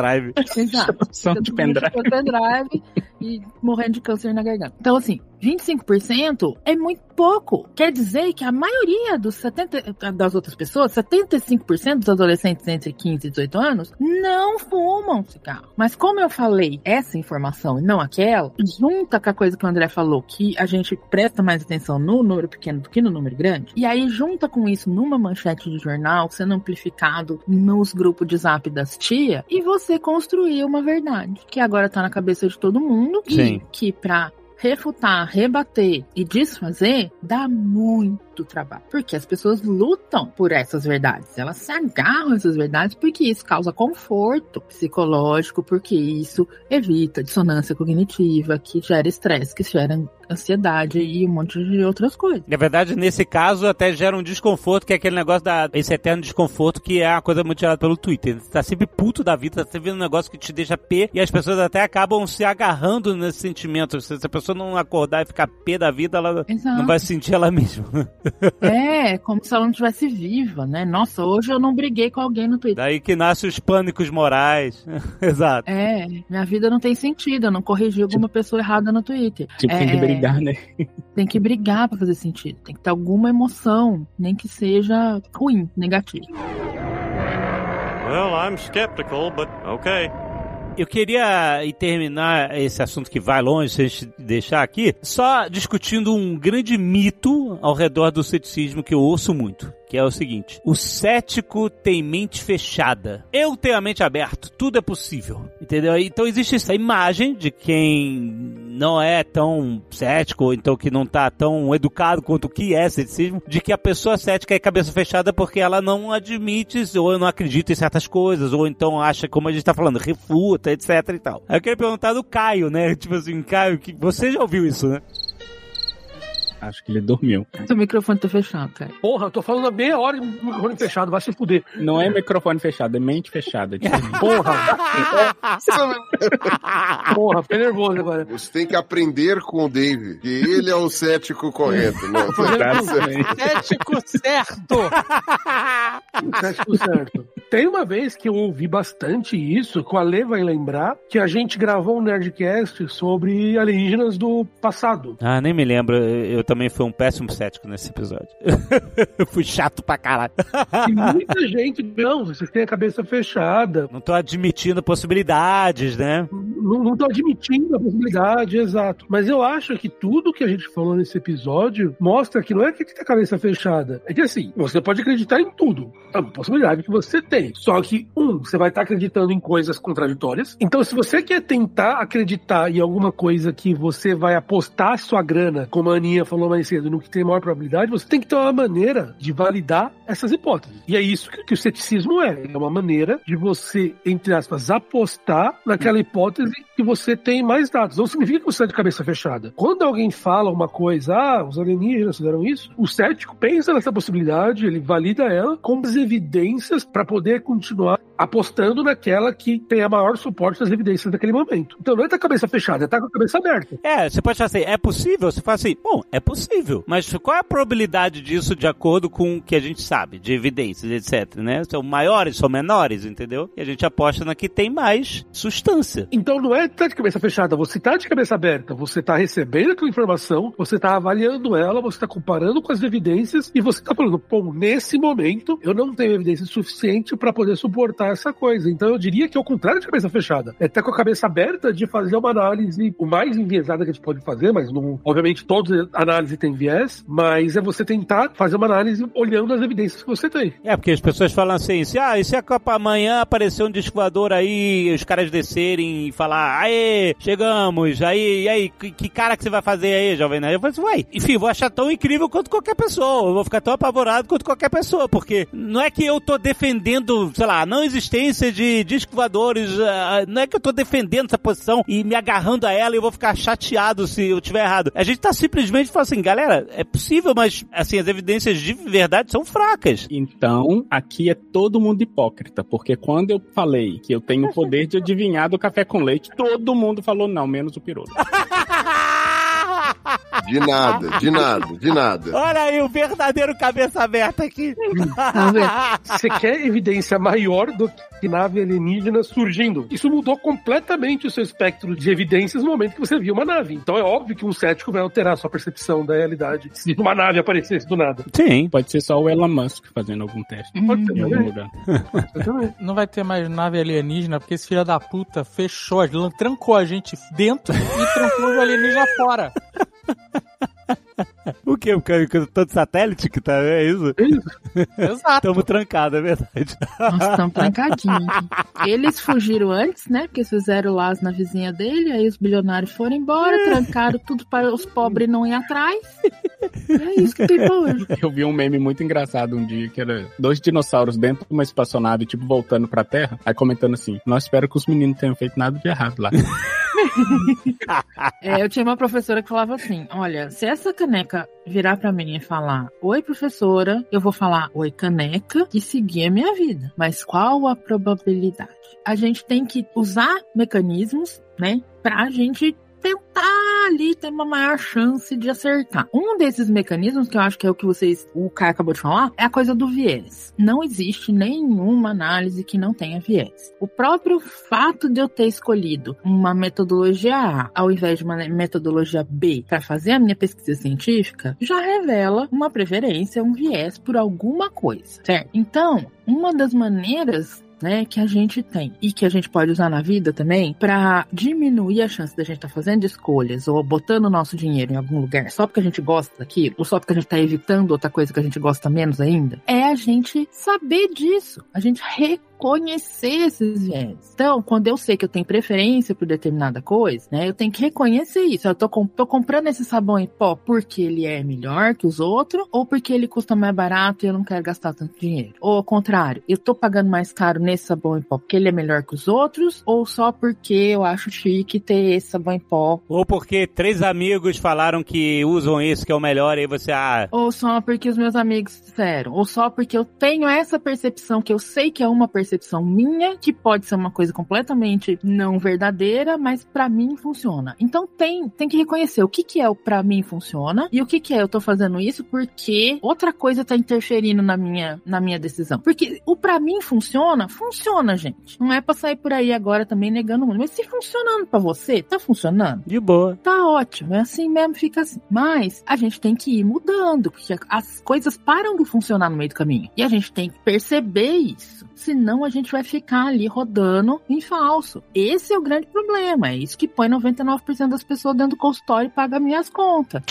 Exato. Só de pendrive. pendrive e morrendo de câncer na garganta. Então, assim, 25% é muito pouco. Quer dizer que a maioria dos 70, das outras pessoas, 75% dos adolescentes entre 15 e 18 anos, não fumam cigarro. Mas como eu falei essa informação e não aquela, junta com a coisa que o André falou, que a gente presta mais atenção no número pequeno do que no número grande, e aí junta com isso numa manchete de jornal, sendo amplificado nos grupos de zap das tia, e você construir uma verdade, que agora tá na cabeça de todo mundo, Sim. e que pra refutar, rebater e desfazer dá muito trabalho. Porque as pessoas lutam por essas verdades. Elas se agarram a essas verdades porque isso causa conforto psicológico, porque isso evita dissonância cognitiva, que gera estresse, que gera ansiedade e um monte de outras coisas. Na verdade, nesse caso, até gera um desconforto, que é aquele negócio da. Esse eterno desconforto, que é uma coisa muito gerada pelo Twitter. Você tá sempre puto da vida, tá sempre vendo um negócio que te deixa pé, e as pessoas até acabam se agarrando nesse sentimento. Se a pessoa não acordar e ficar pé da vida, ela Exato. não vai sentir ela mesma. [laughs] É, como se ela não estivesse viva, né? Nossa, hoje eu não briguei com alguém no Twitter. Daí que nasce os pânicos morais. [laughs] Exato. É, minha vida não tem sentido, eu não corrigi alguma pessoa errada no Twitter. Tipo, é, tem que brigar, né? Tem que brigar pra fazer sentido. Tem que ter alguma emoção, nem que seja ruim, negativo. Well, I'm skeptical, but okay. Eu queria terminar esse assunto que vai longe, se a gente deixar aqui, só discutindo um grande mito ao redor do ceticismo que eu ouço muito. Que é o seguinte: o cético tem mente fechada. Eu tenho a mente aberta, tudo é possível. Entendeu? Então existe essa imagem de quem não é tão cético, ou então que não tá tão educado quanto o que é ceticismo, de que a pessoa cética é cabeça fechada porque ela não admite, ou não acredita em certas coisas, ou então acha, como a gente tá falando, refuta, etc e tal. Aí eu queria perguntar do Caio, né? [laughs] Tipo assim, Caio, que você já ouviu isso, né? Acho que ele dormiu. Seu microfone tá fechado, cara. Porra, eu tô falando há meia hora de microfone fechado, vai se fuder. Não é microfone fechado, é mente fechada. Tipo, [laughs] Porra, [laughs] porra, fiquei nervoso agora. Você tem que aprender com o Dave, que ele é o cético correto. Não, Exatamente. Cético certo! Tá tudo certo. Tem uma vez que eu ouvi bastante isso, que o Ale vai lembrar, que a gente gravou um Nerdcast sobre alienígenas do passado. Ah, nem me lembro. Eu também fui um péssimo cético nesse episódio. eu [laughs] fui chato pra caralho. E muita gente, não, vocês têm a cabeça fechada. Não tô admitindo possibilidades, né? Não, não tô admitindo a possibilidade, exato. Mas eu acho que tudo que a gente falou nesse episódio mostra que não é que tem a cabeça fechada. É que assim, você pode acreditar em tudo. É uma possibilidade que você tem. Só que, um, você vai estar acreditando em coisas contraditórias. Então, se você quer tentar acreditar em alguma coisa que você vai apostar sua grana, como a Aninha falou mais cedo, no que tem maior probabilidade, você tem que ter uma maneira de validar essas hipóteses. E é isso que, que o ceticismo é. É uma maneira de você, entre aspas, apostar naquela hipótese que você tem mais dados. Não significa que você está de cabeça fechada. Quando alguém fala uma coisa, ah, os alienígenas fizeram isso, o cético pensa nessa possibilidade, ele valida ela com as evidências para poder continuar apostando naquela que tem a maior suporte das evidências daquele momento. Então não é estar com a cabeça fechada, é estar com a cabeça aberta. É, você pode falar assim, é possível? Você fala assim, bom, é possível. Mas qual é a probabilidade disso de acordo com o que a gente sabe, de evidências, etc, né? São maiores, são menores, entendeu? E a gente aposta na que tem mais substância. Então não é estar de cabeça fechada, você está de cabeça aberta, você está recebendo aquela informação, você está avaliando ela, você está comparando com as evidências e você está falando, pô, nesse momento eu não tenho evidência suficiente para poder suportar essa coisa. Então eu diria que é o contrário de cabeça fechada. É estar com a cabeça aberta de fazer uma análise o mais enviesada que a gente pode fazer, mas não, obviamente toda análise tem viés, mas é você tentar fazer uma análise olhando as evidências que você tem. É, porque as pessoas falam assim, se, ah, e se a Copa amanhã aparecer um disco voador aí, os caras descerem e falar, aê, chegamos, aí, e aí, que, que cara que você vai fazer aí, Jovem Nerd? Eu falei assim, uai, enfim, vou achar tão incrível quanto qualquer pessoa, eu vou ficar tão apavorado quanto qualquer pessoa, porque não é que eu tô defendendo, sei lá, não existência de disco voadores, ah, não é que eu tô defendendo essa posição e me agarrando a ela e eu vou ficar chateado se eu tiver errado. A gente tá simplesmente falando assim, galera, é possível, mas, assim, as evidências de verdade são fracas. Então, aqui é todo mundo hipócrita, porque quando eu falei que eu tenho o poder de adivinhar do café com leite, todo mundo falou não, menos o piroto. [laughs] De nada, de nada, de nada. Olha aí o verdadeiro cabeça aberta aqui. Você quer evidência maior do que nave alienígena surgindo? Isso mudou completamente o seu espectro de evidências no momento que você viu uma nave. Então é óbvio que um cético vai alterar a sua percepção da realidade se uma nave aparecesse do nada. Sim. Pode ser só o Elon Musk fazendo algum teste Pode ser em algum lugar. Não vai ter mais nave alienígena, porque esse filho da puta fechou, trancou a gente dentro e trancou os alienígenas fora. [laughs] O quê? Porque porque tanto satélite que tá, é isso? Exato. Estamos trancados, é verdade. Nós estamos [laughs] trancadinhos. Eles fugiram antes, né? Porque fizeram lá as navezinhas dele, aí os bilionários foram embora, trancaram tudo para os pobres não ir atrás. É isso que tem pra hoje. Eu vi um meme muito engraçado um dia, que era dois dinossauros dentro de uma espaçonave, tipo, voltando pra Terra, aí comentando assim, nós espero que os meninos tenham feito nada de errado lá. [laughs] [laughs] É, eu tinha uma professora que falava assim: olha, se essa caneca virar pra mim e falar oi, professora, eu vou falar oi, caneca, e seguir a minha vida. Mas qual a probabilidade? A gente tem que usar mecanismos, né, pra gente tentar ali ter uma maior chance de acertar. Um desses mecanismos, que eu acho que é o que vocês, o Caio acabou de falar, é a coisa do viés. Não existe nenhuma análise que não tenha viés. O próprio fato de eu ter escolhido uma metodologia A ao invés de uma metodologia B para fazer a minha pesquisa científica já revela uma preferência, um viés por alguma coisa, certo? Então, uma das maneiras né, que a gente tem e que a gente pode usar na vida também para diminuir a chance da gente estar fazendo escolhas ou botando o nosso dinheiro em algum lugar só porque a gente gosta daquilo ou só porque a gente tá evitando outra coisa que a gente gosta menos ainda, é a gente saber disso, a gente reconhecer esses viés. Então, quando eu sei que eu tenho preferência por determinada coisa, né, eu tenho que reconhecer isso. Eu tô, tô comprando esse sabão em pó porque ele é melhor que os outros ou porque ele custa mais barato e eu não quero gastar tanto dinheiro. Ou ao contrário, eu tô pagando mais caro nesse sabão em pó porque ele é melhor que os outros ou só porque eu acho chique ter esse sabão em pó Ou porque três amigos falaram que usam esse que é o melhor, e aí você, ah, ou só porque os meus amigos disseram, ou só porque eu tenho essa percepção que eu sei que é uma percepção percepção minha, que pode ser uma coisa completamente não verdadeira, mas pra mim funciona. Então tem, tem que reconhecer o que que é o pra mim funciona e o que que é eu tô fazendo isso porque outra coisa tá interferindo na minha, na minha decisão. Porque o pra mim funciona, funciona, gente. Não é pra sair por aí agora também negando muito. Mas se funcionando pra você, tá funcionando? De boa. Tá ótimo, é assim mesmo, fica assim. Mas a gente tem que ir mudando, porque as coisas param de funcionar no meio do caminho. E a gente tem que perceber isso. Senão a gente vai ficar ali rodando em falso. Esse é o grande problema. É isso que põe 99% das pessoas dentro do consultório e paga minhas contas.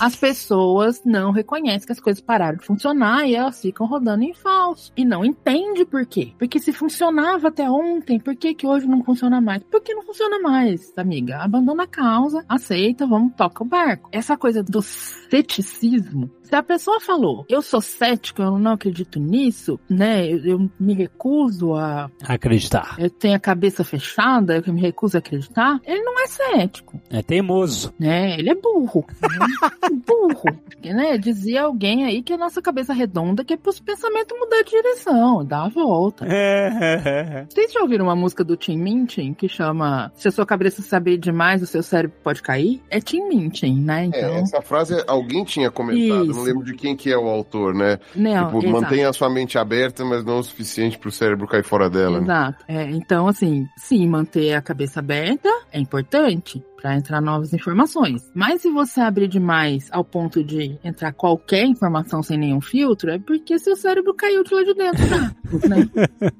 As pessoas não reconhecem que as coisas pararam de funcionar e elas ficam rodando em falso. E não entende por quê. Porque se funcionava até ontem, por que, que hoje não funciona mais? Porque não funciona mais, amiga. Abandona a causa, aceita, vamos, toca o barco. Essa coisa do ceticismo se a pessoa falou, eu sou cético, eu não acredito nisso, né? Eu, eu me recuso a. Acreditar. Eu tenho a cabeça fechada, eu me recuso a acreditar, ele não é cético. É teimoso. Né? Ele é burro. [laughs] burro. Porque, né? Dizia alguém aí que a nossa cabeça redonda que é pros pensamentos mudar de direção, dar a volta. É. [laughs] Vocês já ouviram uma música do Tim Minchin que chama Se a sua cabeça saber demais, o seu cérebro pode cair? É Tim Minchin, né? Então. É, essa frase alguém tinha comentado, Isso. Lembro de quem que é o autor, né? Não, tipo, exato. mantenha a sua mente aberta, mas não o suficiente pro cérebro cair fora dela. né? Exato. É, então, assim, sim, manter a cabeça aberta é importante para entrar novas informações. Mas se você abrir demais ao ponto de entrar qualquer informação sem nenhum filtro, é porque seu cérebro caiu de lá de dentro, tá? [laughs] né?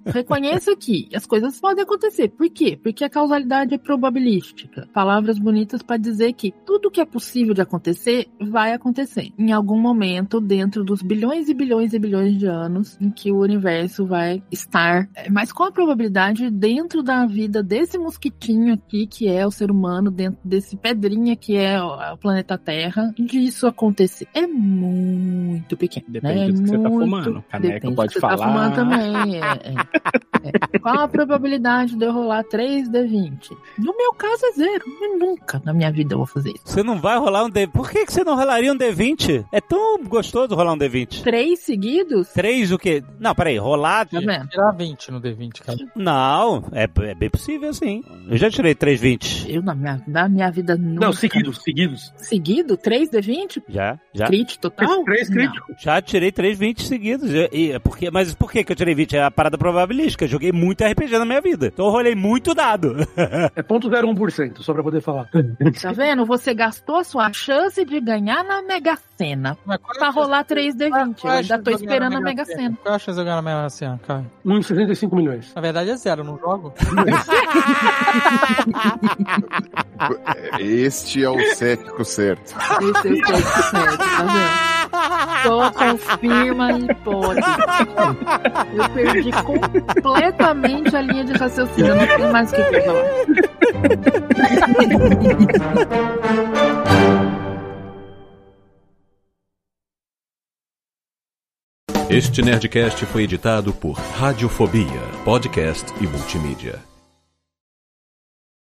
Reconheça que as coisas podem acontecer. Por quê? Porque a causalidade é probabilística. Palavras bonitas para dizer que tudo que é possível de acontecer vai acontecer em algum momento dentro dos bilhões e bilhões e bilhões de anos em que o universo vai estar. Mas qual a probabilidade dentro da vida desse mosquitinho aqui que é o ser humano dentro desse pedrinha que é o planeta Terra disso acontecer? É muito pequeno. Depende né? do que você tá Muito- fumando. Caneca depende pode que você tá falar. fumando também. é, é. É. Qual a probabilidade de eu rolar 3D20? No meu caso é zero. Eu nunca na minha vida eu vou fazer isso. Você não vai rolar um D... Por que, que você não rolaria um D20? É tão gostoso rolar um D20. Três seguidos? Três o quê? Não, peraí, rolar... Tá? Tirar 20 no D20, cara. Não, é, é bem possível sim. Eu já tirei 320. Eu na minha, na minha vida nunca. Não, seguidos, seguidos. Seguido? 3D20? Já, já. Crit total? Três Não. críticos. Já tirei 320 seguidos. E, e, é porque, mas por que, que eu tirei 20? É a parada probabilística. Eu joguei muito RPG na minha vida. Então eu rolei muito dado. É ponto 0,1%, só pra poder falar. Tá vendo? Você gastou a sua chance de ganhar na Mega Sena Mas qual é pra chance- rolar 3D20. qual é Eu ainda tô de esperando a Mega Sena. Qual é a chance de eu ganhar na Mega Sena, cara? 1,65 milhões. Na verdade é zero, não jogo. [laughs] [laughs] Este é o cético certo. Esse é o texto certo, tá vendo? Só confirma a hipótese. Eu perdi completamente a linha de raciocínio. Eu não tenho mais o que falar. Este Nerdcast foi editado por Radiofobia, podcast e multimídia.